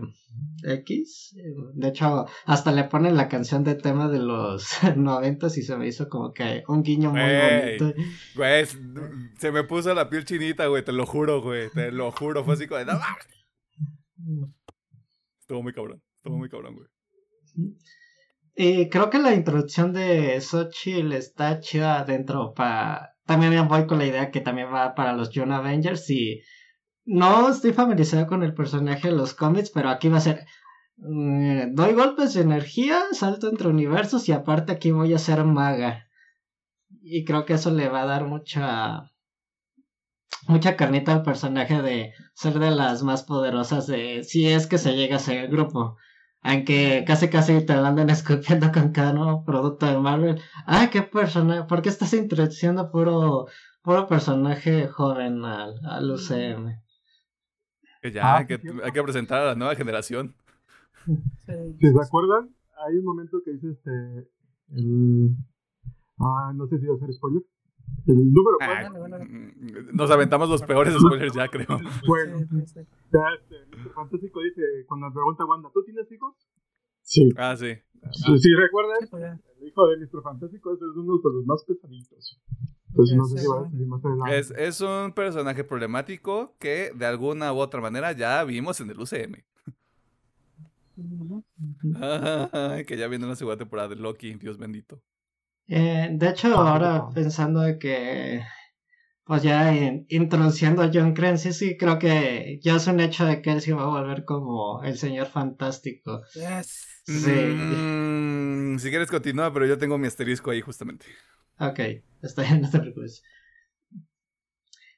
X. De hecho, hasta le ponen la canción de tema de los noventas y se me hizo como que un guiño muy bonito. Güey, se me puso la piel chinita, güey, te lo juro, güey, te lo juro, fue así como de... Estuvo muy cabrón, estuvo muy cabrón, güey. Y creo que la introducción de Xochitl está chida adentro para... También voy con la idea que también va para los Young Avengers y no estoy familiarizado con el personaje de los cómics, pero aquí va a ser. Mm, doy golpes de energía, salto entre universos y aparte aquí voy a ser maga. Y creo que eso le va a dar mucha. Mucha carnita al personaje de ser de las más poderosas de. Si es que se llega a ser el grupo. Aunque casi casi te andan escupiendo con cada nuevo producto de Marvel. Ah, qué personaje. ¿Por qué estás introduciendo puro, puro personaje joven al, al UCM? Ya, ah, hay, que, hay que presentar a la nueva generación. ¿Se acuerdan? Hay un momento que dice este. El. Ah, no sé si va a ser spoiler. El número ah, Nos aventamos los peores spoilers ya, creo. Bueno, ya este, Mr. Fantástico dice, cuando me pregunta Wanda, ¿tú tienes hijos? Sí. Ah, sí. Sí, recuerdan, pues el hijo de Mr. Fantástico es uno de los más pesaditos. Pues no sé si va a salir más adelante. Es, es un personaje problemático que de alguna u otra manera ya vimos en el UCM. que ya viene la segunda temporada de Loki, Dios bendito. Eh, de hecho, ahora pensando de que, pues ya introduciendo a John sí creo que ya es un hecho de que él se va a volver como el señor fantástico. Sí. Mm, si quieres continúa, pero yo tengo mi asterisco ahí justamente. Ok, está bien, no te preocupes.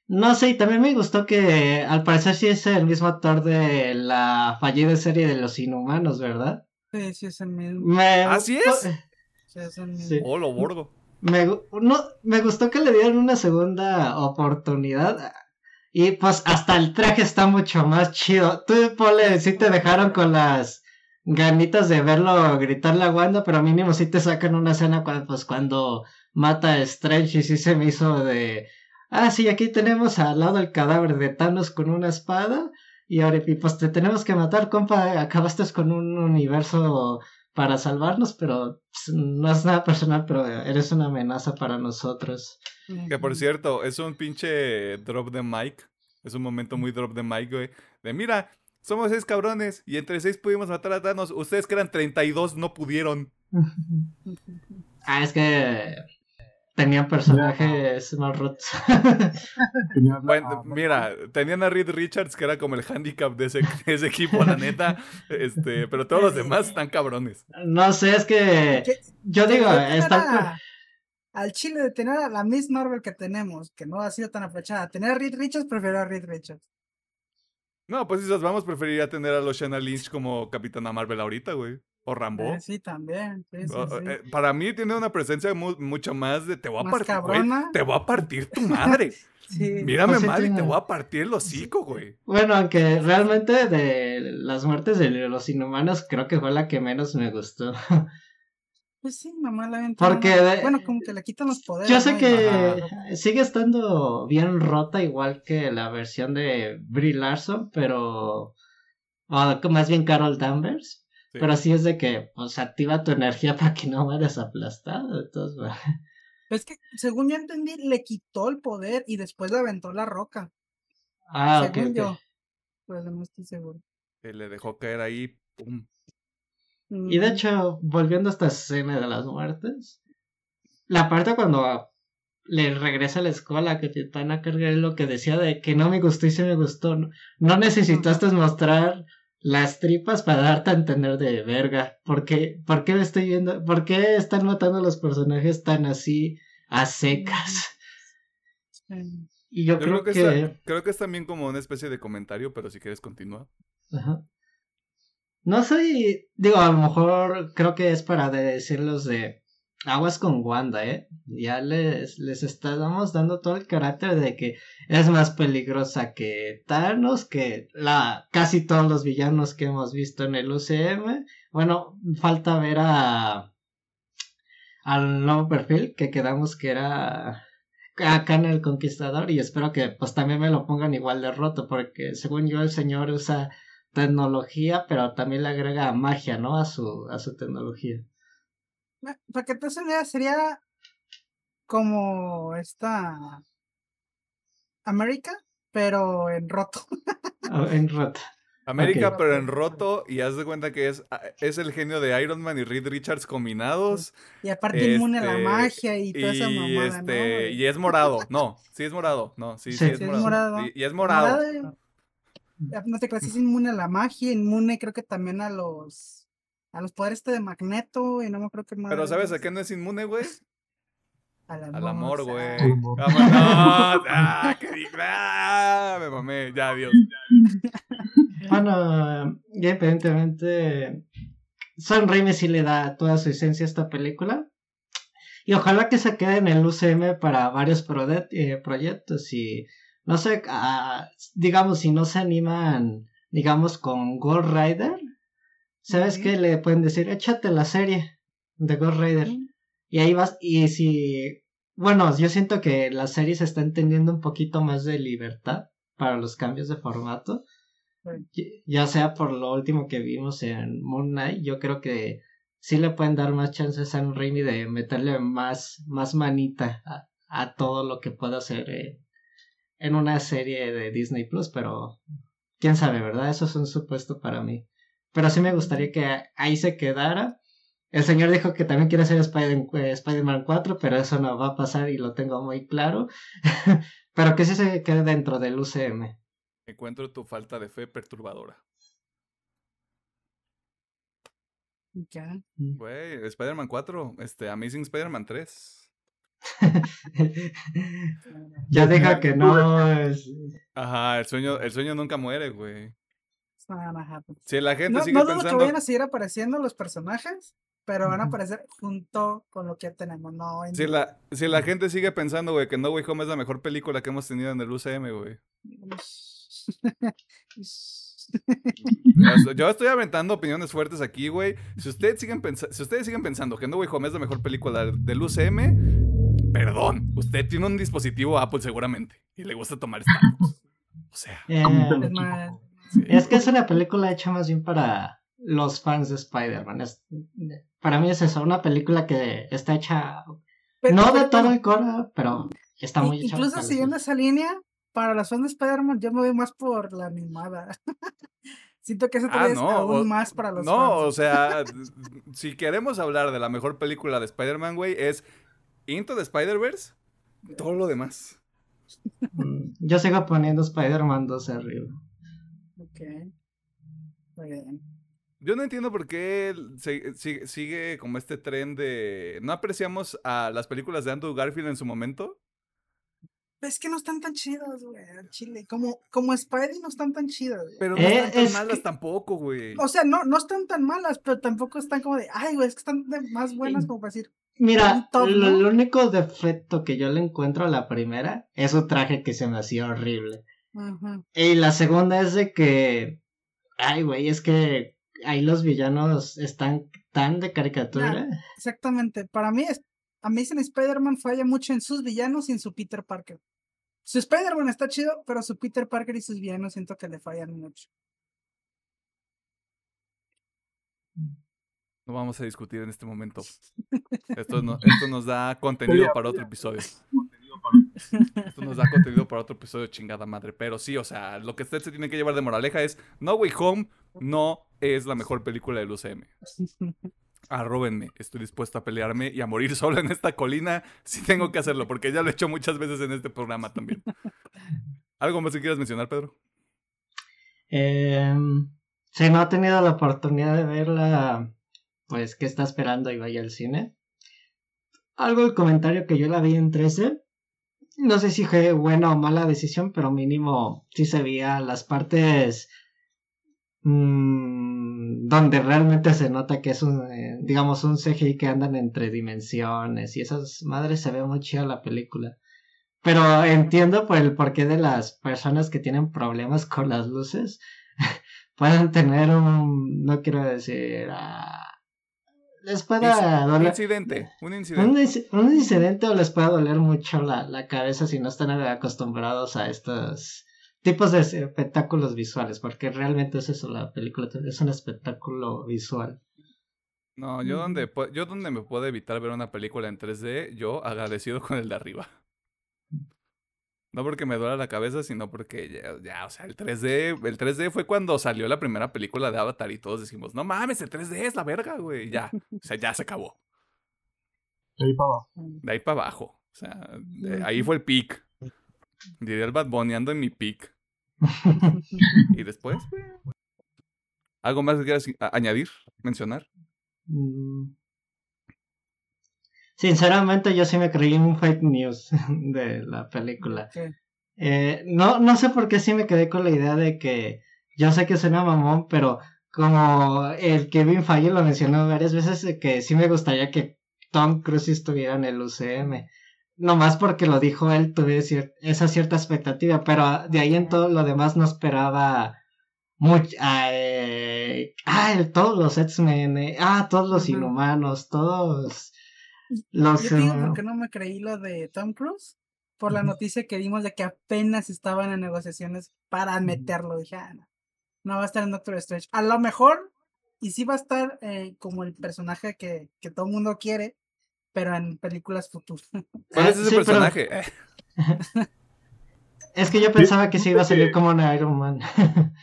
No sé, y también me gustó que al parecer sí es el mismo actor de la fallida serie de los inhumanos, ¿verdad? Sí, sí es el mismo. ¿Así es? Sí, es el mismo. Oh, lo bordo. Me, no, me gustó que le dieran una segunda oportunidad. Y pues hasta el traje está mucho más chido. Tú, Pole, sí te dejaron con las ganitas de verlo gritarle a Wanda, pero mínimo sí te sacan una escena cuando, pues, cuando mata a Strange y sí se me hizo de... Ah, sí, aquí tenemos al lado el cadáver de Thanos con una espada y ahora pues te tenemos que matar, compa, acabaste con un universo para salvarnos, pero pues, no es nada personal, pero eres una amenaza para nosotros. Que por cierto, es un pinche drop de mic. Es un momento muy drop de mic, güey. De mira, somos seis cabrones y entre seis pudimos matar a Thanos. Ustedes que eran 32 no pudieron. ah, es que tenían personajes más rotos. bueno, mira, tenían a Reed Richards, que era como el handicap de ese, ese equipo, la neta. Este, pero todos los demás están cabrones. No sé, es que yo digo, está al chile de tener a la Miss Marvel que tenemos, que no ha sido tan aprovechada. Tener a Reed Richards, prefiero a Reed Richards. No, pues si nos vamos, preferiría tener a Loshana Lynch como Capitana Marvel ahorita, güey. O Rambo. Eh, sí, también. Eh, para mí tiene una presencia mucho más de te voy a partir. te voy a partir tu madre. sí. Mírame pues mal y te voy a partir el hocico, güey. Bueno, aunque realmente de las muertes de los inhumanos creo que fue la que menos me gustó. Pues sí, mamá la Porque bueno, como que le quitan los poderes. Yo sé que sigue estando bien rota, igual que la versión de Brie Larson, pero. O más bien Carol Danvers. Pero sí es de que, pues, activa tu energía para que no vayas aplastado. Entonces, Es que, según yo entendí, le quitó el poder y después le aventó la roca. Ah, según yo. Pero no estoy seguro. le dejó caer ahí, pum. Y de hecho, volviendo a esta escena de las muertes, la parte cuando le regresa a la escuela que te van a cargar lo que decía de que no me gustó y sí me gustó. No, necesitaste mostrar las tripas para darte a entender de verga. ¿Por qué, ¿Por qué me estoy viendo? ¿Por qué están matando a los personajes tan así a secas? Y yo, creo, que, creo que es también como una especie de comentario, pero si quieres continúa. Ajá. No sé, digo, a lo mejor creo que es para decirlos de aguas con Wanda, ¿eh? Ya les, les estamos dando todo el carácter de que es más peligrosa que Thanos, que la, casi todos los villanos que hemos visto en el UCM. Bueno, falta ver a al nuevo perfil que quedamos que era acá en el Conquistador y espero que pues también me lo pongan igual de roto porque según yo el señor usa tecnología, pero también le agrega magia, ¿no? A su, a su tecnología. Para que te idea, sería como esta América, pero en roto. Ah, en roto. América, pero en roto, y haz de cuenta que es, es el genio de Iron Man y Reed Richards combinados. Y aparte inmune a la este, magia y toda esa mamada, este, Y es morado, no, sí es morado, no, sí, sí, es, morado. Y, es morado no te creas, es inmune a la magia, inmune creo que también a los a los poderes este de Magneto y no me creo que más. Pero ¿sabes a qué no es inmune, güey? Al amor, güey. ¡Vámonos! ¡Ah, qué ¡Ah! Me mamé, ya, adiós. Bueno, ya evidentemente Sam Raimi sí le da toda su esencia a esta película. Y ojalá que se quede en el UCM para varios eh, proyectos y no sé, ah, digamos, si no se animan, digamos, con Ghost Rider, ¿sabes qué? Le pueden decir, échate la serie de Ghost Rider. Y ahí vas, y si, bueno, yo siento que la serie se está entendiendo un poquito más de libertad para los cambios de formato. Ya sea por lo último que vimos en Moon Knight, yo creo que sí le pueden dar más chances a Sam Raimi de meterle más, más manita a, todo lo que pueda hacer eh, en una serie de Disney Plus, pero quién sabe, ¿verdad? Eso es un supuesto para mí. Pero sí me gustaría que ahí se quedara. El señor dijo que también quiere hacer eh, Spider-Man 4, pero eso no va a pasar y lo tengo muy claro. pero que sí se quede dentro del UCM. Encuentro tu falta de fe perturbadora. Ya. Güey, Spider-Man 4, este, Amazing Spider-Man 3. ya deja que no es... Ajá, el sueño, el sueño nunca muere, güey. Si la gente no, sigue no pensando... que vayan a seguir apareciendo los personajes, pero van a aparecer junto con lo que ya tenemos, no si, la, si la gente sigue pensando, güey, que No Way Home es la mejor película que hemos tenido en el UCM, güey. Yo estoy aventando opiniones fuertes aquí, güey. Si ustedes siguen, si ustedes siguen pensando que No Way Home es la mejor película del UCM, perdón, usted tiene un dispositivo Apple seguramente y le gusta tomar estatus. O sea, eh, es que es una película hecha más bien para los fans de Spider-Man. Para mí es eso, una película que está hecha no de todo el coro, pero está muy Incluso siguiendo esa línea, para las fans de Spider-Man, yo me voy más por la animada. Siento que eso ah, no, aún más para los No, o sea, si queremos hablar de la mejor película de Spider-Man, güey, es Into the Spider-Verse, todo lo demás. Mm, yo sigo poniendo Spider-Man 2 arriba. Ok. Muy bien. Yo no entiendo por qué sigue, como este tren de... ¿No apreciamos a las películas de Andrew Garfield en su momento? Es que no están tan chidas, güey, Chile. Como, como Spidey no están tan chidas. Pero no están tan malas tampoco, güey. O sea, no, no están tan malas, pero tampoco están como de, ay, güey, es que están más buenas como para decir. Mira, lo, único defecto que yo le encuentro a la primera es su traje que se me hacía horrible. Y la segunda es de que, ay, güey, es que ahí los villanos están tan de caricatura. exactamente. Para mí, a mí Amazing Spider-Man falla mucho en sus villanos y en su Peter Parker. Su Spider-Man está chido, pero su Peter Parker y sus villanos siento que le fallan mucho. No vamos a discutir en este momento. Esto, esto nos da contenido para otro episodio. Esto nos da contenido para otro episodio, chingada madre. Pero sí, o sea, lo que usted se tiene que llevar de moraleja es No Way Home no es la mejor película del UCM. Arróbenme, estoy dispuesto a pelearme y a morir solo en esta colina si tengo que hacerlo, porque ya lo he hecho muchas veces en este programa también. ¿Algo más que quieras mencionar, Pedro? Eh, si no ha tenido la oportunidad de verla, pues, ¿qué está esperando y vaya al cine? Algo el comentario que yo la vi en 13 no sé si fue buena o mala decisión, pero mínimo sí se veía las partes mmm, donde realmente se nota que es un, eh, digamos, un CGI que andan entre dimensiones y esas madres se ve muy chida la película. Pero entiendo por el porqué de las personas que tienen problemas con las luces pueden tener un, no quiero decir, ah, les pueda doler. Un incidente, un incidente. Un, incidente o les puede doler mucho la, la, cabeza si no están acostumbrados a estos tipos de espectáculos visuales, porque realmente es eso, la película es un espectáculo visual. No, yo donde, yo donde me puedo evitar ver una película en 3D, yo agradecido con el de arriba. No porque me duela la cabeza, sino porque ya, o sea, el 3D, el 3D fue cuando salió la primera película de Avatar y todos decimos, no mames, el 3D es la verga, güey, ya, o sea, ya se acabó. De ahí para abajo. De ahí para abajo, o sea, ahí fue el peak. Diría el Bad Bunny, ando en mi peak. y después, ¿algo más que quieras añadir, mencionar? Mm. Sinceramente, yo sí me creí un fake news de la película. Eh, no, no sé por qué sí me quedé con la idea de que yo sé que suena mamón, pero como el Kevin Feige lo mencionó varias veces, que sí me gustaría que Tom Cruise estuviera en el UCM. Nomás porque lo dijo él, tuve esa cierta expectativa, pero de ahí en todo lo demás no esperaba mucho. Eh, ah, todos los X-Men, eh, ah, todos los inhumanos, todos yo te digo porque no me creí lo de Tom Cruise por la noticia que dimos de que apenas estaban en negociaciones para meterlo. Dije, ah, no, va a estar en Doctor Strange. A lo mejor, y sí va a estar eh, como el personaje que, que todo el mundo quiere, pero en películas futuras. ¿Cuál es ese personaje? es que yo pensaba que sí iba a salir como un Iron Man.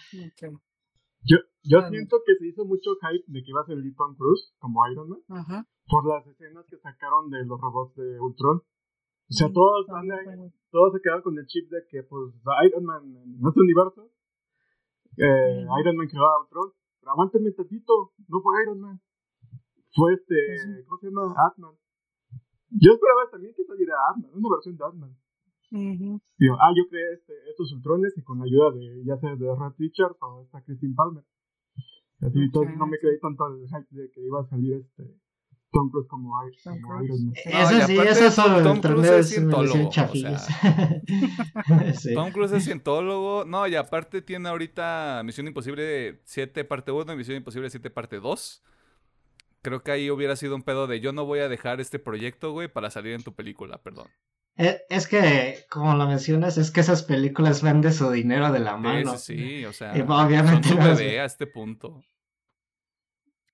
Yo, yo siento que se hizo mucho hype de que iba a salir Tom Cruise como Iron Man. Ajá por las escenas que sacaron de los robots de Ultron. O sea, todos, todos se quedaron con el chip de que, pues, Iron Man en nuestro universo, eh, Iron Man creó a Ultron. Pero aguántenme tantito, no fue Iron Man. Fue este, pues ¿cómo se llama? Atman. Yo esperaba también que saliera Atman, una versión de Atman. ah, yo creé este, estos Ultrones y con la ayuda de, ya sea de Red Richards o esta Christine Palmer. Así, entonces no me creí tanto el hype de que iba a salir este Tom Cruise como, Iron Man. Eso sí, eso es Tom Cruise es cientólogo. Tom Cruise es cientólogo. No, y aparte tiene ahorita Misión Imposible 7 parte 1 y Misión Imposible 7 parte 2. Creo que ahí hubiera sido un pedo de yo no voy a dejar este proyecto, güey, para salir en tu película, perdón. Eh, es que, como lo mencionas, es que esas películas venden su dinero de la mano. Sí, sí, o sea, obviamente son bebé a este punto.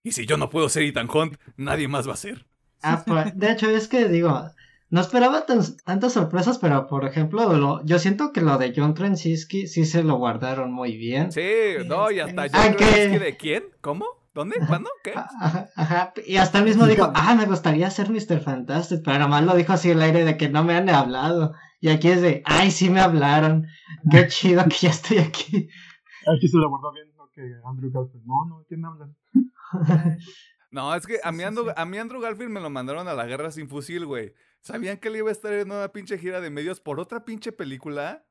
Y si yo no puedo ser Ethan Hunt, nadie más va a ser. Ah, pues, de hecho, es que digo, no esperaba tantas sorpresas, pero por ejemplo, yo siento que lo de John Krasinski sí se lo guardaron muy bien. Sí, no, y hasta John Krasinski de quién, ¿cómo? ¿Dónde? ¿Cuándo? ¿Qué? Ajá, y hasta el mismo dijo, ah, me gustaría ser Mr. Fantastic, pero nomás lo dijo así el aire de que no me han hablado. Y aquí es de, ay, sí me hablaron. Qué chido que ya estoy aquí. Aquí se lo guardó bien, Andrew Garfield. No, no, ¿quién me habla? no, es que a mí, Andrew, a mí Andrew Garfield me lo mandaron a la guerra sin fusil, güey. ¿Sabían que él iba a estar en una pinche gira de medios por otra pinche película?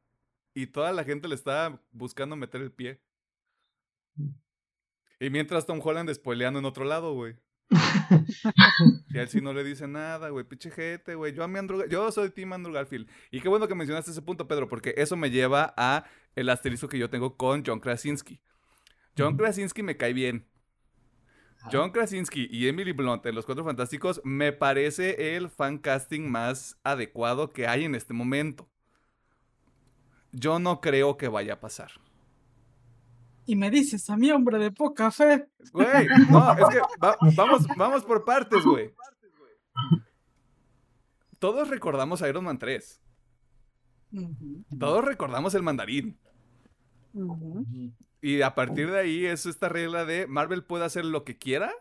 Y toda la gente le estaba buscando meter el pie. Y mientras Tom Holland despoileando en otro lado, güey. y él sí no le dice nada, güey, pinche gente, güey. Yo, a Andrew, yo soy Team Andrew Garfield. Y qué bueno que mencionaste ese punto, Pedro, porque eso me lleva a el asterisco que yo tengo con John Krasinski. John Krasinski me cae bien. John Krasinski y Emily Blunt en Los Cuatro Fantásticos me parece el fan casting más adecuado que hay en este momento. Yo no creo que vaya a pasar y me dices a mi hombre de poca fe. Güey, no, es que vamos, vamos por partes, güey. Todos recordamos Iron Man 3. Todos recordamos el mandarín. Y a partir de ahí es esta regla de Marvel puede hacer lo que quiera.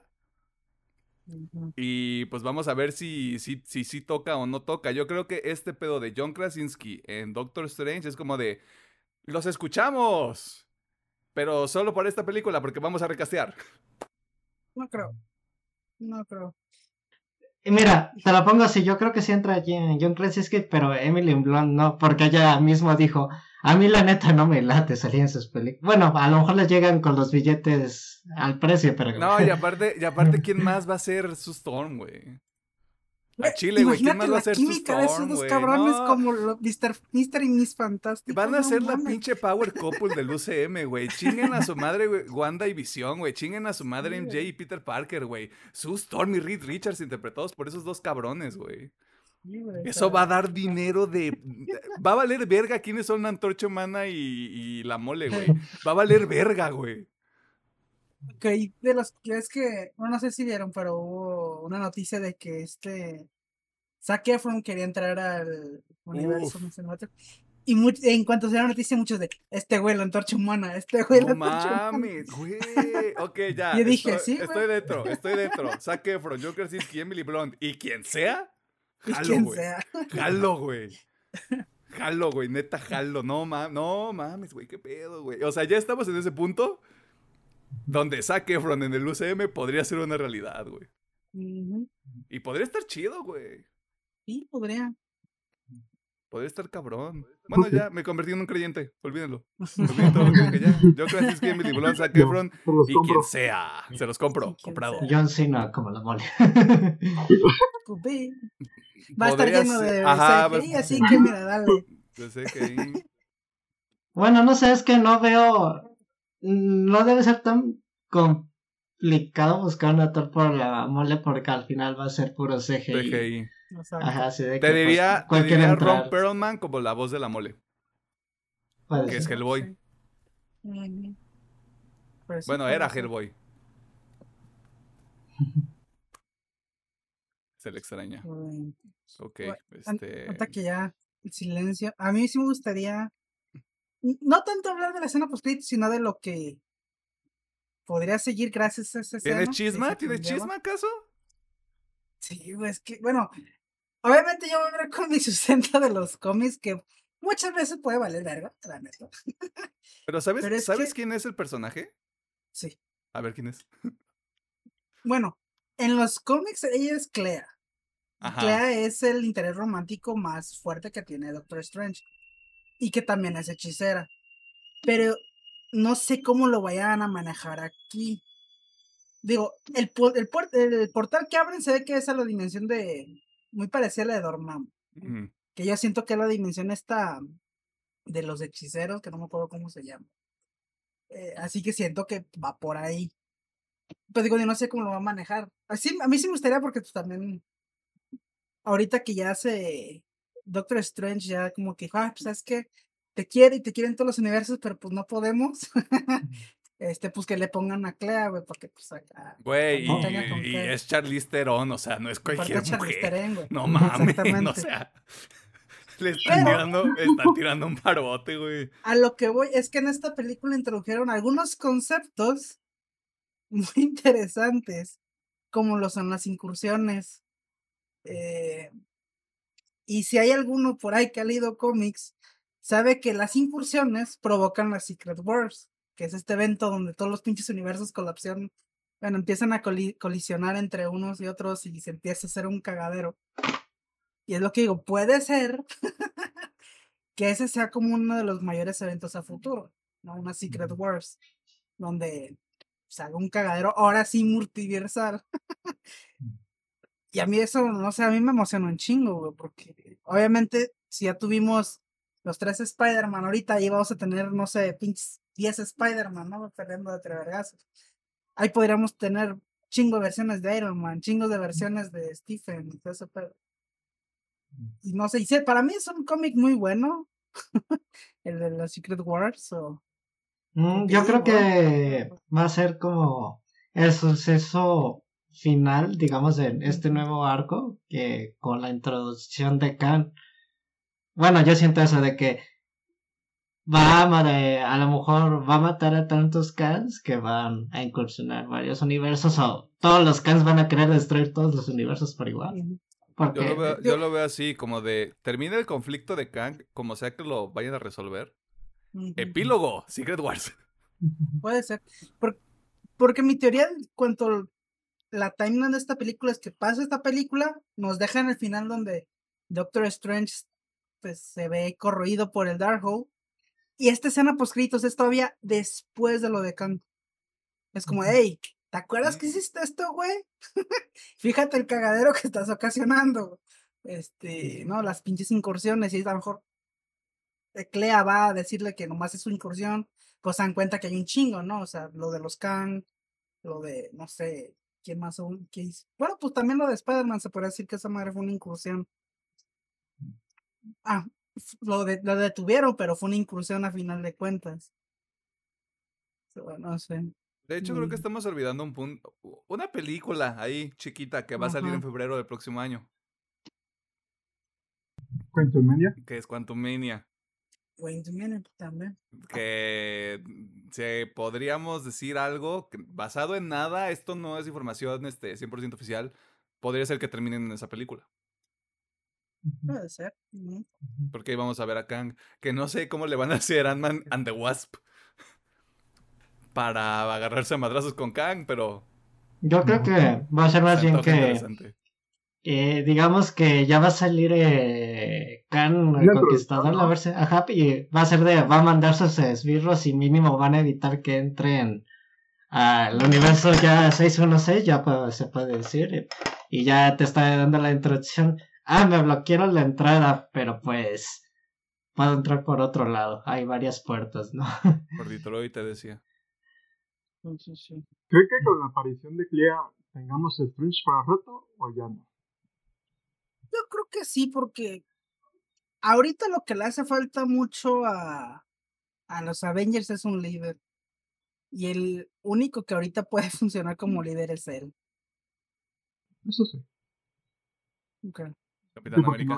Y pues vamos a ver si sí si, si, toca o no toca. Yo creo que este pedo de John Krasinski en Doctor Strange es como de... Los escuchamos. Pero solo por esta película, porque vamos a recastear. No creo. No creo. Y mira, te la pongo así, yo creo que sí entra John Krasinski, pero Emily Blunt no, porque ella misma dijo, a mí la neta no me late salir en sus películas. Bueno, a lo mejor le llegan con los billetes al precio, pero... No, y aparte, y aparte ¿quién más va a ser su Storm, güey? A Chile, güey. ¿Quién más va a ser química de esos dos cabrones como Mr. Mister y Miss Fantastic. Van a ser la pinche power couple del UCM, güey. Chinguen a su madre, güey, Wanda y Visión, güey. Chinguen a su madre MJ y Peter Parker, güey. Su Storm y Reed Richards interpretados por esos dos cabrones, güey. Eso va a dar dinero de. Va a valer verga quiénes son la antorcha humana y, y la mole, güey. Va a valer verga, güey. Ok, de los que es que, no sé si vieron, pero hubo una noticia de que este Zac Efron quería entrar al universo y en cuanto se la noticia, muchos de este güey, la antorcha humana, este güey, la no mames, güey. Ok, ya. Yo dije, estoy, sí. Estoy dentro, estoy dentro. Zac Efron, Joker Krasinski, Emily Blunt y quien sea, jalo, güey. Jalo, güey. Jalo, güey, neta, jalo. No, mames, no mames, güey, qué pedo, güey. O sea, ya estamos en ese punto donde Zac Efron en el UCM podría ser una realidad, güey. Y podría estar chido, güey. Sí, podría. Podría estar cabrón. Bueno, ya me convertí en un creyente. Olvídenlo. ya. Yo creo que es que Emily Blunt, Zac Efron y quien sea. Se los compro. Comprado. John Cena como la mole. Pues va a estar lleno de Ajá, así que mira, dale. Bueno, no sé, es que no veo no debe ser tan complicado buscar un actor por la mole porque al final va a ser puro CGI. Ajá, sí, de te, que, diría, pues, te diría Ron Perlman como la voz de la mole. que es Hellboy. Pues bueno, era Hellboy. Se le extraña. Ok, este... Hasta que ya, el silencio. A mí sí me gustaría no tanto hablar de la escena post sino de lo que podría seguir gracias a esa escena. ¿Tienes chisma? ¿Tienes chisma acaso? Sí, pues que, bueno, obviamente yo voy a ver con mi sustento de los cómics que muchas veces puede valer verga, la neta. Pero ¿sabes, ¿sabes quién es el personaje? Sí. A ver quién es. bueno, en los cómics ella es Clea. Clea es el interés romántico más fuerte que tiene Doctor Strange y que también es hechicera. Pero no sé cómo lo vayan a manejar aquí. Digo, el, el, el portal que abren se ve que es a la dimensión de. Muy parecida a la de Dormammu. Que yo siento que es la dimensión esta de los hechiceros, que no me acuerdo cómo se llama. Eh, así que siento que va por ahí. Pero digo, yo no sé cómo lo va a manejar. Así, a mí sí me gustaría porque pues, también. Ahorita que ya se Doctor Strange ya como que, ah, pues es que te quiere y te quieren todos los universos, pero pues no podemos. este, pues que le pongan a Clea, güey, porque pues acá. Güey, y, es Charlize Theron, o sea, no es cualquier mujer. güey. No mames, o sea. Le están, tirando, están tirando un parote, güey. A lo que voy es que en esta película introdujeron algunos conceptos muy interesantes, como lo son las incursiones. Eh, y si hay alguno por ahí que ha leído cómics, sabe que las incursiones provocan las Secret Wars que es este evento donde todos los pinches universos colapsan, bueno, empiezan a colisionar entre unos y otros y se empieza a hacer un cagadero. Y es lo que digo, puede ser que ese sea como uno de los mayores eventos a futuro, ¿no? Una Secret Wars, donde se haga un cagadero, ahora sí multiversal. y a mí eso, no sé, a mí me emociona un chingo, güey, porque obviamente si ya tuvimos los tres Spider-Man, ahorita ahí vamos a tener, no sé, pinches 10 Spider-Man, ¿no? Perdiendo de tres Ahí podríamos tener chingo de versiones de Iron Man, chingos de versiones de Stephen y todo eso, pero... Y no sé, y para mí es un cómic muy bueno, el de la Secret Wars, o... Mm, yo creo que va a ser como el suceso final, digamos, de este nuevo arco, que con la introducción de Khan. Bueno, yo siento eso de que va a, a lo mejor va a matar a tantos Kans que van a incursionar varios universos o todos los Kans van a querer destruir todos los universos por igual. Yo, lo veo, así, como de termina el conflicto de Kang, como sea que lo vayan a resolver. Epílogo, Secret Wars. Puede ser. porque mi teoría en cuanto la timeline de esta película es que pasa esta película, nos deja en el final donde Doctor Strange pues, se ve corroído por el Darkhold y esta escena poscritos es todavía después de lo de Kang. Es como, hey, ¿te acuerdas que hiciste esto, güey? Fíjate el cagadero que estás ocasionando. Este, no, las pinches incursiones, y a lo mejor Clea va a decirle que nomás es su incursión, pues se dan cuenta que hay un chingo, ¿no? O sea, lo de los Kang, lo de, no sé, ¿quién más? ¿Qué hizo? Bueno, pues también lo de Spider-Man, se puede decir que esa madre fue una incursión. Ah, lo, de, lo detuvieron, pero fue una incursión a final de cuentas. no sé. De hecho, creo que mm. estamos olvidando un punto. Una película ahí chiquita que va a salir en febrero del próximo año. Quantum Mania. Que es Quantum También. Que se podríamos decir algo basado en nada, esto no es información este, 100% oficial, podría ser que terminen en esa película. Puede ser. Porque vamos a ver a Kang. Que no sé cómo le van a hacer Ant-Man and the Wasp para agarrarse a madrazos con Kang, pero. Yo creo que va a ser más bien que. Digamos que ya va a salir eh, Kang el conquistador, a verse, ajá, y va a ser de, va a mandar sus esbirros y mínimo van a evitar que entren al universo ya 616, ya se puede decir, y ya te está dando la introducción ah, me bloquearon la entrada, pero pues puedo entrar por otro lado. Hay varias puertas, ¿no? Por Detroit te decía. Sí, sí. ¿Cree que con la aparición de Clea tengamos Strange para rato o ya no? Yo creo que sí, porque ahorita lo que le hace falta mucho a, a los Avengers es un líder. Y el único que ahorita puede funcionar como líder es él. Eso sí. Okay. Capitán América.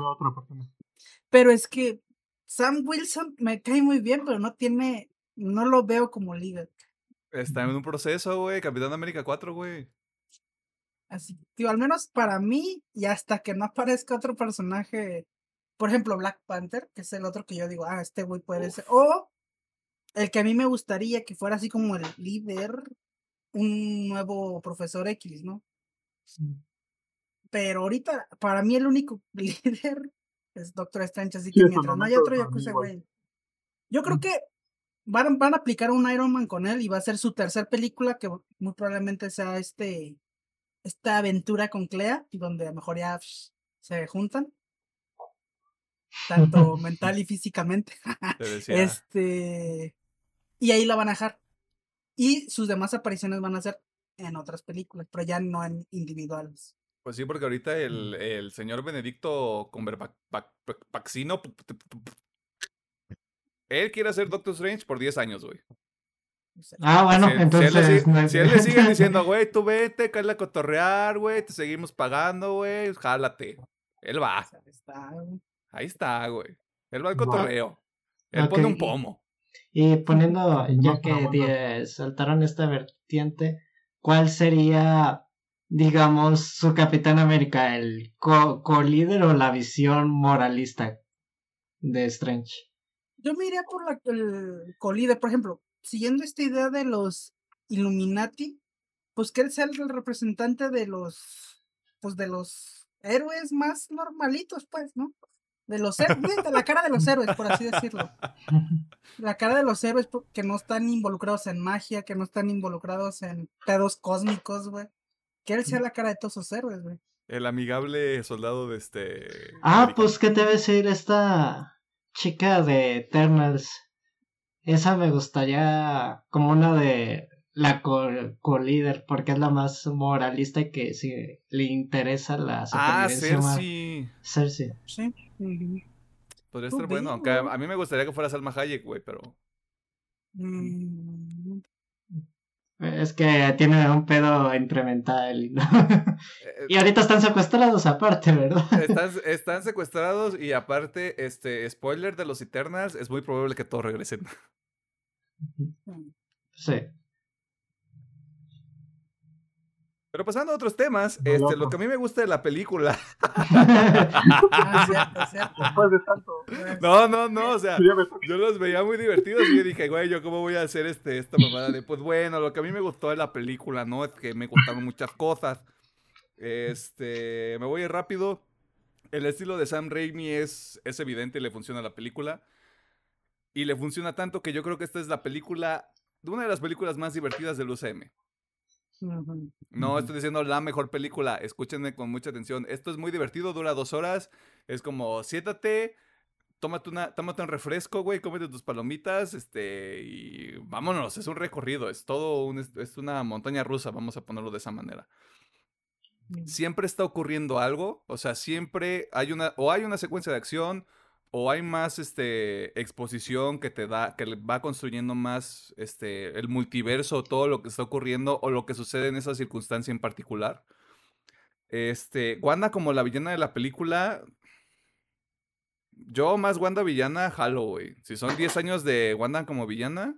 Pero es que Sam Wilson me cae muy bien, pero no tiene, no lo veo como líder. Está en un proceso, güey. Capitán América 4, güey. Así, tío, al menos para mí, y hasta que no aparezca otro personaje, por ejemplo, Black Panther, que es el otro que yo digo, ah, este güey puede ser. O el que a mí me gustaría que fuera así como el líder, un nuevo profesor X, ¿no? Mm pero ahorita para mí el único líder es Doctor Strange, así que mientras no haya otro, yo creo güey. Yo creo que van, van a aplicar un Iron Man con él y va a ser su tercer película que muy probablemente sea este esta aventura con Clea donde a lo mejor ya se juntan tanto mental y físicamente. este y ahí la van a dejar. Y sus demás apariciones van a ser en otras películas, pero ya no en individuales. Pues sí, porque ahorita el, el señor Benedicto Cumberpaxino, él quiere hacer Doctor Strange por 10 años, güey. Ah, bueno, entonces. Si él, le, sigue diciendo, güey, tú vete, cae a cotorrear, güey, te seguimos pagando, güey, jálate. Él va. Ahí está, güey. Ahí está, güey. Él va al cotorreo. Él pone un pomo. Y poniendo, ya que saltaron esta vertiente, ¿cuál sería, digamos, su Capitán América? ¿El co-líder o la visión moralista de Strange? Yo me iría por la, el co-líder, por ejemplo, siguiendo esta idea de los Illuminati, pues que él sea el representante de los, pues de los héroes más normalitos, pues, ¿no? De los héroes, de la cara de los héroes, por así decirlo. La cara de los héroes que no están involucrados en magia, que no están involucrados en pedos cósmicos, güey. Que él sea la cara de todos esos héroes, güey. El amigable soldado de este. Ah, pues, ¿qué te debe decir esta chica de Eternals? Esa me gustaría como una de la co-líder, porque es la más moralista y que si le interesa la ah, supervivencia. Ah, Cersei. Cersei. Sí. Podría estar bueno, aunque a, mí me gustaría que fuera Salma Hayek, güey, pero... Mm. Es que tiene un pedo incremental. Eh, y ahorita están secuestrados aparte, ¿verdad? Están, están, secuestrados y aparte, este, spoiler de los Eternals, es muy probable que todos regresen. Sí. Pero pasando a otros temas, este, lo que a mí me gusta de la película. No, no, no, o sea, yo los veía muy divertidos y yo dije, güey, ¿yo cómo voy a hacer este, esta mamada de, pues bueno, lo que a mí me gustó de la película, ¿no? Es que me gustaron muchas cosas. Este, me voy rápido. El estilo de Sam Raimi es, es evidente y le funciona a la película. Y le funciona tanto que yo creo que esta es la película, una de las películas más divertidas del UCM. No estoy diciendo la mejor película, escúchenme con mucha atención. Esto es muy divertido, dura dos horas. Es como, siéntate, tómate, una, tómate un refresco, güey, cómete tus palomitas, este, y vámonos, es un recorrido, es todo, un, es una montaña rusa, vamos a ponerlo de esa manera. Siempre está ocurriendo algo, o sea, siempre hay una, o hay una secuencia de acción, o hay más este, exposición que te da, que va construyendo más este, el multiverso, todo lo que está ocurriendo o lo que sucede en esa circunstancia en particular. Este, Wanda como la villana de la película, yo más Wanda villana, jalo, güey. Si son 10 años de Wanda como villana,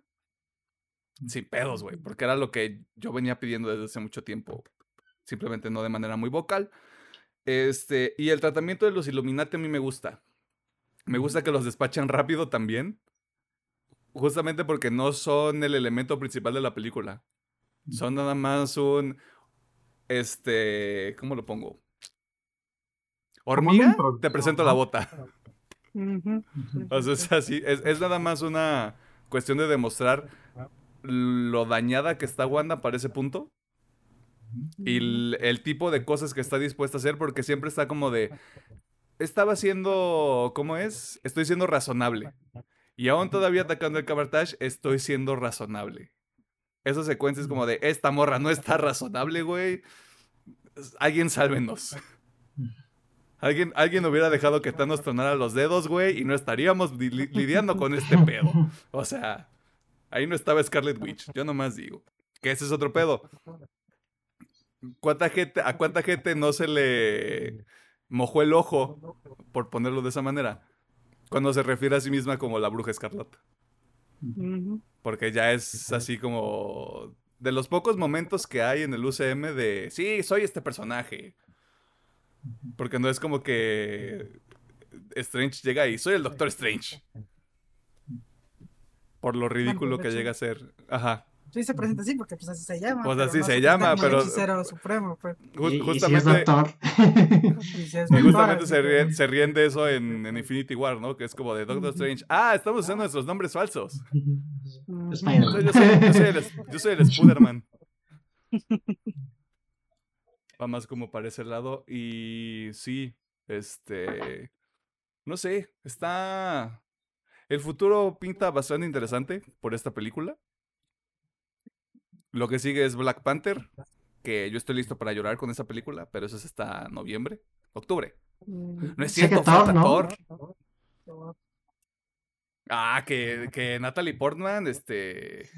sin pedos, güey, porque era lo que yo venía pidiendo desde hace mucho tiempo. Simplemente no de manera muy vocal. Este, y el tratamiento de los Illuminati a mí me gusta. Me gusta que los despachan rápido también. Justamente porque no son el elemento principal de la película. Son nada más un. Este. ¿Cómo lo pongo? Hormiga, te presento la bota. o sea, es así. Es, nada más una cuestión de demostrar lo dañada que está Wanda para ese punto. Y el, tipo de cosas que está dispuesta a hacer, porque siempre está como de, estaba siendo, ¿cómo es? Estoy siendo razonable. Y aún todavía atacando el cabartage, estoy siendo razonable. Esas secuencias como de, esta morra no está razonable, güey. Alguien sálvenos. Alguien, alguien hubiera dejado que Thanos tronara los dedos, güey, y no estaríamos lidiando con este pedo. O sea, ahí no estaba Scarlet Witch. Yo nomás digo. Que ese es otro pedo. ¿Cuánta gente, ¿A cuánta gente no se le mojó el ojo, por ponerlo de esa manera, cuando se refiere a sí misma como la bruja escarlata. Porque ya es así como de los pocos momentos que hay en el UCM de, sí, soy este personaje. Porque no es como que Strange llega y soy el Doctor Strange. Por lo ridículo que llega a ser. Ajá. Sí, se presenta así porque pues así se llama. Pues así se llama, pero. supremo, pues. justamente. justamente se, ríen, se ríen, de eso en, en, Infinity War, ¿no? Que es como de Doctor Strange. Ah, estamos usando nuestros nombres falsos. yo, soy, yo, soy, el, yo soy el Spiderman. Va más como para ese lado. Y sí, este. No sé, está. El futuro pinta bastante interesante por esta película. Lo que sigue es Black Panther, que yo estoy listo para llorar con esa película, pero eso es hasta noviembre, octubre. No es cierto, falta Thor. Ah, que, que Natalie Portman, este...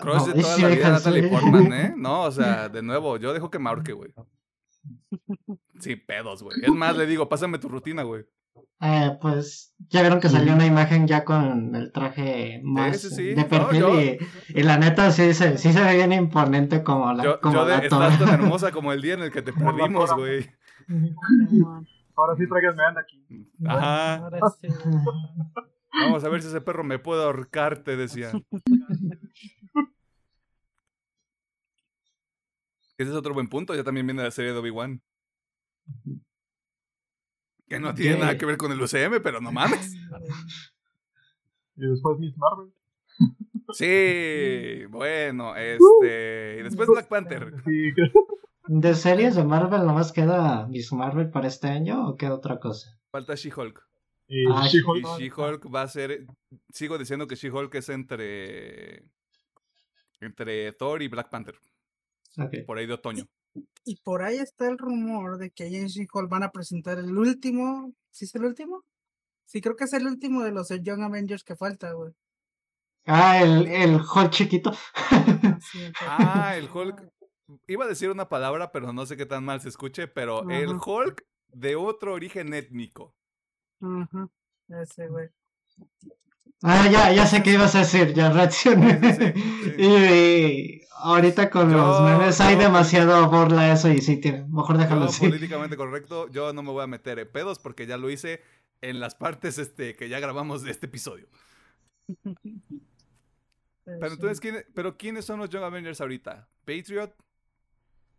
Crush de toda la vida Natalie Portman, ¿eh? No, o sea, de nuevo, yo dejo que me ahorque, güey. Sí, pedos, güey. Es más, le digo, pásame tu rutina, güey. Eh, pues ya vieron que salió una imagen ya con el traje más de perfil y, la neta sí se, sí se ve bien imponente como la Yo, como yo de, estás tan hermosa como el día en el que te perdimos, güey. Ahora sí tráiganme anda aquí. Ajá. Vamos a ver si ese perro me puede ahorcar, te decía. Ese es otro buen punto, ya también viene la serie de Obi-Wan. Que no tiene nada que ver con el UCM, pero no mames. Y después Miss Marvel. Sí, bueno, este. Y después Black Panther. ¿De series de Marvel nomás queda Miss Marvel para este año o queda otra cosa? Falta She-Hulk. Y Ah, She-Hulk. Va a ser. Sigo diciendo que She-Hulk es entre. Entre Thor y Black Panther. Por ahí de otoño. Y por ahí está el rumor de que ahí en She-Hulk van a presentar el último. ¿Sí es el último? Sí, creo que es el último de los Young Avengers que falta, güey. Ah, el, el Hulk chiquito. Sí, el- Ah, el Hulk. Iba a decir una palabra, pero no sé qué tan mal se escuche. Pero el Ajá. Hulk de otro origen étnico. Ujú, Ese, güey. Ah, ya, ya sé qué ibas a decir, ya reaccioné. Sí, sí, sí, sí. Y, ahorita con los memes hay yo- demasiado burla eso y sí, tiene, mejor déjalo Yo, así. políticamente correcto, yo no me voy a meter en pedos porque ya lo hice en las partes este, que ya grabamos de este episodio. Pero entonces, ¿quién- pero ¿quiénes son los Young Avengers ahorita? Patriot,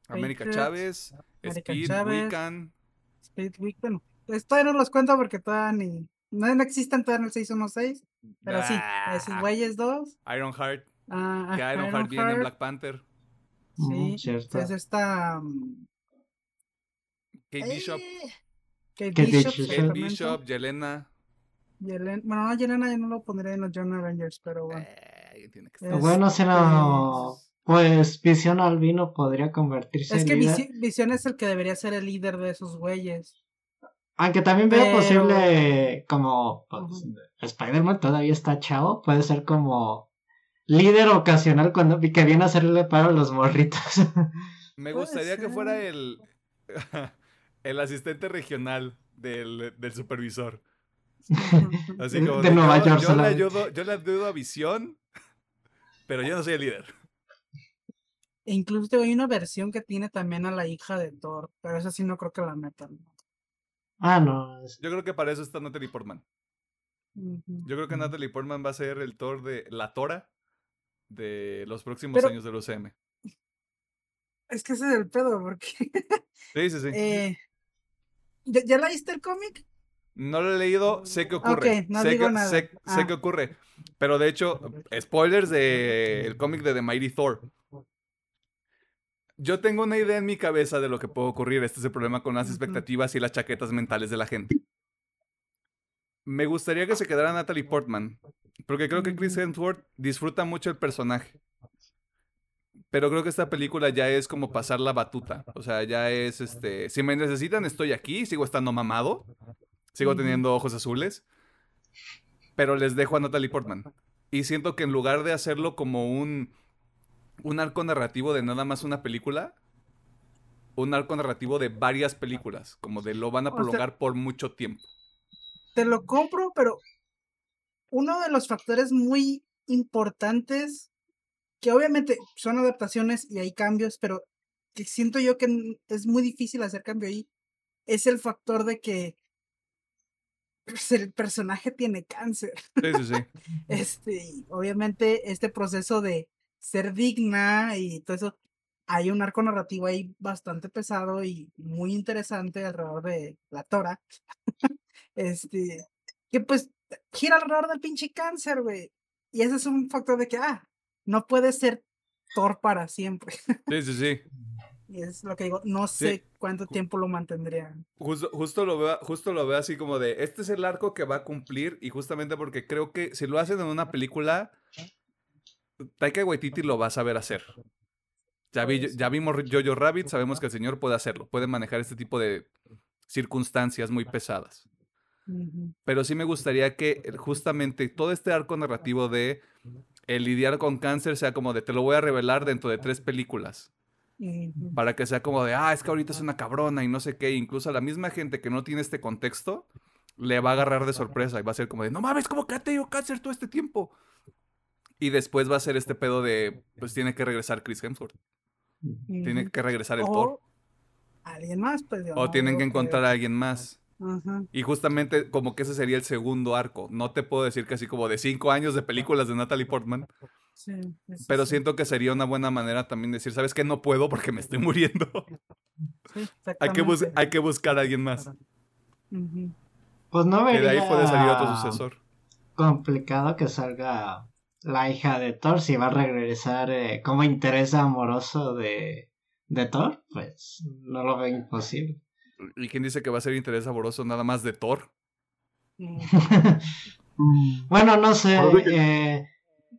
América Patriot, Chávez, Speed, Chávez. Wiccan. Speed bueno, pues todavía no los cuento porque todavía ni. No, no existen todavía en el 616, pero sí, esos Ah, güeyes dos. Ironheart, ah, que ah, Ironheart viene en Black Panther. Ujú, Sí, cierto. es esta. mm, Kate Bishop, eh, Kate Kate Bishop, Bishop. Kate. Bishop, Yelena. Yelen- bueno, no, Yelena ya no lo pondré en los Young Avengers, pero bueno. Eh, tiene que Es- estar. Bueno, si no, pues Visión Albino podría convertirse Es en que líder. Visi- Visión es el que debería ser el líder de esos güeyes. Aunque también veo Pero- posible como pues, Spider-Man todavía está chavo, puede ser como líder ocasional cuando que viene a hacerle paro a los morritos. Me gustaría que fuera el, el asistente regional del, del supervisor. Así como De Nueva yo, York yo le ayudo, yo le ayudo a Visión, pero yo no soy el líder. E incluso hay una versión que tiene también a la hija de Thor, pero esa sí no creo que la metan. Ah, no. Yo creo que para eso está Natalie Portman. Yo creo que Natalie Portman va a ser el Thor de la Tora de los próximos Pero- años del UCM. Es que ese es el pedo, porque. Sí, sí, sí. eh, ¿ya, ya leíste el cómic? No lo he leído, sé que ocurre. No sé, digo que, nada. sé, sé Ah. que ocurre. Pero de hecho, spoilers del cómic de The Mighty Thor. Yo tengo una idea en mi cabeza de lo que puede ocurrir. Este es el problema con las expectativas y las chaquetas mentales de la gente. Me gustaría que se quedara Natalie Portman. Porque creo que Chris Ujú. Hemsworth disfruta mucho el personaje. Pero creo que esta película ya es como pasar la batuta. O sea, ya es este. Si me necesitan, estoy aquí. Sigo estando mamado. Sigo teniendo ojos azules. Pero les dejo a Natalie Portman. Y siento que en lugar de hacerlo como un. Un arco narrativo de nada más una película. Un arco narrativo de varias películas. Como de lo van a O sea- prolongar por mucho tiempo. Te lo compro, pero uno de los factores muy importantes, que obviamente son adaptaciones y hay cambios, pero que siento yo que es muy difícil hacer cambio ahí, es el factor de que pues, el personaje tiene cáncer. Sí, sí, sí. Este, y obviamente este proceso de ser digna y todo eso, hay un arco narrativo ahí bastante pesado y muy interesante alrededor de la Tora. este, que pues gira alrededor del pinche cáncer, güey. Y ese es un factor de que, ah, no puede ser Thor para siempre. Sí, sí, sí. y es lo que digo, no Sí. sé cuánto tiempo lo mantendrían. Justo, justo, lo veo, justo lo veo así como de, este es el arco que va a cumplir y justamente porque creo que si lo hacen en una película, Taika Waititi lo va a saber hacer. Ya, vi, Puede ser. ya vimos Jojo Rabbit, sabemos que el señor puede hacerlo, puede manejar este tipo de circunstancias muy pesadas. Pero sí me gustaría que eh, justamente todo este arco narrativo de el lidiar con cáncer sea como de te lo voy a revelar dentro de tres películas. Para que sea como de, ah, es que ahorita es una cabrona y no sé qué. Incluso a la misma gente que no tiene este contexto le va a agarrar de sorpresa y va a ser como de, no mames, ¿cómo que ha tenido cáncer todo este tiempo? Y después va a ser este pedo de, pues tiene que regresar Chris Hemsworth. Tiene que regresar el Thor. Alguien más, pues. O tienen que encontrar a alguien más. Y justamente como que ese sería el segundo arco. No te puedo decir que así como de cinco años de películas de Natalie Portman. Sí, pero siento que sería una buena manera también decir, ¿sabes qué? No puedo porque me estoy muriendo. Sí, hay, que hay que buscar a alguien más. Pues no vería... Que de ahí puede salir otro sucesor. Complicado que salga la hija de Thor si va a regresar eh, como interés amoroso de, de Thor. Pues no lo veo imposible. ¿Y quién dice que va a ser interés amoroso nada más de Thor? bueno, no sé. Eh,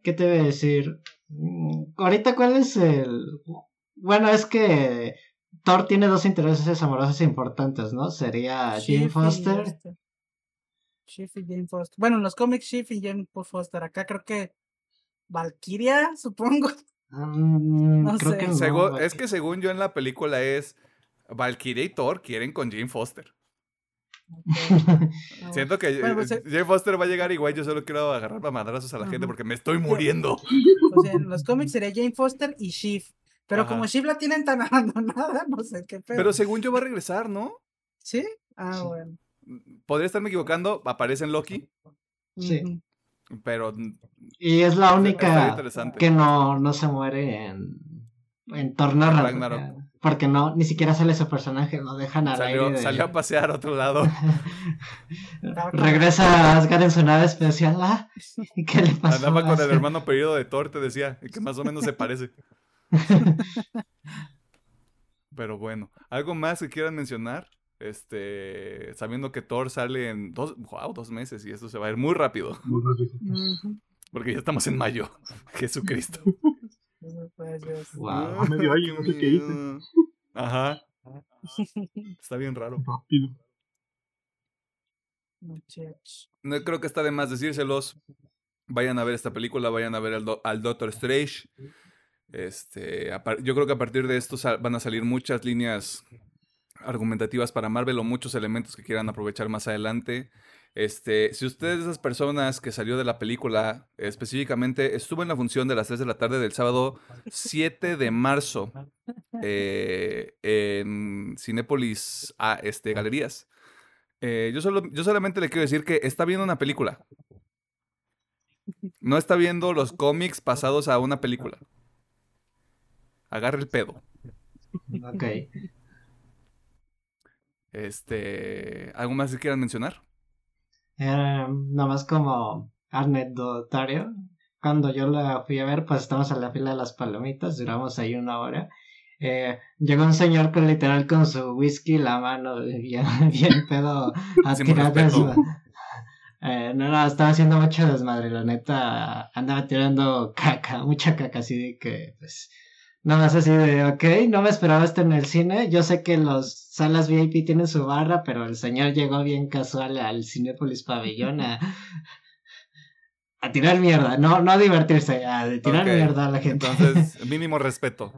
¿Qué te voy a decir? Mm, ahorita, ¿cuál es el...? Bueno, es que Thor tiene dos intereses amorosos importantes, ¿no? Sería Jane Foster. Shift y Jane Foster. Bueno, en los cómics Shift y Jane Foster. Acá creo que Valkyria, supongo. Mm, no sé. es que según yo en la película es Valkyria y Thor quieren con Jane Foster. Siento que pues, eh, Jane Foster va a llegar igual, yo solo quiero agarrar para madrazos a la gente porque me estoy muriendo. O sea, en los cómics sería Jane Foster y Shift. Pero como Shift la tienen tan abandonada, no sé qué pedo. Pero según yo va a regresar, ¿no? ¿Sí? Ah, bueno. Podría estarme equivocando, aparece en Loki. Sí. Pero. Y es la única que no, no se muere en, en Torno Ragnarok. Porque no, ni siquiera sale su personaje, lo dejan al salió, aire. Salió a pasear a otro lado. Regresa a Asgard en su nave especial. Ah, ¿y qué le pasó? Andaba con el hermano periodo de Thor, te decía, que más o menos se parece. Pero bueno, ¿algo más que quieran mencionar? Este, sabiendo que Thor sale en dos, wow, dos meses y esto se va a ir muy rápido. Porque ya estamos en mayo. Jesucristo. Wow. medio año, no sé qué hice. Ajá. Está bien raro. Rápido. No creo que está de más decírselos. Vayan a ver esta película, vayan a ver al, Doctor Strange. Este, yo creo que a partir de esto van a salir muchas líneas argumentativas para Marvel o muchos elementos que quieran aprovechar más adelante. Este, si usted es esas personas que salió de la película, específicamente estuvo en la función de las 3 de la tarde del sábado 7 de marzo eh, en Cinépolis a este, Galerías. Eh, yo, solo, yo solamente le quiero decir que está viendo una película. No está viendo los cómics pasados a una película. Agarre el pedo. Ok. Este, ¿algo más que quieran mencionar? Era nada más como anecdotario. Cuando yo la fui a ver, pues estamos en la fila de las palomitas, duramos ahí una hora. Eh, llegó un señor con literal con su whisky la mano, bien, bien pedo a eh, no, no, estaba haciendo mucho desmadre, la neta andaba tirando caca, mucha caca, así de que pues Nada más así de, ok, no me esperaba esto en el cine. Yo sé que los salas VIP tienen su barra, pero el señor llegó bien casual al Cinepolis Pabellón a, a tirar mierda. No, no a divertirse, a tirar mierda a la gente. Entonces, mínimo respeto.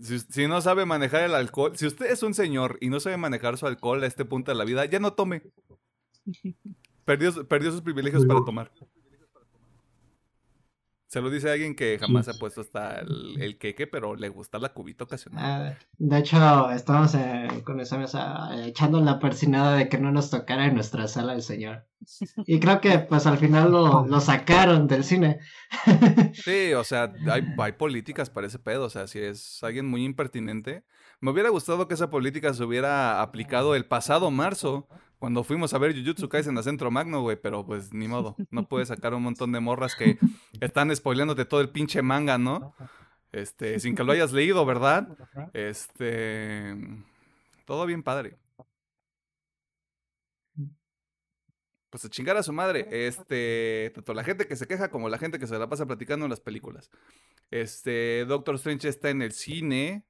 Si, si, no sabe manejar el alcohol, si usted es un señor y no sabe manejar su alcohol a este punto de la vida, ya no tome. Perdió, perdió sus privilegios para tomar. Se lo dice alguien que jamás ha puesto hasta el, el, queque, pero le gusta la cubita ocasional. Ah, de hecho, estamos con esa mesa echando la persinada de que no nos tocara en nuestra sala el señor. Y creo que pues al final lo, lo sacaron del cine. Sí, o sea, hay, hay, políticas para ese pedo. O sea, si es alguien muy impertinente. Me hubiera gustado que esa política se hubiera aplicado el pasado marzo, cuando fuimos a ver Jujutsu Kaisen a Centro Magno, güey, pero pues ni modo. No puedes sacar un montón de morras que están spoileándote todo el pinche manga, ¿no? Este, sin que lo hayas leído, ¿verdad? Este. Todo bien padre. Pues a chingar a su madre. Este. Tanto la gente que se queja como la gente que se la pasa platicando en las películas. Este. Doctor Strange está en el cine.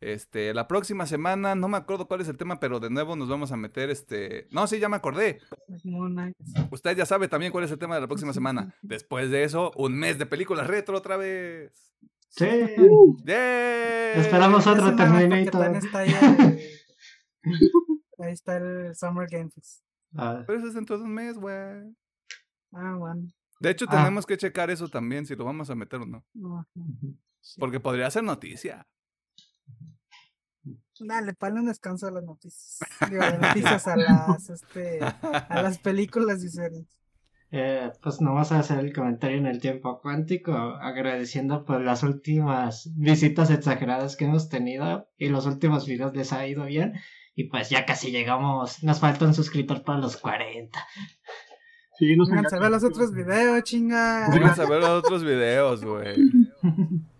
Este, la próxima semana, no me acuerdo cuál es el tema, pero de nuevo nos vamos a meter, este... No, sí, ya me acordé. Usted ya sabe también cuál es el tema de la próxima semana. Después de eso, un mes de películas retro otra vez. Sí. ¡Yeah! Esperamos otro Terminator. Está ahí, ahí, está el Summer Games. Ah. Pero eso es dentro de un mes, güey. Ah, bueno. De hecho, ah. tenemos que checar eso también, si lo vamos a meter o no. Porque podría ser noticia. Dale, para un descanso a las noticias. Digo, noticias a las, este, a las películas y series. Eh, pues no vas a hacer el comentario en el tiempo cuántico, agradeciendo por las últimas visitas exageradas que hemos tenido y los últimos videos les ha ido bien. Y pues ya casi llegamos, nos falta un suscriptor para los 40. Sí, nos Vamos a ver los otros videos, chinga. Vamos a ver los otros videos, güey.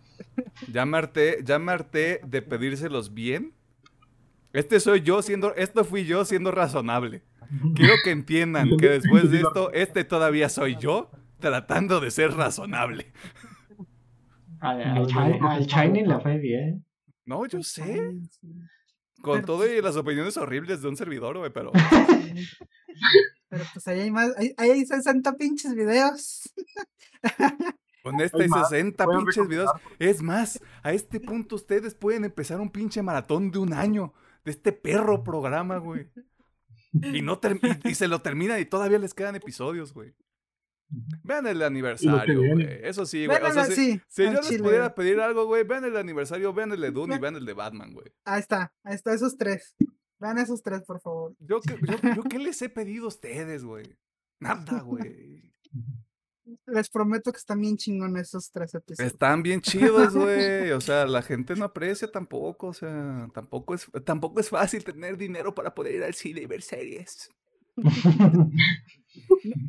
Ya me ya me harté de pedírselos bien este soy yo siendo, esto fui yo siendo razonable. Quiero que entiendan que después de esto, este todavía soy yo tratando de ser razonable. Al, Shiny le fue bien. No, yo sé. Con todo y las opiniones horribles de un servidor, güey, pero. Pero pues ahí hay más, ahí hay 60 pinches videos. Con este hay 60 pinches videos. Es más, a este punto ustedes pueden empezar un pinche maratón de un año de este perro programa, güey. Y, no y, se lo termina y todavía les quedan episodios, güey. Vean el aniversario, güey. Eso sí, güey. O sea, si, yo les pudiera pedir algo, güey, vean el aniversario, vean el de Dune y vean el de Batman, güey. Ahí está, ahí está, esos tres. Vean esos tres, por favor. Yo, yo, yo ¿qué les he pedido a ustedes, güey? Nada, güey. Les prometo que están bien chingones esos tres episodios. Están bien chidos, güey. O sea, la gente no aprecia tampoco. O sea, tampoco es, tampoco es fácil tener dinero para poder ir al cine y ver series.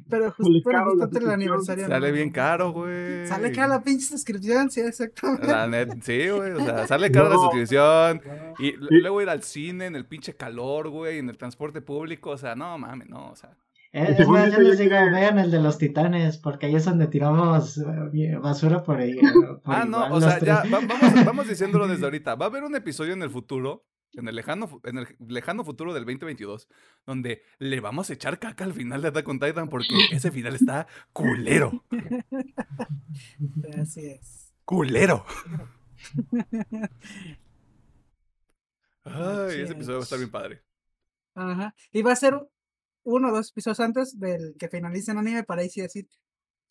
Pero justo, justo el aniversario. Sale bien caro, güey. Sale cara la pinche suscripción, sí, exactamente. La net, sí, güey. O sea, sale cara la suscripción. Y luego ir al cine en el pinche calor, güey, en el transporte público. O sea, no mames, no, o sea. Eh, es más, yo les digo, vean el de los titanes, porque ahí es donde tiramos eh, basura por ahí. ah, no, o sea, ya, vamos, vamos diciéndolo desde ahorita. Va a haber un episodio en el futuro, en el lejano, en el lejano futuro del 2022, donde le vamos a echar caca al final de Attack on Titan, porque ese final está culero. Así es. Culero. Ay, ese episodio va a estar bien padre. Ajá. Y va a ser uno o dos episodios antes del que finalice el anime para ahí sí decir,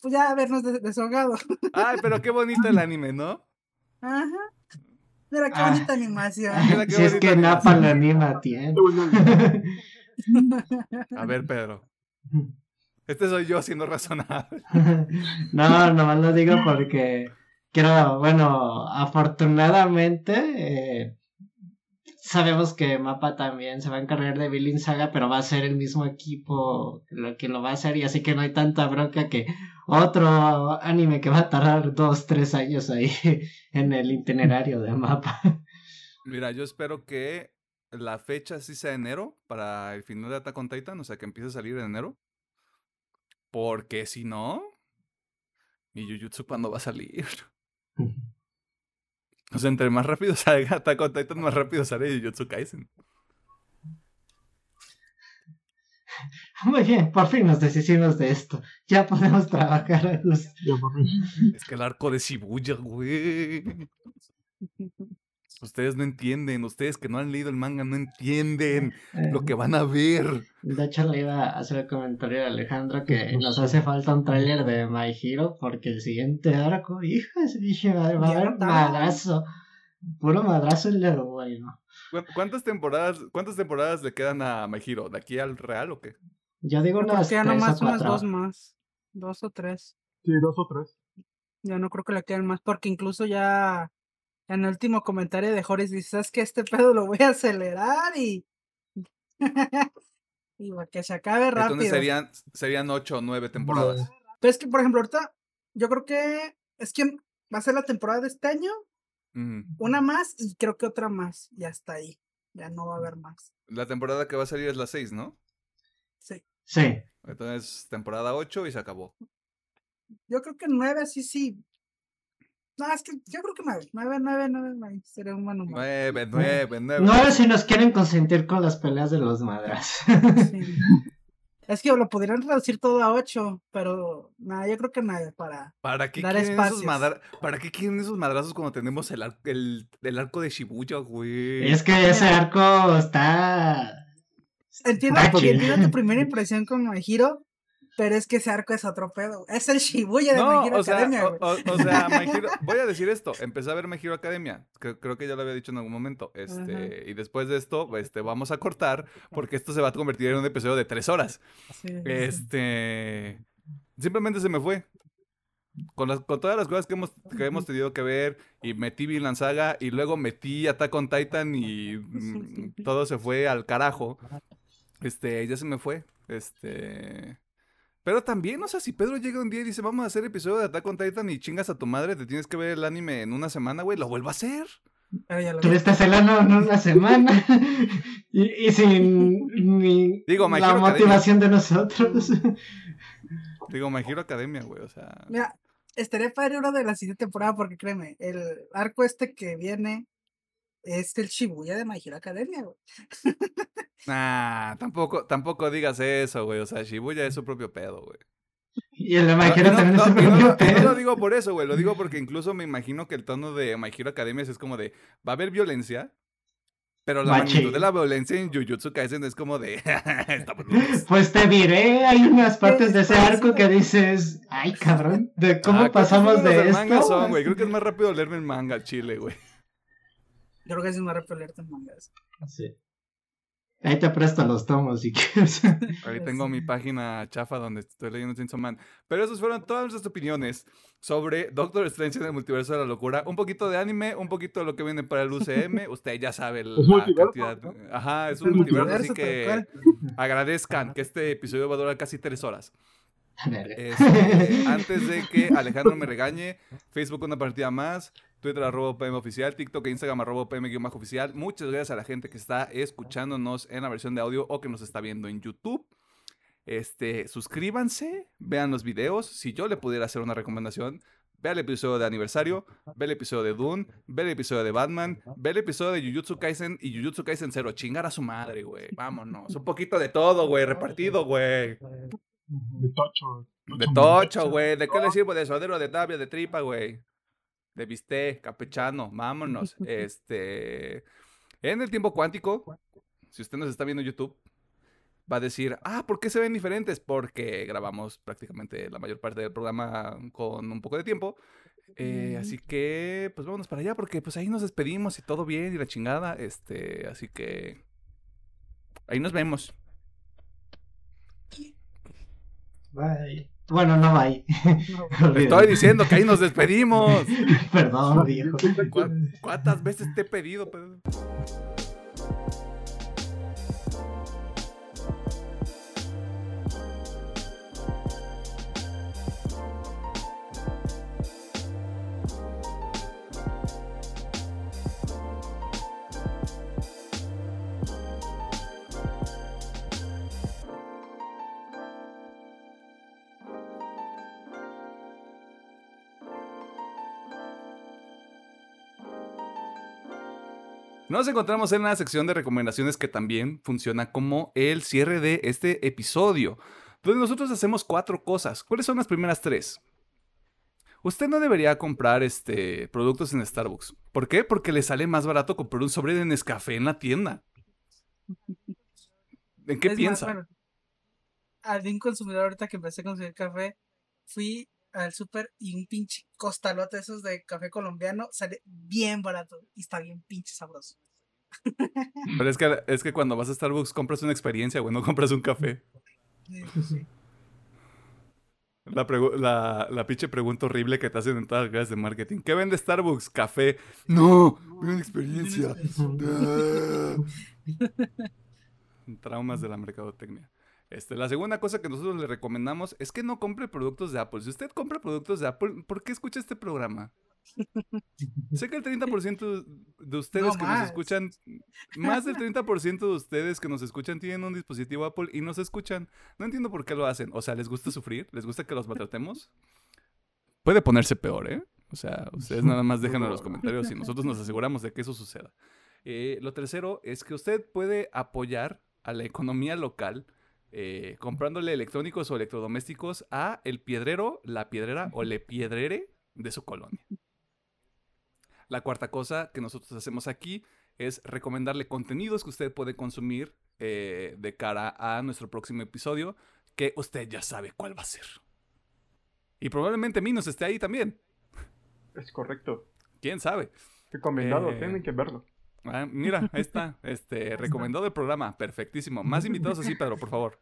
pues ya habernos desahogado. Ay, pero qué bonito el anime, ¿no? Ajá. Mira qué bonita animación. si es que Napa la anima tiene. A ver, Pedro. Este soy yo siendo razonable. No, nomás lo digo porque quiero, bueno, afortunadamente eh, sabemos que Mapa también se va a encargar de Billing Saga, pero va a ser el mismo equipo lo que lo va a hacer, y así que no hay tanta bronca que otro anime que va a tardar dos, tres años ahí en el itinerario de Mapa. Mira, yo espero que la fecha sí sea enero para el final de Attack on Titan, o sea que empiece a salir en enero. Porque si no, mi Jujutsu cuando va a salir. O sea, entre más rápido salga Attack on Titan, más rápido sale Jujutsu Kaisen. Muy bien, por fin nos deshicimos de esto. Ya podemos trabajar a gusto. Es que el arco de Shibuya, güey. Ustedes no entienden, ustedes que no han leído el manga no entienden lo que van a ver. De hecho, le iba a hacer el comentario a Alejandro que nos hace falta un tráiler de My Hero porque el siguiente arco, hija, dije, va a haber madrazo. Puro madrazo el de bueno. ¿Cuántas temporadas, ¿Cuántas temporadas le quedan a My Hero? ¿De aquí al real o qué? Yo digo unas tres nomás unas dos más. Dos o tres. Sí, dos o tres. Yo no creo que le queden más porque incluso ya en el último comentario de Joris dice, ¿sabes que Este pedo lo voy a acelerar y... y que se acabe rápido. Entonces serían, serían ocho o nueve temporadas. Pero es que, por ejemplo, ahorita yo creo que es que va a ser la temporada de este año, una más y creo que otra más. Y hasta ahí. Ya no va a haber más. La temporada que va a salir es la seis, ¿no? Sí. Sí. Entonces, temporada ocho y se acabó. Yo creo que nueve, sí, sí. No, es que yo creo que nueve. Nueve, nueve, nueve, nueve. Sería un buen número. Nueve, nueve, nueve. Nueve si nos quieren consentir con las peleas de los madras. Sí. Es que lo podrían reducir todo a ocho, pero nada, yo creo que nada para. ¿Para qué, Dar esos espacios. madra- ¿Para qué quieren esos madrazos cuando tenemos el, ar- el, el arco de Shibuya, güey? Es que ese arco está. Entiendo, entiendo tu primera impresión con My Hero, pero es que ese arco es otro pedo. Es el Shibuya de No, My Hero o sea, Academia, o, o- o sea, My Hero- voy a decir esto, empecé a ver My Hero Academia, creo, creo que ya lo había dicho en algún momento, este, y después de esto, este, vamos a cortar, porque esto se va a convertir en un episodio de tres horas, Sí, este, simplemente se me fue, con, las, con todas las cosas que hemos, que hemos tenido que ver, y metí Vinland Saga, y luego metí Attack on Titan, y mm, todo se fue al carajo, este, ya se me fue, este... Pero también, o sea, si Pedro llega un día y dice, vamos a hacer episodio de Attack on Titan y chingas a tu madre, te tienes que ver el anime en una semana, güey, lo vuelvo a hacer. Pero ya lo estás helando en una semana. y, y sin ni Digo, la Hero motivación de nosotros. Digo, My Hero Academia, güey, o sea... Mira, estaría padre uno de la siguiente temporada porque créeme, el arco este que viene es el Shibuya de My Hero Academia, güey. Nah, tampoco, tampoco digas eso, güey, o sea, Shibuya es su propio pedo, güey. y el de My Hero no, también no, es su no propio lo- y no pedo. lo digo por eso, güey, lo digo porque incluso me imagino que el tono de My Hero Academia es como de, va a haber violencia, pero la Machín. magnitud de la violencia en Jujutsu Kaisen es como de. Pues te diré, hay unas partes de ese arco que dices, ay cabrón, de cómo Ah, pasamos de esto. manga son, güey, creo que es más rápido leerme el manga al chile, güey. Yo creo que es una repelerte en mangas. Sí. Ahí te presto los tomos si quieres. Ahí tengo mi página chafa donde estoy leyendo Chainsaw Man. Pero esas fueron todas nuestras opiniones sobre Doctor Strange en el multiverso de la locura. Un poquito de anime, un poquito de lo que viene para el UCM. Usted ya sabe la multiverso, cantidad. ¿no? Ajá, es Es un el multiverso, así multiverso, que agradezcan que este episodio va a durar casi tres horas. Verga. Este, antes de que Alejandro me regañe, Facebook una partida más, Twitter arroba PM oficial, TikTok e Instagram arroba PM oficial. Muchas gracias a la gente que está escuchándonos en la versión de audio o que nos está viendo en YouTube. Este, suscríbanse, vean los videos. Si yo le pudiera hacer una recomendación, ve el episodio de aniversario, ve el episodio de Dune, ve el episodio de Batman, ve el episodio de Jujutsu Kaisen y Jujutsu Kaisen 0. Chingar a su madre, güey. Vámonos. Un poquito de todo, güey. Repartido, güey. De tocho. De tocho, güey. ¿De qué le sirvo? De suadero, de tabla, de tripa, güey. De bistec, campechano. Vámonos. Este. En el tiempo cuántico, si usted nos está viendo en YouTube, va a decir, ah, ¿por qué se ven diferentes? Porque grabamos prácticamente la mayor parte del programa con un poco de tiempo. Eh, así que, pues vámonos para allá, porque pues ahí nos despedimos y todo bien y la chingada. Este, así que. Ahí nos vemos. Bye. Bueno, no bye. No, Te estoy diciendo que ahí nos despedimos. Perdón, viejo. ¿Cuá- ¿Cuántas veces te he pedido, Pedro? Nos encontramos en la sección de recomendaciones que también funciona como el cierre de este episodio, donde nosotros hacemos cuatro cosas. ¿Cuáles son las primeras tres? Usted no debería comprar este, productos en Starbucks. ¿Por qué? Porque le sale más barato comprar un sobre de Nescafé en la tienda. ¿En qué Es más, piensa? bueno, al de un consumidor ahorita que empecé a consumir café, fui al súper y un pinche costalote de esos de café colombiano sale bien barato y está bien pinche sabroso. Pero es que, es que cuando vas a Starbucks compras una experiencia, güey, no compras un café. Sí, sí, sí. La, la, la pinche pregunta horrible que te hacen en todas las clases de marketing. ¿Qué vende Starbucks? Café. No, una experiencia. Traumas de la mercadotecnia. Este, la segunda cosa que nosotros le recomendamos es que no compre productos de Apple. Si usted compra productos de Apple, ¿por qué escucha este programa? sé que el 30% de ustedes No que nos escuchan, más del 30% de ustedes que nos escuchan tienen un dispositivo Apple y nos escuchan. No entiendo por qué lo hacen. O sea, ¿les gusta sufrir? ¿Les gusta que los maltratemos? Puede ponerse peor, ¿eh? O sea, ustedes nada más déjenlo en los comentarios y nosotros nos aseguramos de que eso suceda. Eh, lo tercero es que usted puede apoyar a la economía local eh, comprándole electrónicos o electrodomésticos a el piedrero, la piedrera o le piedrere de su colonia. La cuarta cosa que nosotros hacemos aquí es recomendarle contenidos que usted puede consumir eh, de cara a nuestro próximo episodio, que usted ya sabe cuál va a ser. Y probablemente Minos esté ahí también. Es correcto. ¿Quién sabe? Recomendado, tienen que verlo. Ah, mira, ahí está. Este, recomendado el programa. Perfectísimo. Más invitados así, Pedro, por favor.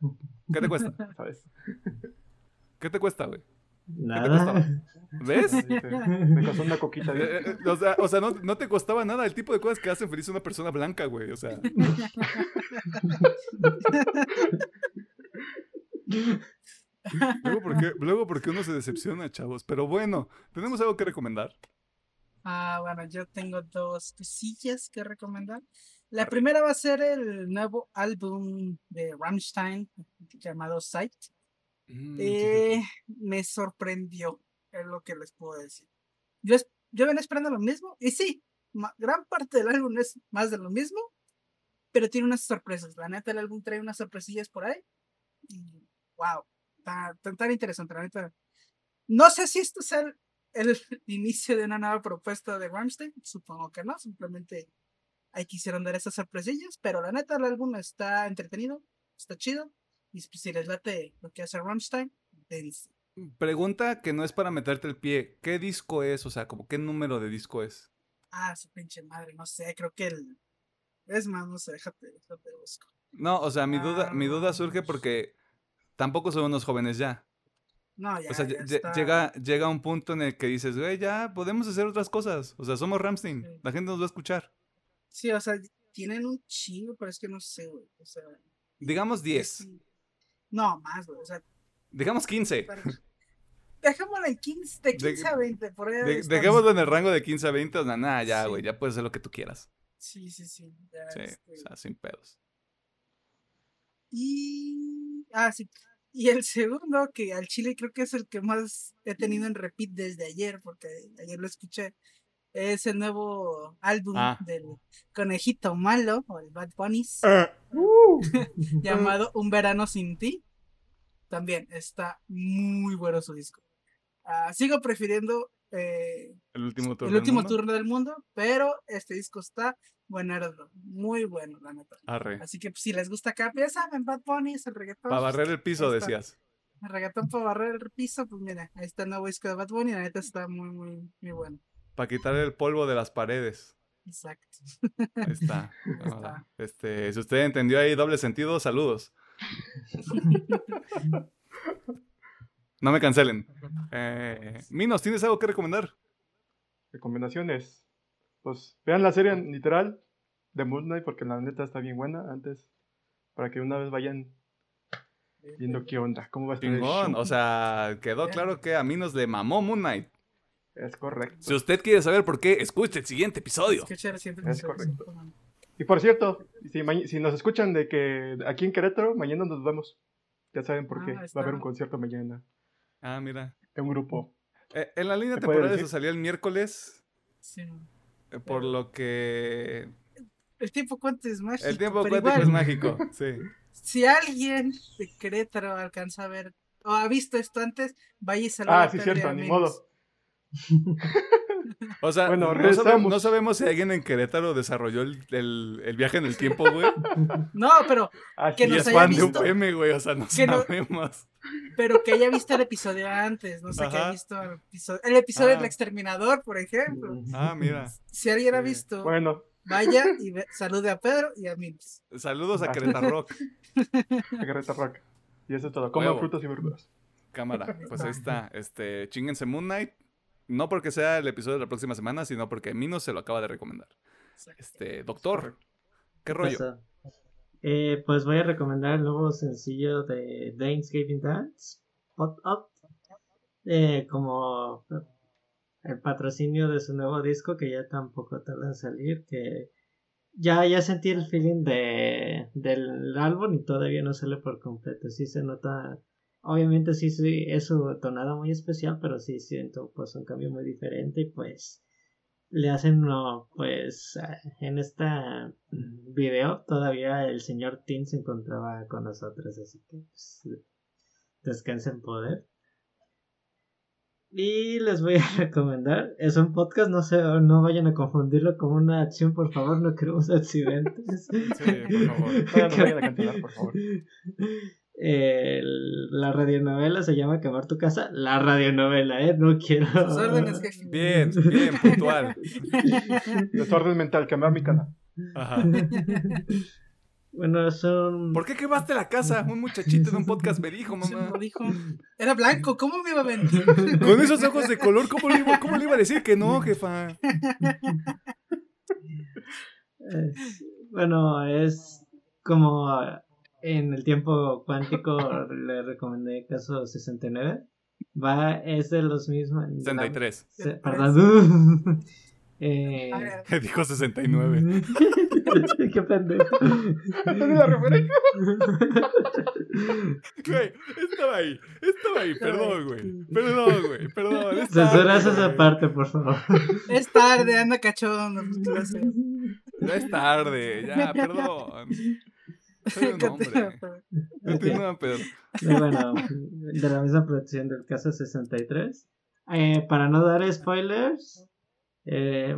¿Qué te cuesta? ¿Sabes? ¿Qué te cuesta, güey? Nada. ¿Ves? Me costó una coquita. Eh, eh, o sea, o sea no, no, te costaba nada el tipo de cosas que hacen feliz a una persona blanca, güey. O sea. luego, ¿por qué, luego, ¿por qué uno se decepciona, chavos? Pero bueno, ¿tenemos algo que recomendar? Ah, bueno, yo tengo dos cosillas que recomendar. La primera va a ser el nuevo álbum de Rammstein llamado Sight. Mm, eh, me sorprendió, es lo que les puedo decir. Yo, yo venía esperando lo mismo, y sí, gran parte del álbum es más de lo mismo, pero tiene unas sorpresas. La neta, el álbum trae unas sorpresillas por ahí. Y wow, tan, tan interesante, la neta. No sé si esto es el, el inicio de una nueva propuesta de Rammstein, supongo que no, simplemente ahí quisieron dar esas sorpresillas, pero la neta el álbum está entretenido, está chido, y si les late lo que hace Rammstein, dense. Pregunta que no es para meterte el pie, ¿qué disco es? O sea, como qué número de disco es. Ah, su pinche madre, no sé, creo que el... Es más, no sé, déjate, déjate busco. No, o sea, mi duda, mi duda surge porque tampoco son unos jóvenes ya. No, ya, o sea, llega, llega un punto en el que dices, güey, ya podemos hacer otras cosas. O sea, somos Ramstein. La gente nos va a escuchar. Sí, o sea, tienen un chingo, pero es que no sé, güey. O sea. Digamos 10. No, más, güey. O sea. Digamos 15. Dejémoslo en 15, de 15 a 20, por ahí. dejémoslo en el rango de 15 a 20, o sea, nada, ya, güey, ya puedes hacer lo que tú quieras. Sí, sí, sí. sí, este o sea, sin pedos. Y. Ah, sí. Y el segundo, que al chile creo que es el que más he tenido en repeat desde ayer, porque ayer lo escuché, es el nuevo álbum ah. del conejito malo, o el Bad Bunnies, ah. uh. llamado Un verano sin ti. También está muy bueno su disco. Ah, sigo prefiriendo eh, el último, turno, el último turno del mundo, pero este disco está Buenardo, muy bueno, la neta. Así que pues, si les gusta acá, ya saben, Bad Bunny es el reggaetón. Para barrer el piso, decías. El reggaetón para barrer el piso, pues mira, ahí está el nuevo disco de Bad Bunny, la neta está muy, muy, muy bueno. Para quitar el polvo de las paredes. Exacto. Ahí está. Este, si usted entendió ahí doble sentido, saludos. no me cancelen. Eh, Minos, ¿tienes algo que recomendar? Recomendaciones pues vean la serie literal de Moon Knight porque la neta está bien buena antes para que una vez vayan viendo qué onda, cómo va a estar o sea, quedó claro que a mí nos le mamó Moon Knight. Es correcto. Si usted quiere saber por qué, escuche el siguiente episodio. Es correcto. Y por cierto, si, nos escuchan de que aquí en Querétaro, mañana nos vemos. Ya saben por qué. Ah, va a haber un concierto mañana. Ah, mira. En un grupo. Eh, en la línea temporal eso salía el miércoles. Sí. Eh, por lo que... El tiempo cuánto es mágico. El tiempo cuántico es mágico, sí. Si alguien de Querétaro alcanza a ver o ha visto esto antes, vaya y saluda Ah, sí, cierto, ni modo. O sea, bueno, no, sabemos, no, sabemos, si alguien en Querétaro desarrolló el, el, viaje en el tiempo, güey. No, pero que nos haya visto, de güey, o sea, no sabemos. pero que haya visto el episodio antes, no sé, que haya visto el episodio, el episodio del ah. Exterminador, por ejemplo. Ah, mira. Si alguien ha visto, bueno. vaya y salude a Pedro y a Mims. Saludos a Querétaro Rock. a Querétaro Rock. Y eso es todo. Coman frutas y verduras. Cámara, pues ahí está. Este, chinguense Moon Knight. No porque sea el episodio de la próxima semana, sino porque Mino se lo acaba de recomendar. Este, doctor, ¿qué rollo? Eh, pues voy a recomendar el nuevo sencillo de Thanksgiving Dance, Pot Up, eh, como el patrocinio de su nuevo disco que ya tampoco tarda en salir, que ya, ya sentí el feeling de, del álbum y todavía no sale por completo, sí se nota obviamente sí, sí, es su tonada muy especial, pero sí siento pues un cambio muy diferente y pues le hacen no, pues en este video todavía el señor Tim se encontraba con nosotros, así que pues, descansa en poder. Y les voy a recomendar, es un podcast, no sé, no vayan a confundirlo con una acción, por favor, no queremos accidentes. Sí, por favor. por favor. la radionovela se llama Quemar tu casa. La radionovela, ¿eh? No quiero. Bien, bien, puntual. Desorden mental, quemar mi casa. Ajá. Bueno, son. ¿Por qué quemaste la casa? Un muchachito en un podcast me dijo, mamá. Me dijo. Era blanco, ¿cómo me iba a mentir? Con esos ojos de color, ¿cómo le iba, cómo le iba a decir que no, jefa? bueno, es como en el tiempo cuántico le recomendé caso 69. Va, es de los mismos. 63. perdón. Eh... Dijo 69. Qué pendejo. la referencia. Güey, estaba ahí. Estaba ahí. Perdón, güey. Perdón, güey. Perdón. Censuras esa parte, por favor. Es tarde, anda cachondo. No es tarde. Ya, perdón. Soy un hombre. No tengo Pedro. Bueno, de la misma producción del caso 63. Eh, para no dar spoilers, eh,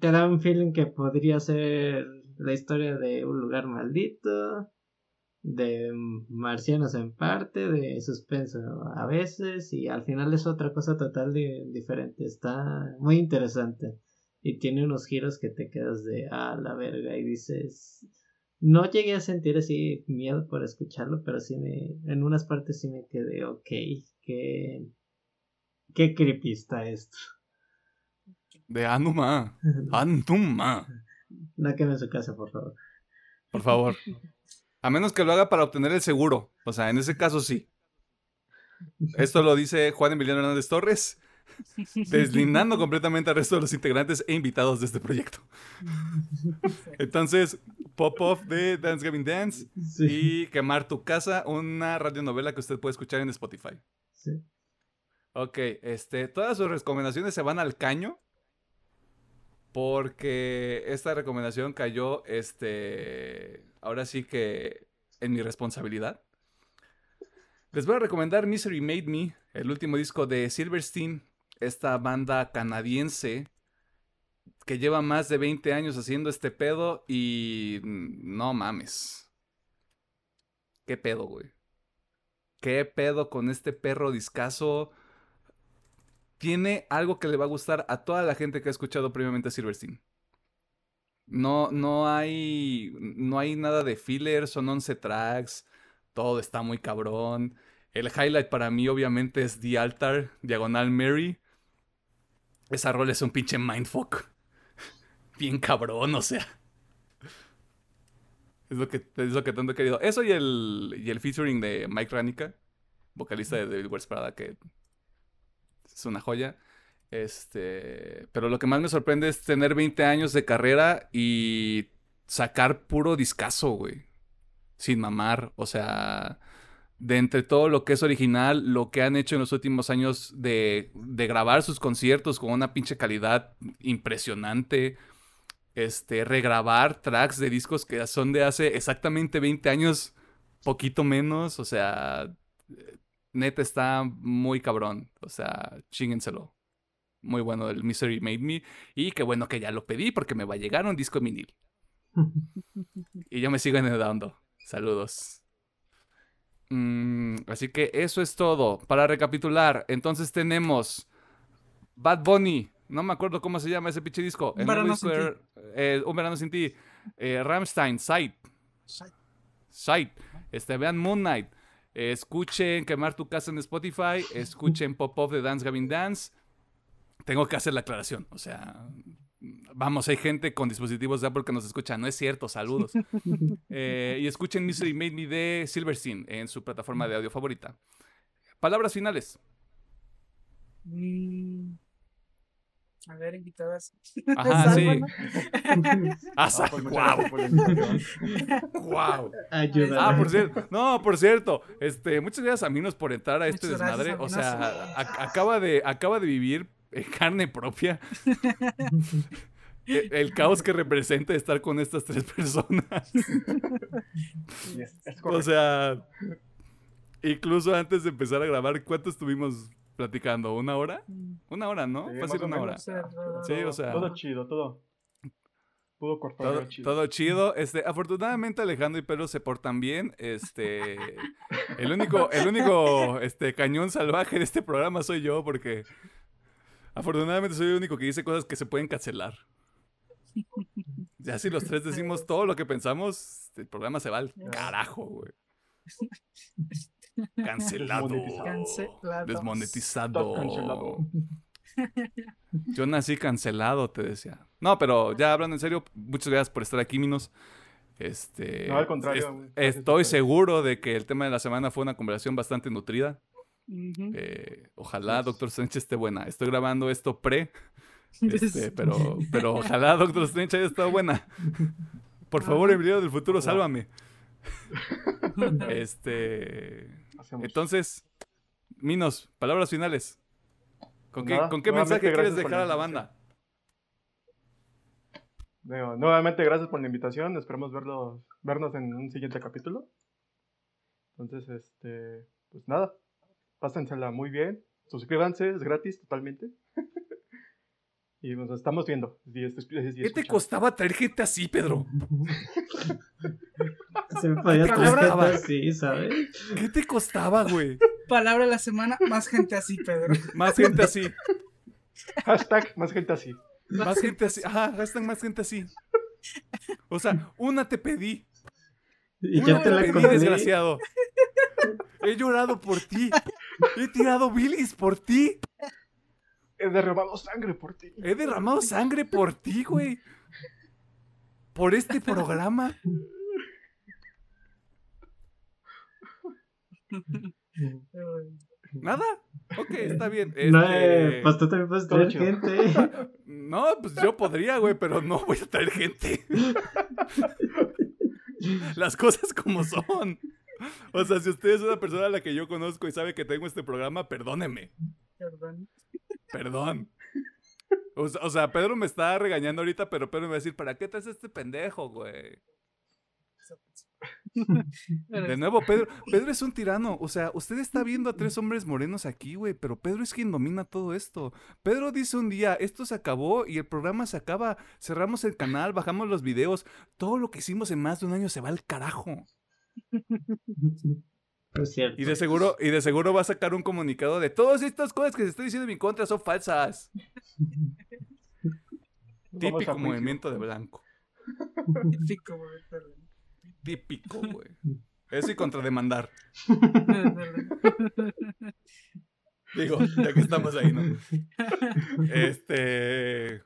te da un feeling que podría ser la historia de un lugar maldito, de marcianos en parte, de suspenso a veces, y al final es otra cosa total diferente. Está muy interesante y tiene unos giros que te quedas de a la verga y dices. No llegué a sentir así miedo por escucharlo, pero sí me, en unas partes sí me quedé, ok, qué, qué creepy está esto. De Anuma. Anuma. No queme su casa, por favor. Por favor. A menos que lo haga para obtener el seguro. O sea, en ese caso sí. Esto lo dice Juan Emiliano Hernández Torres, deslindando completamente al resto de los integrantes e invitados de este proyecto. Entonces, Pop Off de Dance Gavin Dance y Quemar tu casa, una radionovela que usted puede escuchar en Spotify. Sí. Ok, este, todas sus recomendaciones se van al caño porque esta recomendación cayó, este, ahora sí que en mi responsabilidad. Les voy a recomendar Misery Made Me, el último disco de Silverstein, esta banda canadiense que lleva más de 20 años haciendo este pedo y no mames. ¿Qué pedo, güey? ¿Qué pedo con este perro discazo? tiene algo que le va a gustar a toda la gente que ha escuchado previamente a Silverstein. No, no hay. No hay nada de filler, son 11 tracks. Todo está muy cabrón. El highlight para mí, obviamente, es The Altar, Diagonal Mary. Esa rol es un pinche mindfuck. Bien cabrón, o sea. Es lo que, es lo que tanto he querido. Eso y el, y el featuring de Mike Ranica, vocalista de David West Prada, que es una joya. Este, pero lo que más me sorprende es tener 20 años de carrera y sacar puro discazo, güey. Sin mamar, o sea, de entre todo lo que es original, lo que han hecho en los últimos años de, de grabar sus conciertos con una pinche calidad impresionante. Este, regrabar tracks de discos que son de hace exactamente 20 años, poquito menos, o sea, neta está muy cabrón. O sea, chíngenselo. Muy bueno el Misery Made Me. Y qué bueno que ya lo pedí porque me va a llegar un disco vinil. y yo me sigo enredando. Saludos. Mm, así que eso es todo. Para recapitular, entonces tenemos Bad Bunny. No me acuerdo cómo se llama ese pinche disco. Un verano sin ti. Eh, un verano sin ti. Eh, Ramstein, Sight. Sight. Este, vean Moon Knight escuchen Quemar tu casa en Spotify, escuchen Pop Off de Dance Gavin Dance. Tengo que hacer la aclaración, o sea, vamos, hay gente con dispositivos de Apple que nos escucha, no es cierto, saludos. Eh, y escuchen Misery Made Me de Silverstein en su plataforma de audio favorita. Palabras finales. Mm. A ver, invitadas. Ajá, sí. Ah, Ah, pues, guau. invitación. Guau. Ayuda. Ah, por cierto, no, por cierto, este, muchas gracias a Minos por entrar a este Muchas gracias, desmadre. O sea, a- acaba de, acaba de vivir en carne propia el, el caos que representa estar con estas tres personas. Sí, es- es O sea, incluso antes de empezar a grabar, ¿cuánto estuvimos platicando? ¿Una hora? Una hora, ¿no? Sí, Fácil una hora. menos. Sí, o sea- Todo chido, todo. Pudo cortar Todo, chido. todo chido. Este, afortunadamente Alejandro y Pedro se portan bien. Este, el único, el único este, cañón salvaje de este programa soy yo porque afortunadamente soy el único que dice cosas que se pueden cancelar. Ya si los tres decimos todo lo que pensamos, el programa se va al carajo, güey. Cancelado. Desmonetizado. Cancelado. Desmonetizado. Cancelado. Yo nací cancelado, te decía. No, pero ya hablando en serio, muchas gracias por estar aquí, Minos. Este, No, al contrario, es- estoy seguro de que el tema de la semana fue una conversación bastante nutrida. Eh, ojalá Doctor Strange esté buena. Estoy grabando esto pre, este, pero, pero ojalá Doctor Strange haya estado buena. Por favor, Ajá. Emilio del futuro, sálvame. Este, Hacemos. entonces, Minos, palabras finales. ¿Con qué, Nada, ¿con qué mensaje quieres dejar a la banda? Digo, nuevamente, gracias por la invitación. Esperemos verlos, vernos en un siguiente capítulo. Entonces, este, pues nada, pásensela muy bien. Suscríbanse, es gratis totalmente. y nos estamos viendo. y est- y ¿Qué te costaba traer gente así, Pedro? Gente así, ¿sabes? ¿Qué te costaba, güey? Palabra de la semana, más gente así, Pedro. Más gente así. Hashtag más gente así. Más gente así. Ajá, gastan más gente así. O sea, una te pedí. Y Una ya te te la pedí, conté. desgraciado. He llorado por ti. He tirado bilis por ti. He derramado sangre por ti. He derramado sangre por ti, güey. Por este programa. ¿Nada? Ok, está bien. No, eh, pues tú también puedes traer gente. No, pues yo podría, güey, pero no voy a traer gente. Las cosas como son. O sea, si usted es una persona a la que yo conozco y sabe que tengo este programa, perdóneme. Perdón. Perdón. O sea, o sea, Pedro me está regañando ahorita, pero Pedro me va a decir, ¿para qué traes este pendejo, güey? De nuevo, Pedro, Pedro es un tirano. O sea, usted está viendo a tres hombres morenos aquí, güey, pero Pedro es quien domina todo esto. Pedro dice un día, esto se acabó y el programa se acaba. Cerramos el canal, bajamos los videos. Todo lo que hicimos en más de un año se va al carajo. Es cierto. Y de seguro, y de seguro va a sacar un comunicado de todas estas cosas que se está diciendo en mi contra son falsas. Típico movimiento de blanco. Típico, güey, perdón. Típico, güey. Eso y contrademandar. Digo, ya que estamos ahí, ¿no? Este.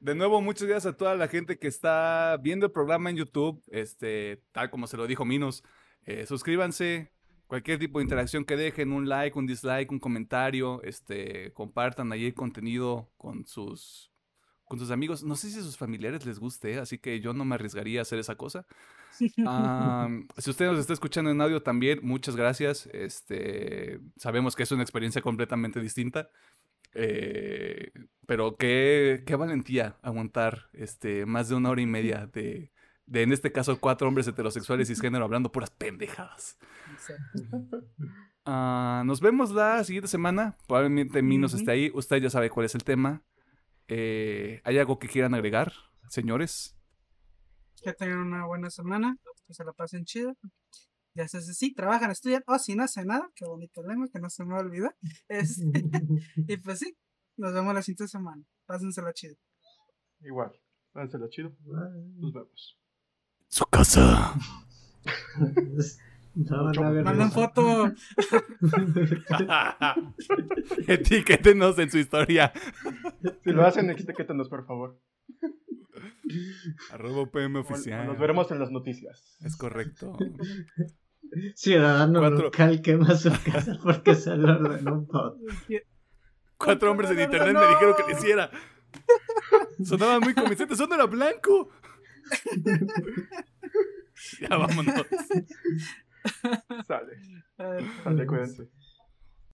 De nuevo, muchas gracias a toda la gente que está viendo el programa en YouTube. Este, tal como se lo dijo Minos. eh, suscríbanse. Cualquier tipo de interacción que dejen, un like, un dislike, un comentario, este, compartan ahí el contenido con sus, con sus amigos. No sé si a sus familiares les guste, así que yo no me arriesgaría a hacer esa cosa. Am, si usted nos está escuchando en audio también, muchas gracias. Este, sabemos que es una experiencia completamente distinta. eh, pero qué, qué valentía aguantar este, más de una hora y media de, de, en este caso, cuatro hombres heterosexuales y cisgénero hablando puras pendejadas. Ah, nos vemos la siguiente semana. Probablemente Minos esté ahí. Usted ya sabe cuál es el tema. Eh, ¿Hay algo que quieran agregar, señores? Que tengan una buena semana, que se la pasen chido. Ya sé si sí, trabajan, estudian, o si no hacen nada, qué bonito lema, que no se me olvida. Este, y pues sí, nos vemos la siguiente semana. Pásensela chido. Igual. Hágansela chido. Nos vemos. Su casa. No, Manden foto. Etiquétenos en su historia. Si lo hacen, etiquétenos, por favor. Arroba PM O- o oficial. Nos veremos en las noticias. Es correcto. Ciudadano Cuatro. local quema su casa porque se lo ordenó un bot. Cuatro hombres en internet me dijeron que lo hiciera. Sonaba muy convincente. Eso no era blanco. ya vámonos. Sale. Sale, cuídense.